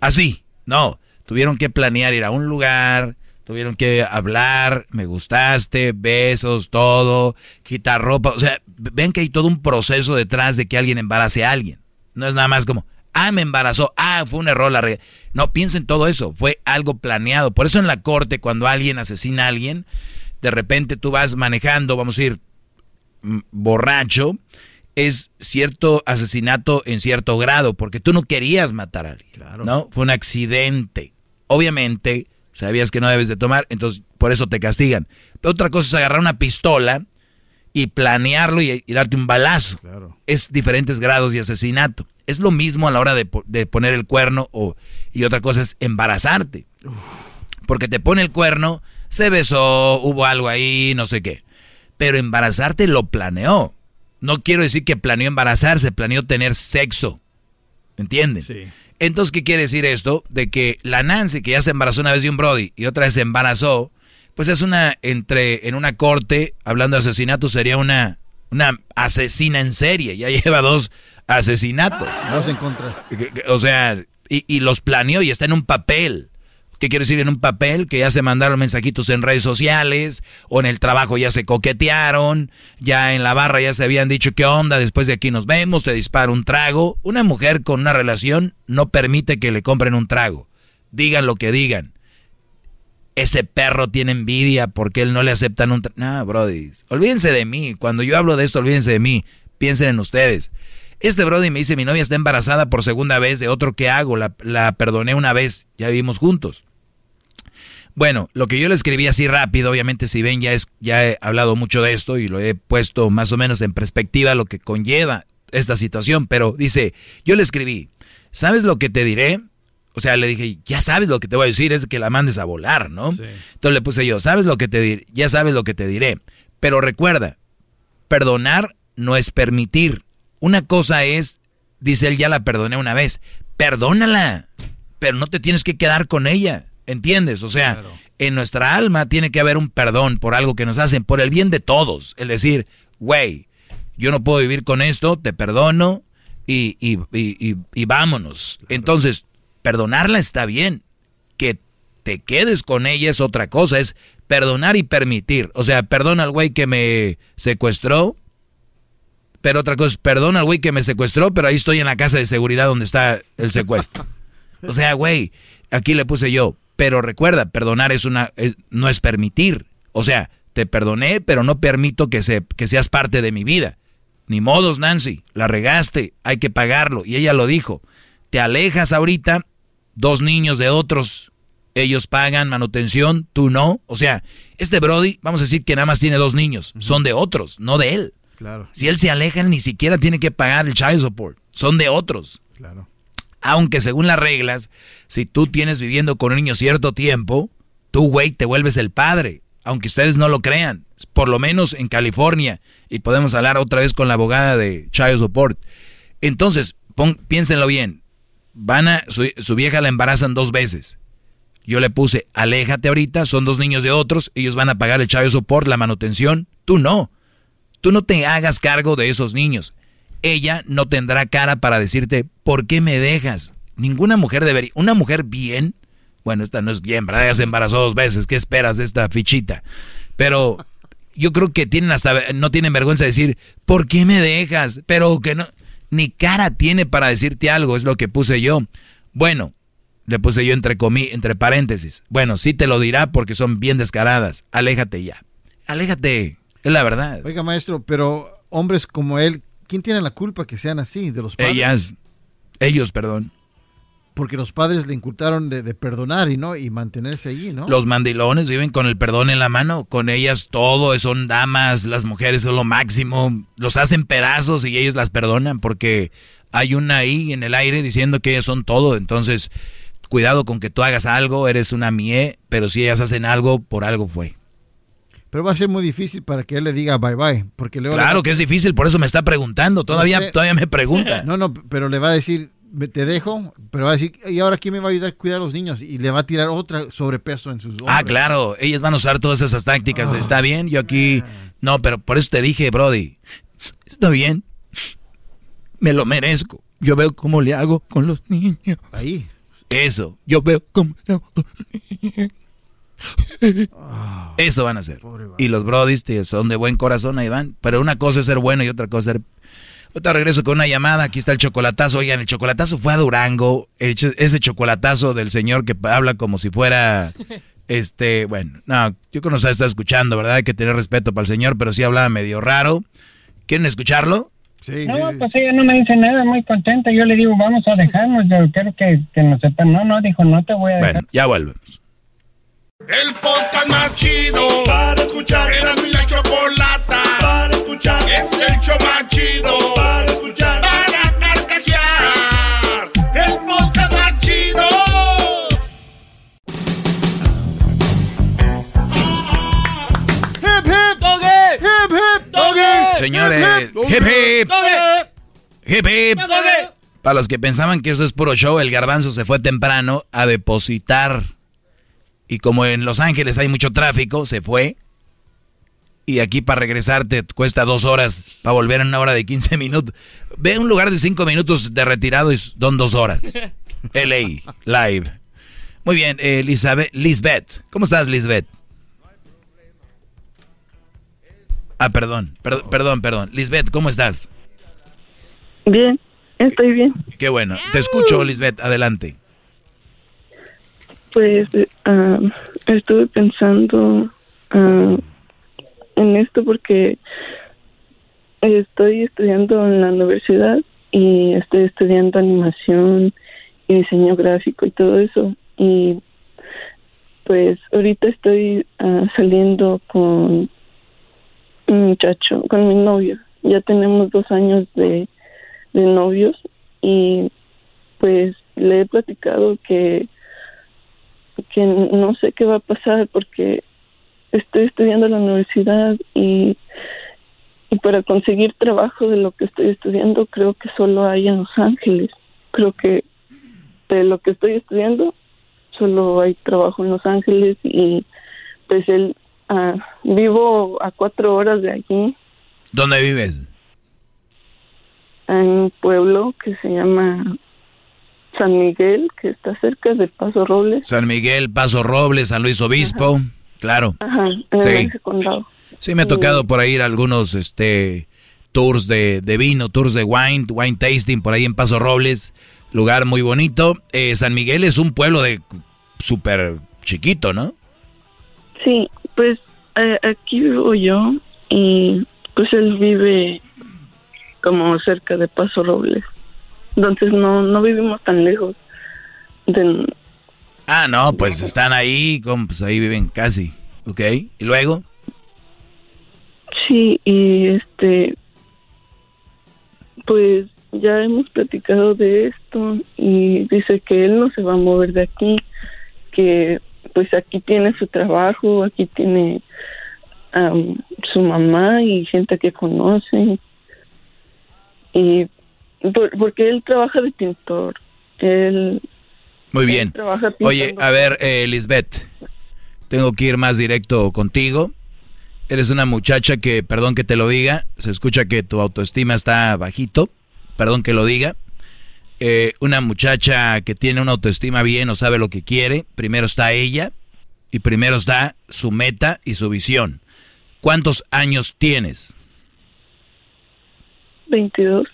así, no. Tuvieron que planear ir a un lugar, tuvieron que hablar, me gustaste, besos, todo, quitar ropa. O sea, ven que hay todo un proceso detrás de que alguien embarace a alguien. No es nada más como, ah, me embarazó, ah, fue un error, la regué. No, piensen todo eso, fue algo planeado. Por eso en la corte, cuando alguien asesina a alguien, de repente tú vas manejando, vamos a ir mm, borracho, es cierto asesinato en cierto grado, porque tú no querías matar a alguien, ¿no? Fue un accidente. Obviamente, sabías que no debes de tomar, entonces por eso te castigan. Pero otra cosa es agarrar una pistola y planearlo y, y darte un balazo. Es diferentes grados de asesinato. Es lo mismo a la hora de, de poner el cuerno o, y otra cosa es embarazarte. Porque te pone el cuerno, se besó, hubo algo ahí, no sé qué. Pero embarazarte lo planeó. No quiero decir que planeó embarazarse, planeó tener sexo. ¿Entienden? Entonces, ¿qué quiere decir esto? De que la Nancy, que ya se embarazó una vez de un Brody y otra vez se embarazó, pues es una, entre, en una corte, hablando de asesinato, sería una, una asesina en serie. Ya lleva dos asesinatos. ¿no? Dos en contra. O sea, y, y los planeó y está en un papel. ¿Qué quiero decir? En un papel que ya se mandaron mensajitos en redes sociales o en el trabajo ya se coquetearon, ya en la barra ya se habían dicho qué onda, después de aquí nos vemos, te disparo un trago. Una mujer con una relación no permite que le compren un trago. Digan lo que digan. Ese perro tiene envidia porque él no le aceptan un trago. No, brody. Olvídense de mí. Cuando yo hablo de esto, olvídense de mí. Piensen en ustedes. Este Brody me dice, mi novia está embarazada por segunda vez de otro que hago. La, la perdoné una vez. Ya vivimos juntos. Bueno, lo que yo le escribí así rápido, obviamente si ven ya es ya he hablado mucho de esto y lo he puesto más o menos en perspectiva lo que conlleva esta situación, pero dice, yo le escribí, ¿sabes lo que te diré? O sea, le dije, ya sabes lo que te voy a decir, es que la mandes a volar, ¿no? Entonces le puse yo, ¿sabes lo que te diré? Ya sabes lo que te diré. Pero recuerda, perdonar no es permitir. Una cosa es, dice él, ya la perdoné una vez, perdónala, pero no te tienes que quedar con ella. ¿Entiendes? O sea, en nuestra alma tiene que haber un perdón por algo que nos hacen, por el bien de todos. El decir, güey, yo no puedo vivir con esto, te perdono y, y, y, y vámonos. Entonces, perdonarla está bien. Que te quedes con ella es otra cosa, es perdonar y permitir. O sea, perdona al güey que me secuestró, pero otra cosa es perdona al güey que me secuestró, pero ahí estoy en la casa de seguridad donde está el secuestro. O sea, güey, aquí le puse yo, pero recuerda, perdonar es una, eh, no es permitir. O sea, te perdoné, pero no permito que, se, que seas parte de mi vida. Ni modos, Nancy, la regaste, hay que pagarlo. Y ella lo dijo, te alejas ahorita, dos niños de otros, ellos pagan manutención, tú no. O sea, este Brody, vamos a decir que nada más tiene dos niños, son de otros, no de él. Claro. Si él se aleja, él ni siquiera tiene que pagar el child support, son de otros. Claro. Aunque según las reglas, si tú tienes viviendo con un niño cierto tiempo, tú, güey, te vuelves el padre. Aunque ustedes no lo crean. Por lo menos en California. Y podemos hablar otra vez con la abogada de Child Support. Entonces, piénsenlo bien. Van a, su, su vieja la embarazan dos veces. Yo le puse, aléjate ahorita, son dos niños de otros, ellos van a pagar el Child Support, la manutención. Tú no. Tú no te hagas cargo de esos niños ella no tendrá cara para decirte, ¿por qué me dejas? Ninguna mujer debería, una mujer bien, bueno, esta no es bien, ¿verdad? Ya se embarazó dos veces, ¿qué esperas de esta fichita? Pero yo creo que tienen hasta, no tienen vergüenza de decir, ¿por qué me dejas? Pero que no, ni cara tiene para decirte algo, es lo que puse yo. Bueno, le puse yo entre comí, entre paréntesis. Bueno, sí te lo dirá porque son bien descaradas. Aléjate ya. Aléjate, es la verdad. Oiga, maestro, pero hombres como él ¿quién tiene la culpa que sean así? ¿De los padres? Ellas. Ellos, perdón. Porque los padres le incultaron de, de, perdonar y no y mantenerse allí, ¿no? Los mandilones viven con el perdón en la mano. Con ellas todo son damas, las mujeres son lo máximo. Los hacen pedazos y ellos las perdonan porque hay una ahí en el aire diciendo que ellas son todo. Entonces, cuidado con que tú hagas algo, eres una mie, pero si ellas hacen algo, por algo fue. Pero va a ser muy difícil para que él le diga bye bye. Porque luego claro va... que es difícil, por eso me está preguntando. Todavía, no sé. todavía me pregunta. No, no, pero le va a decir, te dejo, pero va a decir, ¿y ahora quién me va a ayudar a cuidar a los niños? Y le va a tirar otra sobrepeso en sus hombros. Ah, claro, ellas van a usar todas esas tácticas. Oh. Está bien, yo aquí. No, pero por eso te dije, Brody. Está bien. Me lo merezco. Yo veo cómo le hago con los niños. Ahí. Eso, yo veo cómo le hago con los niños. Eso van a hacer. Y los brodis tío, son de buen corazón, ahí van. Pero una cosa es ser bueno y otra cosa es ser... Otra regreso con una llamada, aquí está el chocolatazo. Oigan, el chocolatazo fue a Durango. Ese chocolatazo del señor que habla como si fuera... Este, bueno, no, yo creo que nos está escuchando, ¿verdad? Hay que tener respeto para el señor, pero sí hablaba medio raro. ¿Quieren escucharlo? Sí, no, sí, pues ella no me dice nada, muy contenta. Yo le digo, vamos a dejarnos, yo quiero que, que nos sepan. No, no, dijo, no te voy a dejar. Bueno, ya volvemos. El podcast más chido para escuchar. Era mi la chocolata para escuchar. Es el show más chido para escuchar. Para carcajear. El podcast más chido. Hip hip doggy. Hip hip doggy. Señores, hip hip. Hip hip. Para los que pensaban que eso es puro show, el garbanzo se fue temprano a depositar y como en Los Ángeles hay mucho tráfico, se fue. Y aquí para regresarte cuesta dos horas, para volver en una hora de 15 minutos. Ve un lugar de cinco minutos de retirado y son dos horas. LA, live. Muy bien, eh, Elizabeth, Lisbeth. ¿Cómo estás, Lisbeth? Ah, perdón, perdón, perdón, perdón. Lisbeth, ¿cómo estás? Bien, estoy bien. Qué bueno. Te escucho, Lisbeth. Adelante. Pues uh, estuve pensando uh, en esto porque estoy estudiando en la universidad y estoy estudiando animación y diseño gráfico y todo eso. Y pues ahorita estoy uh, saliendo con un muchacho, con mi novio. Ya tenemos dos años de, de novios y pues le he platicado que que no sé qué va a pasar porque estoy estudiando en la universidad y, y para conseguir trabajo de lo que estoy estudiando creo que solo hay en Los Ángeles. Creo que de lo que estoy estudiando solo hay trabajo en Los Ángeles y pues él ah, vivo a cuatro horas de aquí ¿Dónde vives? en un pueblo que se llama San Miguel, que está cerca de Paso Robles. San Miguel, Paso Robles, San Luis Obispo, claro. Ajá, en Sí. ese condado. Sí, me ha tocado por ahí ir a algunos este, tours de, de vino, tours de wine, wine tasting por ahí en Paso Robles, lugar muy bonito. Eh, San Miguel es un pueblo de súper chiquito, ¿no? Sí, pues eh, aquí vivo yo y pues él vive como cerca de Paso Robles. Entonces no no vivimos tan lejos. De, Ah, no, pues están ahí, como, pues ahí viven casi, ¿ok? ¿Y luego? sí, y este pues ya hemos platicado de esto y dice que él no se va a mover de aquí, que pues aquí tiene su trabajo, aquí tiene am, su mamá y gente que conoce. Y por- porque él trabaja de pintor. Él Muy bien. Oye, a ver, eh, Lisbeth, tengo que ir más directo contigo. Eres una muchacha que, perdón que te lo diga, se escucha que tu autoestima está bajito, perdón que lo diga. Eh, una muchacha que tiene una autoestima bien o sabe lo que quiere, primero está ella y primero está su meta y su visión. ¿Cuántos años tienes? 22.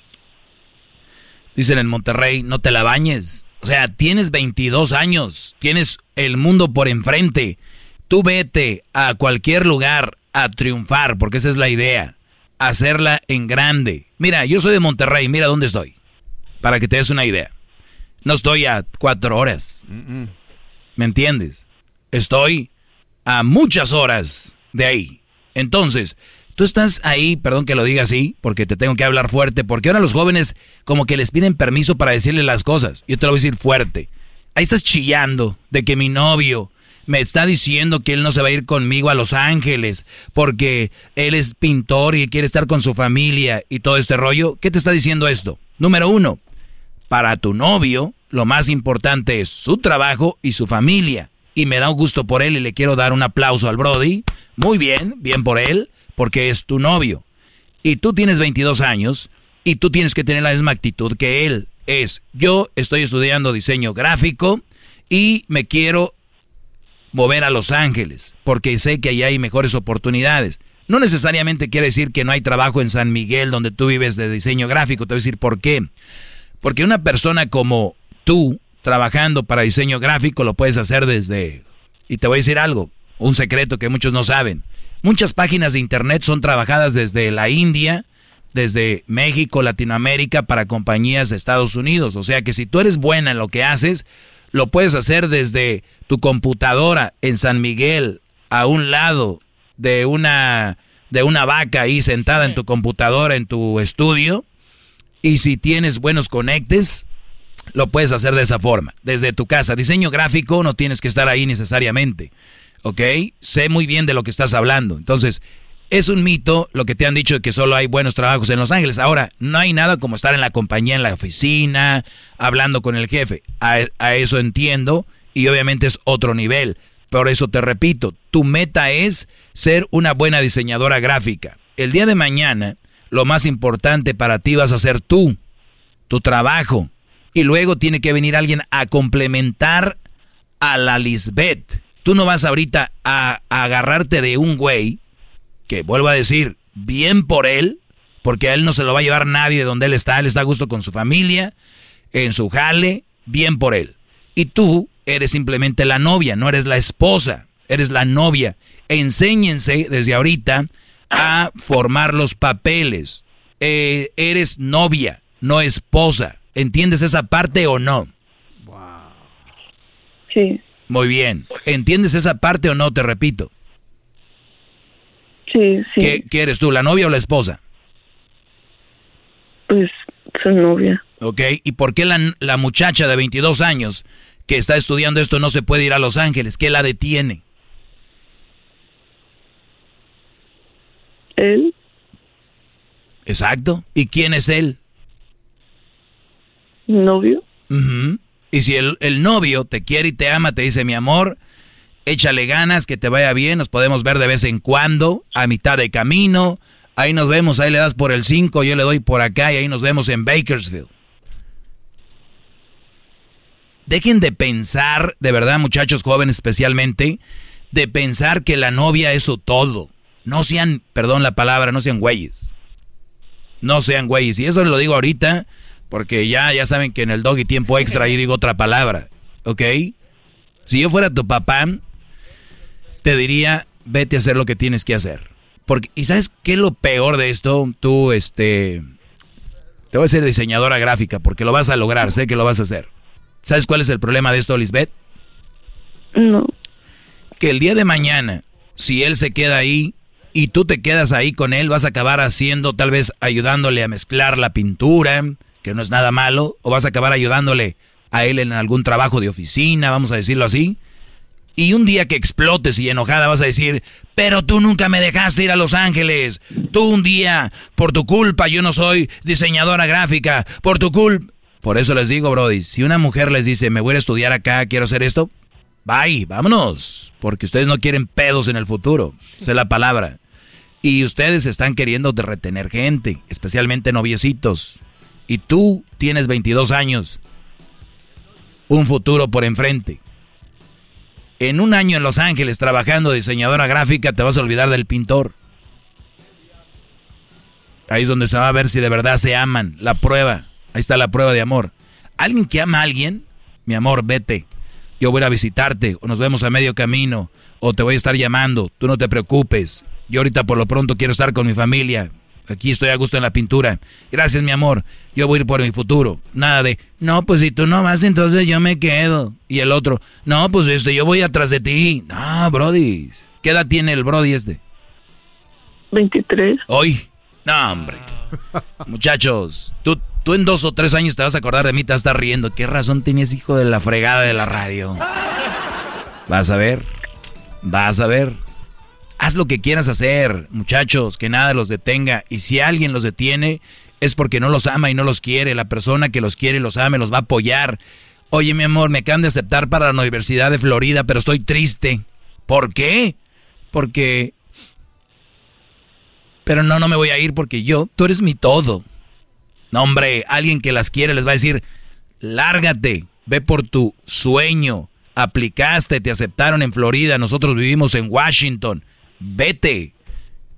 Dicen en Monterrey, no te la bañes. O sea, tienes 22 años, tienes el mundo por enfrente. Tú vete a cualquier lugar a triunfar, porque esa es la idea. Hacerla en grande. Mira, yo soy de Monterrey, mira dónde estoy. Para que te des una idea. No estoy a cuatro horas. ¿Me entiendes? Estoy a muchas horas de ahí. Entonces, tú estás ahí, perdón que lo diga así, porque te tengo que hablar fuerte, porque ahora los jóvenes como que les piden permiso para decirle las cosas. Yo te lo voy a decir fuerte. Ahí estás chillando de que mi novio me está diciendo que él no se va a ir conmigo a Los Ángeles porque él es pintor y quiere estar con su familia y todo este rollo. ¿Qué te está diciendo esto? Número uno, para tu novio, lo más importante es su trabajo y su familia. Y me da un gusto por él y le quiero dar un aplauso al Brody. Muy bien, bien por él, porque es tu novio. Y tú tienes 22 años y tú tienes que tener la misma actitud que él. Es, yo estoy estudiando diseño gráfico y me quiero mover a Los Ángeles, porque sé que allá hay mejores oportunidades. No necesariamente quiere decir que no hay trabajo en San Miguel donde tú vives de diseño gráfico. Te voy a decir por qué. Porque una persona como tú, trabajando para diseño gráfico, lo puedes hacer desde... Y te voy a decir algo, un secreto que muchos no saben. Muchas páginas de internet son trabajadas desde la India, desde México, Latinoamérica, para compañías de Estados Unidos. O sea que si tú eres buena en lo que haces, lo puedes hacer desde tu computadora en San Miguel, a un lado de una, de una vaca ahí sentada en tu computadora, en tu estudio. Y si tienes buenos conectes, lo puedes hacer de esa forma, desde tu casa. Diseño gráfico no tienes que estar ahí necesariamente, ¿ok? Sé muy bien de lo que estás hablando. Entonces, es un mito lo que te han dicho de que solo hay buenos trabajos en Los Ángeles. Ahora, no hay nada como estar en la compañía, en la oficina, hablando con el jefe. A, eso entiendo y obviamente es otro nivel. Por eso te repito, tu meta es ser una buena diseñadora gráfica. El día de mañana, lo más importante para ti vas a ser tú, tu trabajo. Y luego tiene que venir alguien a complementar a la Lisbeth. Tú no vas ahorita a, agarrarte de un güey que, vuelvo a decir, bien por él, porque a él no se lo va a llevar nadie de donde él está, él está a gusto con su familia, en su jale, bien por él. Y tú eres simplemente la novia, no eres la esposa, eres la novia. Enséñense desde ahorita a formar los papeles. Eh, eres novia, no esposa. ¿Entiendes esa parte o no? Sí. Muy bien. ¿Entiendes esa parte o no? Te repito. Sí, sí. ¿Qué, eres tú, la novia o la esposa? Pues soy novia. Ok, ¿y por qué la, la muchacha de 22 años que está estudiando esto no se puede ir a Los Ángeles? ¿Qué la detiene? Él. Exacto. ¿Y quién es él? Novio. Y si el, el, novio te quiere y te ama, te dice, mi amor, échale ganas, que te vaya bien, nos podemos ver de vez en cuando, a mitad de camino, ahí nos vemos, ahí le das por el 5, yo le doy por acá y ahí nos vemos en Bakersfield. Dejen de pensar, de verdad muchachos jóvenes especialmente, de pensar que la novia es su todo. No sean, perdón la palabra, no sean güeyes. No sean güeyes. Y eso lo digo ahorita porque ya, ya saben que en el doggy tiempo extra ahí digo otra palabra. ¿Ok? Si yo fuera tu papá, te diría, vete a hacer lo que tienes que hacer. Porque, ¿y sabes qué es lo peor de esto? Tú, este, te voy a ser diseñadora gráfica porque lo vas a lograr, sé que lo vas a hacer. ¿Sabes cuál es el problema de esto, Lisbeth? No. Que el día de mañana, si él se queda ahí, y tú te quedas ahí con él, vas a acabar haciendo, tal vez ayudándole a mezclar la pintura, que no es nada malo, o vas a acabar ayudándole a él en algún trabajo de oficina, vamos a decirlo así. Y un día que explotes y enojada vas a decir, pero tú nunca me dejaste ir a Los Ángeles. Tú un día, por tu culpa, yo no soy diseñadora gráfica, por tu culpa. Por eso les digo, Brody, si una mujer les dice, me voy a estudiar acá, quiero hacer esto, bye, vámonos. Porque ustedes no quieren pedos en el futuro. Esa es la palabra. Y ustedes están queriendo retener gente, especialmente noviecitos. Y tú tienes 22 años, un futuro por enfrente. En un año en Los Ángeles trabajando diseñadora gráfica te vas a olvidar del pintor. Ahí es donde se va a ver si de verdad se aman. La prueba. Ahí está la prueba de amor. Alguien que ama a alguien, mi amor, vete. Yo voy a visitarte o nos vemos a medio camino o te voy a estar llamando. Tú no te preocupes. Yo ahorita por lo pronto quiero estar con mi familia. Aquí estoy a gusto en la pintura. Gracias, mi amor. Yo voy a ir por mi futuro. Nada de, no, pues si tú no vas, entonces yo me quedo. Y el otro, no, pues este, yo voy atrás de ti. No, Brody. ¿Qué edad tiene el Brody este? 23. Hoy. No, hombre. Muchachos, tú, tú en dos o tres años te vas a acordar de mí, te vas a estar riendo. ¿Qué razón tenías, hijo de la fregada de la radio? Vas a ver. Vas a ver. Haz lo que quieras hacer, muchachos, que nada los detenga. Y si alguien los detiene, es porque no los ama y no los quiere. La persona que los quiere y los ama los va a apoyar. Oye, mi amor, me acaban de aceptar para la Universidad de Florida, pero estoy triste. ¿Por qué? Porque... Pero no, no me voy a ir porque yo, tú eres mi todo. No, hombre, alguien que las quiere les va a decir, lárgate, ve por tu sueño. Aplicaste, te aceptaron en Florida, nosotros vivimos en Washington vete.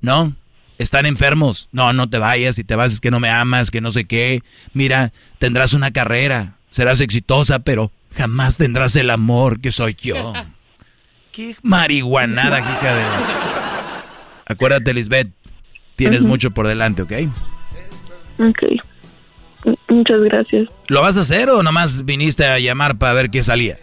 ¿No? Están enfermos. No, no te vayas. Si te vas es que no me amas, que no sé qué. Mira, tendrás una carrera. Serás exitosa, pero jamás tendrás el amor que soy yo. qué marihuanada, hija de la... Acuérdate, Lisbeth. Tienes mucho por delante, ¿ok? Ok. Muchas gracias. ¿Lo vas a hacer o nomás viniste a llamar para ver qué salía?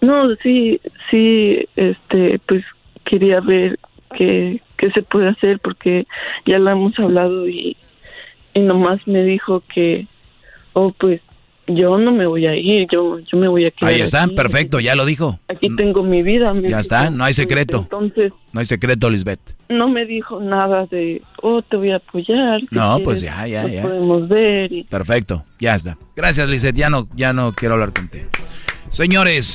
No, sí, sí, este, pues quería ver qué, qué se puede hacer porque ya lo hemos hablado y, y nomás me dijo que, oh, pues yo no me voy a ir, yo, yo me voy a quedar. Ahí está, perfecto, ya lo dijo. Aquí tengo mi vida. ya está, no hay secreto. Entonces. No hay secreto, Lisbeth. No me dijo nada de, oh, te voy a apoyar. no, pues ya, ya, ya. Podemos ver. Perfecto, ya está. Gracias, Lisbeth, ya no, ya no quiero hablar contigo. Señores,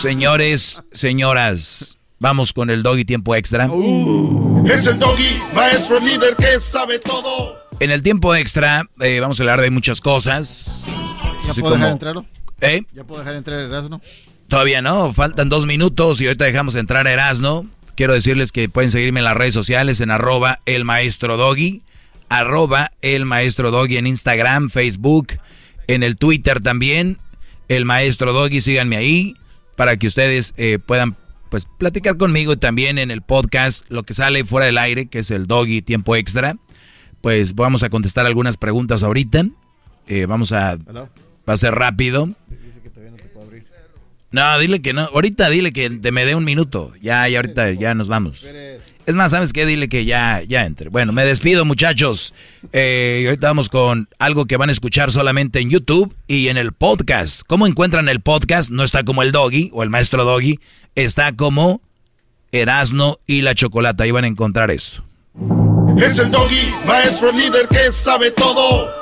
señores, señoras, vamos con el doggy tiempo extra. Uh. es el doggy, maestro líder que sabe todo. En el tiempo extra eh, vamos a hablar de muchas cosas. ¿Ya puedo entrar? ¿Eh? ¿Ya puedo dejar entrar Erasno? Todavía no, faltan dos minutos y ahorita dejamos entrar a Erasno. Quiero decirles que pueden seguirme en las redes sociales en arroba el maestro doggy, arroba el maestro doggy en Instagram, Facebook, en el Twitter también, el maestro doggy, síganme ahí para que ustedes eh, puedan pues platicar conmigo y también en el podcast lo que sale fuera del aire, que es el doggy tiempo extra. Pues vamos a contestar algunas preguntas ahorita. Eh, vamos a... Va a ser rápido. No, dile que no. Ahorita dile que te me dé un minuto. Ya, ya ahorita ya nos vamos. Es más, ¿sabes qué? Dile que ya, ya entre. Bueno, me despido, muchachos. Eh, ahorita vamos con algo que van a escuchar solamente en YouTube y en el podcast. ¿Cómo encuentran el podcast? No está como el Doggy o el maestro Doggy. Está como Erasno y la Chocolata. Ahí van a encontrar eso. Es el Doggy, maestro líder que sabe todo.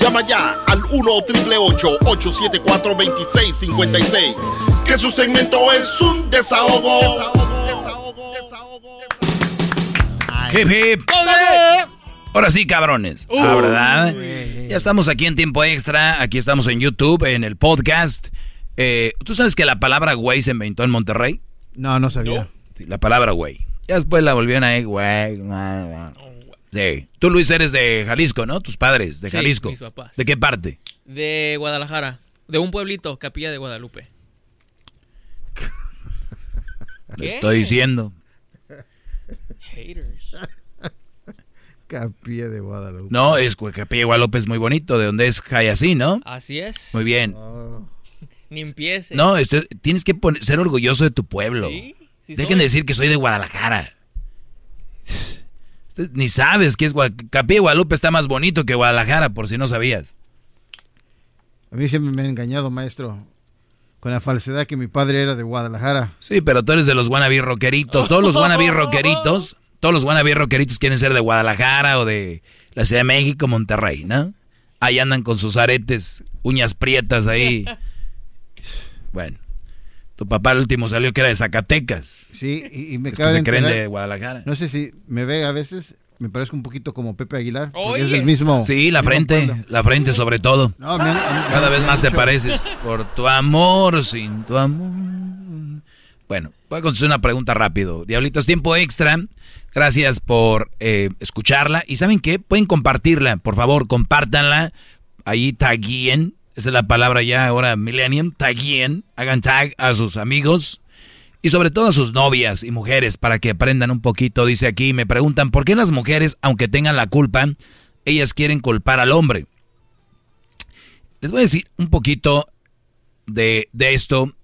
Llama ya al 1-888-874-2656. Que su segmento es un desahogo. Hip hip. Ahora sí, cabrones. Ah, ¿verdad? Ya estamos aquí en tiempo extra. Aquí estamos en YouTube, en el podcast. Eh, ¿Tú sabes que la palabra güey se inventó en Monterrey? No, no sabía. Sí, la palabra güey. Ya después la volvieron a güey. Sí. Tú, Luis, eres de Jalisco, ¿no? Tus padres, de Sí, Jalisco. mis papás. ¿De qué parte? De Guadalajara. De un pueblito, Capilla de Guadalupe. Le estoy diciendo. Haters. Capilla de Guadalupe. No, es que Capilla de Guadalupe es muy bonito, de donde es Jayasí, ¿no? Así es. Muy bien. Ni empiece. No, esto- tienes que poner- ser orgulloso de tu pueblo. Sí, sí Dejen soy. de decir que soy de Guadalajara. Ni sabes que es Gua- Capilla de Guadalupe está más bonito que Guadalajara, por si no sabías. A mí siempre me han engañado, maestro, con la falsedad que mi padre era de Guadalajara. Sí, pero tú eres de los wannabe rockeritos. Todos los wannabe rockeritos, todos los wannabe rockeritos quieren ser de Guadalajara o de la Ciudad de México, Monterrey, ¿no? Ahí andan con sus aretes, uñas prietas ahí. Bueno, tu papá el último salió que era de Zacatecas. Sí, y, y me Es que se de creen de Guadalajara. No sé si me ve a veces, me parezco un poquito como Pepe Aguilar. Oye, es el mismo. Sí, la mismo frente, la frente sobre todo. No, me han- me han- Cada vez me más te pareces. Por tu amor, sin tu amor. Bueno, voy a contestar una pregunta rápido. Diablitos, tiempo extra. Gracias por eh, escucharla. ¿Y saben qué? Pueden compartirla. Por favor, compártanla. Ahí taguien. Esa es la palabra ya ahora, millennium. Taguien. Hagan tag a sus amigos. Y sobre todo a sus novias y mujeres para que aprendan un poquito. Dice aquí, me preguntan, ¿por qué las mujeres, aunque tengan la culpa, ellas quieren culpar al hombre? Les voy a decir un poquito de, de esto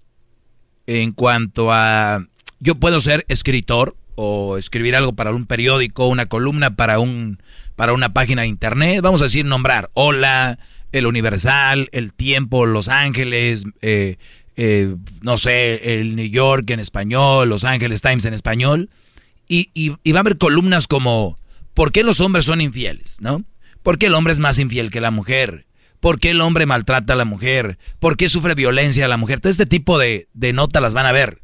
en cuanto a... Yo puedo ser escritor o escribir algo para un periódico, una columna para, un, para una página de internet. Vamos a decir nombrar. Hola, El Universal, El Tiempo, Los Ángeles, eh, eh, no sé, el New York en español, Los Ángeles Times en español. Y, y- y va a haber columnas como, ¿por qué los hombres son infieles? ¿No? ¿Por qué el hombre es más infiel que la mujer? ¿Por qué el hombre maltrata a la mujer? ¿Por qué sufre violencia a la mujer? Todo este tipo de, de notas las van a ver.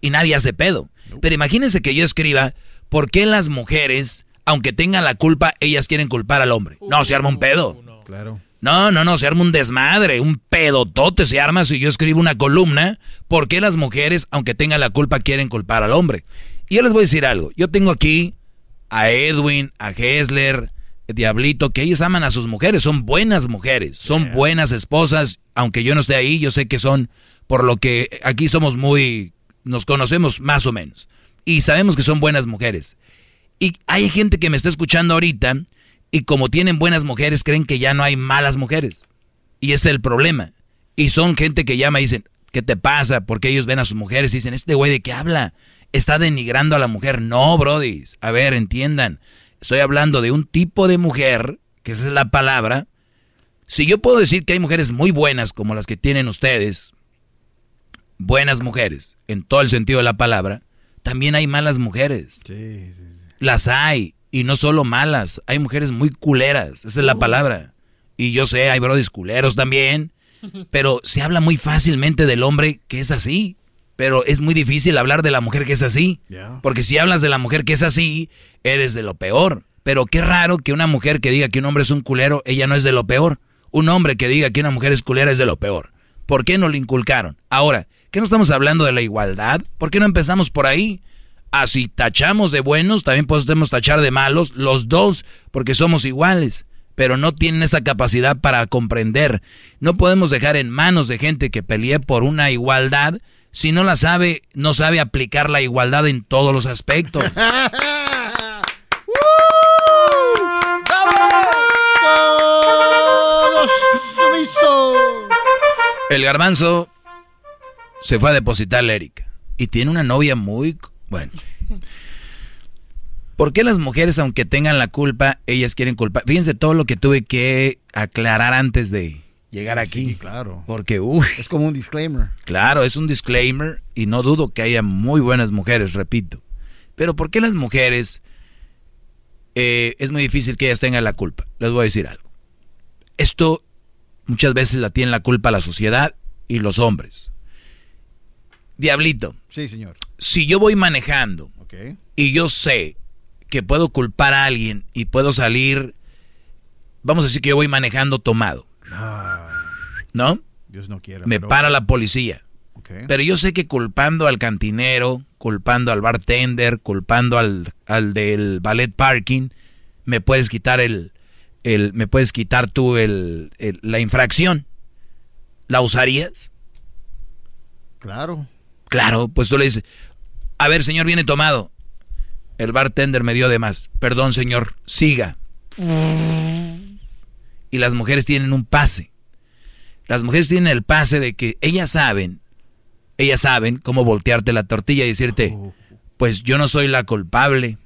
Y nadie hace pedo. Pero imagínense que yo escriba, ¿por qué las mujeres, aunque tengan la culpa, ellas quieren culpar al hombre? No, se arma un pedo. Claro. No, no, no, se arma un desmadre, un pedotote se arma si yo escribo una columna, ¿por qué las mujeres, aunque tengan la culpa, quieren culpar al hombre? Y yo les voy a decir algo, yo tengo aquí a Edwin, a Hessler, Diablito, que ellos aman a sus mujeres, son buenas mujeres, son buenas esposas, aunque yo no esté ahí, yo sé que son, por lo que aquí somos muy, nos conocemos más o menos, y sabemos que son buenas mujeres. Y hay gente que me está escuchando ahorita y como tienen buenas mujeres creen que ya no hay malas mujeres. Y ese es el problema. Y son gente que llama y dicen, ¿qué te pasa? Porque ellos ven a sus mujeres y dicen, ¿este güey de qué habla? Está denigrando a la mujer. No, Brody. A ver, entiendan. Estoy hablando de un tipo de mujer, que esa es la palabra, Si yo puedo decir que hay mujeres muy buenas como las que tienen ustedes, buenas mujeres, en todo el sentido de la palabra, también hay malas mujeres. Sí, sí, Las hay, y no solo malas, hay mujeres muy culeras, esa es la palabra. Y yo sé, hay brodis culeros también, pero se habla muy fácilmente del hombre que es así. Pero es muy difícil hablar de la mujer que es así. Porque si hablas de la mujer que es así, eres de lo peor. Pero qué raro que una mujer que diga que un hombre es un culero, ella no es de lo peor. Un hombre que diga que una mujer es culera es de lo peor. ¿Por qué no lo inculcaron? Ahora, ¿qué no estamos hablando de la igualdad? ¿Por qué no empezamos por ahí? Así tachamos de buenos, también podemos tachar de malos, los dos, porque somos iguales pero no tienen esa capacidad para comprender. No podemos dejar en manos de gente que pelee por una igualdad si no la sabe, no sabe aplicar la igualdad en todos los aspectos. El garbanzo se fue a depositar a Erika y tiene una novia muy bueno. ¿Por qué las mujeres, aunque tengan la culpa, ellas quieren culpar? Fíjense todo lo que tuve que aclarar antes de llegar aquí. Sí, claro. Porque, uy. Es como un disclaimer. Claro, es un disclaimer y no dudo que haya muy buenas mujeres, repito. Pero ¿por qué las mujeres eh, es muy difícil que ellas tengan la culpa? Les voy a decir algo. Esto muchas veces la tiene la culpa la sociedad y los hombres. Diablito. Sí, señor. Si yo voy manejando y yo sé que puedo culpar a alguien y puedo salir, vamos a decir que yo voy manejando tomado. ¿No? Dios no quiere. Me para la policía. Pero yo sé que culpando al cantinero, culpando al bartender, culpando al, al del ballet parking, me puedes quitar el, el me puedes quitar tú el, la infracción. ¿La usarías? Claro. Claro, pues tú le dices, a ver, señor, viene tomado. El bartender me dio de más. Perdón, señor, siga. Y las mujeres tienen un pase. Las mujeres tienen el pase de que ellas saben, ellas saben cómo voltearte la tortilla y decirte, pues yo no soy la culpable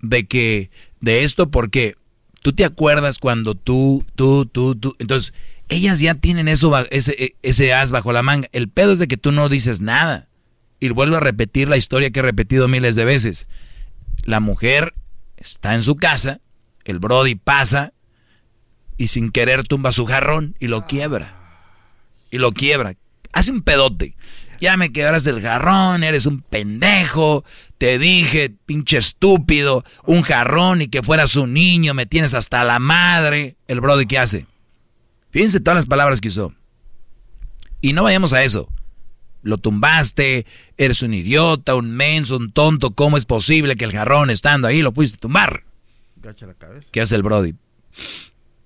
de que, de esto, porque tú te acuerdas cuando tú, tú, tú, tú. Entonces, ellas ya tienen eso, ese, ese as bajo la manga. El pedo es de que tú no dices nada. Y vuelvo a repetir la historia que he repetido miles de veces. La mujer está en su casa, el Brody pasa y sin querer tumba su jarrón y lo quiebra. Y lo quiebra. Hace un pedote. Ya me quebras el jarrón, eres un pendejo. Te dije, pinche estúpido, un jarrón y que fueras un niño, me tienes hasta la madre. El Brody, ¿qué hace? Fíjense todas las palabras que usó. Y no vayamos a eso lo tumbaste, eres un idiota, un menso, un tonto, ¿cómo es posible que el jarrón estando ahí lo pudiste tumbar? Gacha la cabeza. ¿Qué hace el Brody?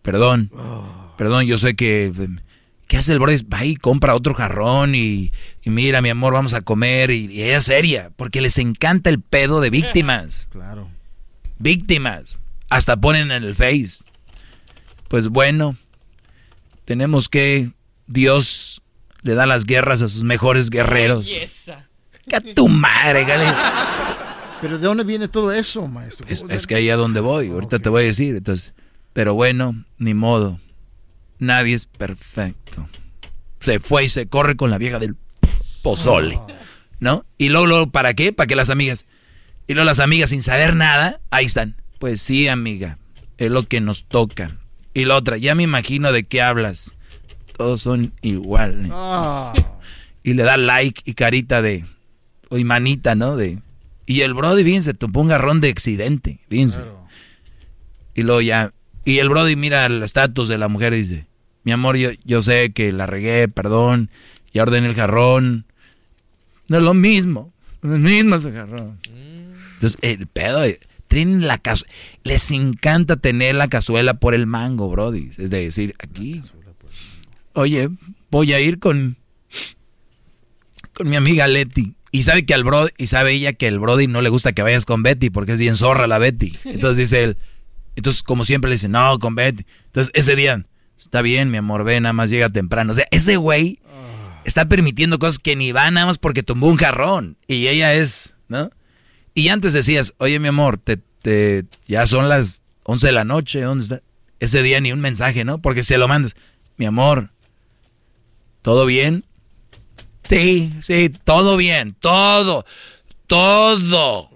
Perdón, oh. perdón, yo sé que... ¿Qué hace el Brody? Va ahí, compra otro jarrón y, mira, mi amor, vamos a comer y, y, ella es seria, porque les encanta el pedo de víctimas. Claro. Víctimas. Hasta ponen en el face. Pues bueno, tenemos que Dios le da las guerras a sus mejores guerreros. ¡Que a tu madre, Pero ¿de dónde viene todo eso, maestro? Es, que ahí a donde voy, ahorita te voy a decir. Entonces, pero bueno, ni modo. Nadie es perfecto. Se fue y se corre con la vieja del pozole. ¿No? Y luego, luego, ¿para qué? Para que las amigas. Y luego las amigas sin saber nada, ahí están. Pues sí, amiga, es lo que nos toca. Y la otra, ya me imagino de qué hablas todos son iguales. Ah. Y le da like y carita de, o y manita, ¿no? De, y el Brody, fíjense, tomó un garrón de accidente, fíjense. Y luego ya, y el Brody mira el estatus de la mujer y dice, mi amor, yo, yo sé que la regué, perdón, ya ordené el jarrón. No es lo mismo, no es lo mismo ese jarrón. Entonces, el pedo, tienen la les encanta tener la cazuela por el mango, Brody. Es decir, aquí oye, voy a ir con, con mi amiga Leti. Y sabe que al Brody, y sabe ella que el Brody no le gusta que vayas con Betty porque es bien zorra la Betty. Entonces dice él, entonces como siempre le dice, no, con Betty. Entonces ese día, está bien, mi amor, ve, nada más llega temprano. O sea, ese güey está permitiendo cosas que ni va nada más porque tumbó un jarrón. Y ella es, ¿no? Y antes decías, oye, mi amor, te, te, ya son las 11 de la noche, ¿dónde está? Ese día ni un mensaje, ¿no? Porque se lo mandas. mi amor, ¿todo bien? Sí, sí, todo bien, todo, todo.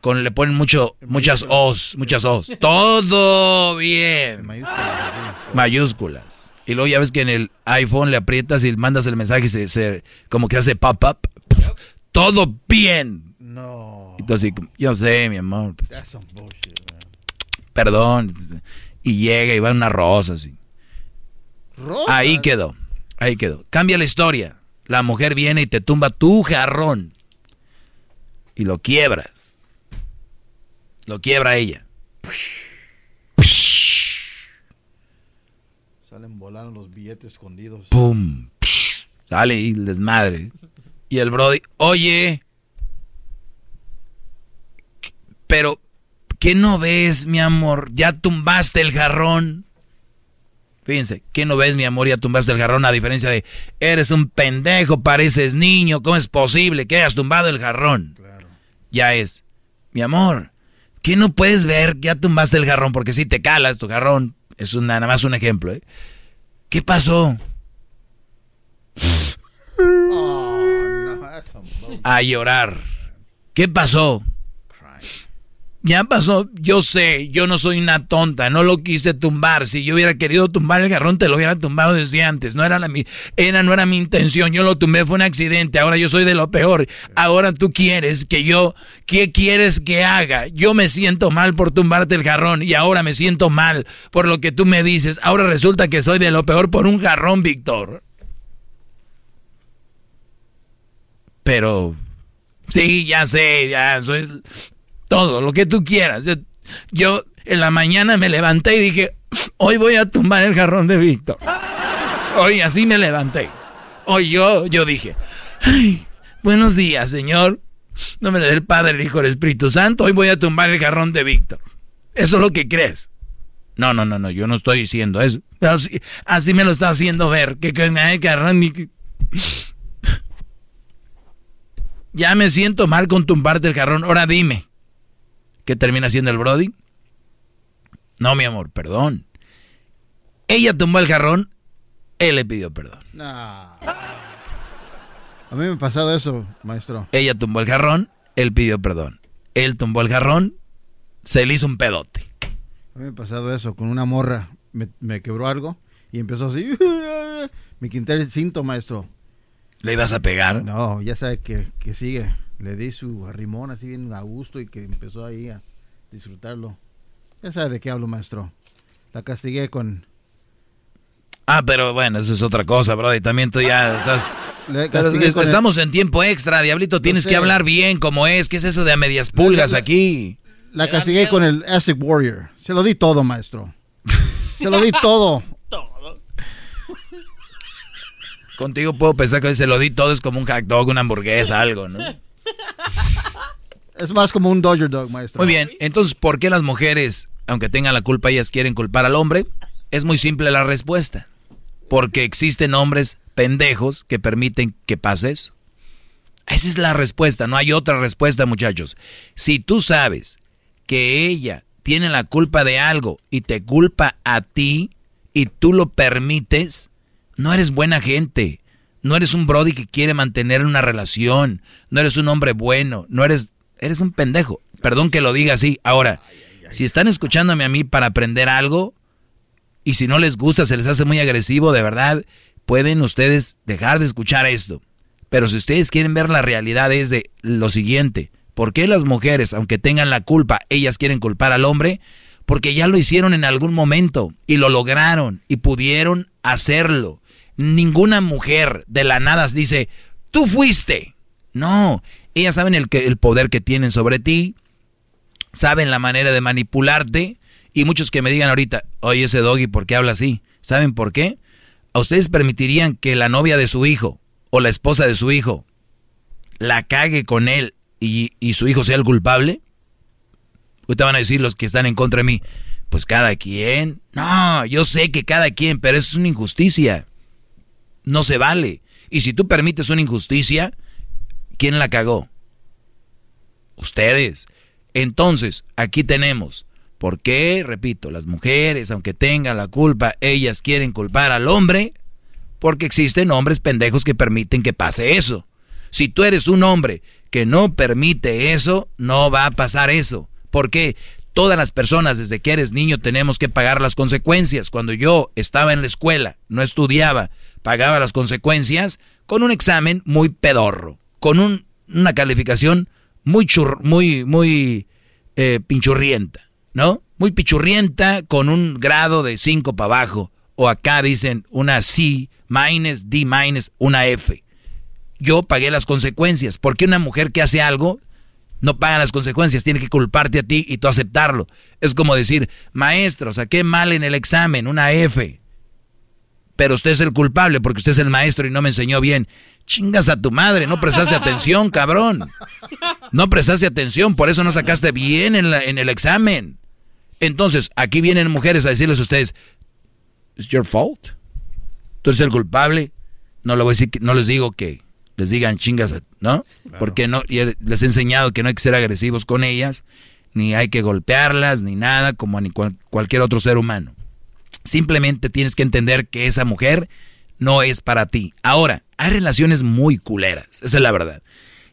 Con le ponen mucho, muchas os, muchas os. Todo bien. Mayúsculas. Y luego ya ves que en el iPhone le aprietas y mandas el mensaje y se, se como que hace pop up. Todo bien. No. Entonces, yo sé, mi amor. pues, perdón. Y llega y va una rosa así. Ahí quedó. Ahí quedó. Cambia la historia. La mujer viene y te tumba tu jarrón. Y lo quiebras. Lo quiebra ella. Salen volando los billetes escondidos. ¡Pum! Sale y desmadre. Y el Brody, oye. Pero, ¿qué no ves, mi amor? Ya tumbaste el jarrón. Fíjense, ¿qué no ves, mi amor? Ya tumbaste el jarrón, a diferencia de, eres un pendejo, pareces niño, ¿cómo es posible que hayas tumbado el jarrón? Ya es, mi amor, ¿qué no puedes ver? Ya tumbaste el jarrón, porque si te calas tu jarrón, es un- nada más un ejemplo, ¿eh? ¿Qué pasó? A llorar. ¿Qué pasó? Ya pasó, yo sé, yo no soy una tonta, no lo quise tumbar. Si yo hubiera querido tumbar el jarrón, te lo hubiera tumbado desde antes. No era, la, era, no era mi intención, yo lo tumbé, fue un accidente. Ahora yo soy de lo peor. Ahora tú quieres que yo, ¿qué quieres que haga? Yo me siento mal por tumbarte el jarrón y ahora me siento mal por lo que tú me dices. Ahora resulta que soy de lo peor por un jarrón, Víctor. Pero, sí, ya sé, ya soy todo, lo que tú quieras. Yo- en la mañana me levanté y dije, hoy voy a tumbar el jarrón de Víctor. Hoy así me levanté. Hoy yo, yo dije, "Ay, buenos días, Señor. Nombre del Padre, el Hijo, el Espíritu Santo. Hoy voy a tumbar el jarrón de Víctor. Eso es lo que crees. No, no, no, no, yo no estoy diciendo eso. Así, así me lo está haciendo ver. Que, que ay, jarrón, mi- Ya me siento mal con tumbarte el jarrón. Ahora dime. ¿Qué termina siendo el Brody? No, mi amor, perdón. Ella tumbó el jarrón, él le pidió perdón. Nah. A mí me ha pasado eso, maestro. Ella tumbó el jarrón, él pidió perdón. Él tumbó el jarrón, se le hizo un pedote. A mí me ha pasado eso con una morra. Me, me quebró algo y empezó así. Me quité el cinto, maestro. ¿Le ibas a pegar? No, ya sabe que, que sigue. Le di su arrimón así bien a gusto y que empezó ahí a disfrutarlo. Ya sabe de qué hablo, maestro. La castigué con... Ah, pero bueno, eso es otra cosa, Brody. También tú ya estás... El- Estamos en tiempo extra, Diablito. Tienes sé. que hablar bien como es. ¿Qué es eso de a medias pulgas aquí? La castigué con el Acid Warrior. Se lo di todo, maestro. Se lo di todo. Contigo puedo pensar que se lo di todo es como un hot dog, una hamburguesa, algo, ¿no? Es más como un Dodger Dog, maestro. Muy bien, entonces, ¿por qué las mujeres, aunque tengan la culpa, ellas quieren culpar al hombre? Es muy simple la respuesta. Porque existen hombres pendejos que permiten que pase eso. Esa es la respuesta, no hay otra respuesta, muchachos. Si tú sabes que ella tiene la culpa de algo y te culpa a ti y tú lo permites, no eres buena gente. No eres un brody que quiere mantener una relación. No eres un hombre bueno. No eres, eres un pendejo. Perdón que lo diga así. Ahora, si están escuchándome a mí para aprender algo y si no les gusta, se les hace muy agresivo, de verdad, pueden ustedes dejar de escuchar esto. Pero si ustedes quieren ver la realidad es de lo siguiente. ¿Por qué las mujeres, aunque tengan la culpa, ellas quieren culpar al hombre? Porque ya lo hicieron en algún momento y lo lograron y pudieron hacerlo. Ninguna mujer de la nada dice, tú fuiste. No, ellas saben el, que, el poder que tienen sobre ti, saben la manera de manipularte y muchos que me digan ahorita, oye ese doggy, ¿por qué habla así? ¿Saben por qué? ¿A ustedes permitirían que la novia de su hijo o la esposa de su hijo la cague con él y, su hijo sea el culpable? Ahorita van a decir los que están en contra de mí, pues cada quien. No, yo sé que cada quien, pero eso es una injusticia. No se vale. Y si tú permites una injusticia, ¿quién la cagó? Ustedes. Entonces, aquí tenemos ¿Por qué? Repito, las mujeres, aunque tengan la culpa, ellas quieren culpar al hombre porque existen hombres pendejos que permiten que pase eso. Si tú eres un hombre que no permite eso, no va a pasar eso. Porque todas las personas desde que eres niño tenemos que pagar las consecuencias. Cuando yo estaba en la escuela, no estudiaba, pagaba las consecuencias con un examen muy pedorro, con una calificación muy muy, muy eh, pinchurrienta, ¿no? Muy pichurrienta con un grado de 5 para abajo. O acá dicen una C, minus, D minus, una F. Yo pagué las consecuencias. ¿Por qué una mujer que hace algo no paga las consecuencias? Tiene que culparte a ti y tú aceptarlo. Es como decir, maestro, saqué mal en el examen, una F. Pero usted es el culpable porque usted es el maestro y no me enseñó bien. Chingas a tu madre, no prestaste atención, cabrón. No prestaste atención, por eso no sacaste bien en, en el examen. Entonces, aquí vienen mujeres a decirles a ustedes, it's your fault. Tú eres el culpable. No, lo voy a decir, no les digo que les digan chingas, ¿no? Porque no, les he enseñado que no hay que ser agresivos con ellas, ni hay que golpearlas, ni nada, como ni cualquier otro ser humano. Simplemente tienes que entender que esa mujer no es para ti. Ahora, hay relaciones muy culeras, esa es la verdad.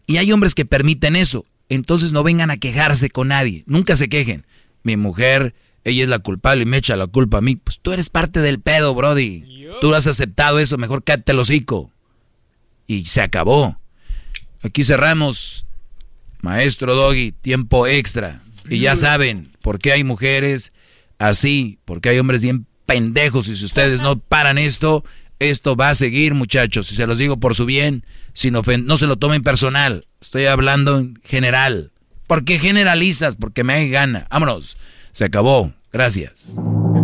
Y hay hombres que permiten eso. Entonces no vengan a quejarse con nadie. Nunca se quejen. Mi mujer, ella es la culpable y me echa la culpa a mí. Pues tú eres parte del pedo, Brody. Tú has aceptado eso, mejor cállate el hocico. Y se acabó. Aquí cerramos, maestro Doggy, tiempo extra. Y ya saben por qué hay mujeres así, porque hay hombres bien pendejos. Y si ustedes no paran esto, esto va a seguir, muchachos. Y se los digo por su bien, sin no se lo tomen personal. Estoy hablando en general. ¿Por qué generalizas? Porque me hay gana. Vámonos. Se acabó. Gracias.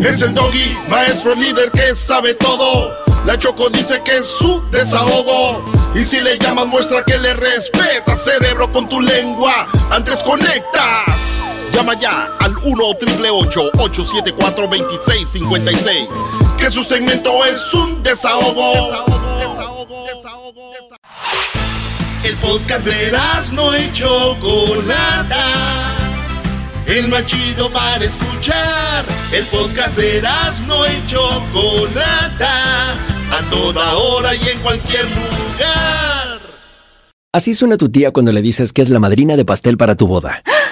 Es el doggy, maestro líder que sabe todo. La Choco dice que es su desahogo. Y si le llamas, muestra que le respeta, cerebro, con tu lengua. Antes conectas. Llama ya al 1-888-874-2656. Que su segmento es un desahogo. Desahogo, desahogo, desahogo. El podcast de no hecho Chocolata el más chido para escuchar. El podcast de no y Chocolata, a toda hora y en cualquier lugar. Así suena tu tía cuando le dices que es la madrina de pastel para tu boda.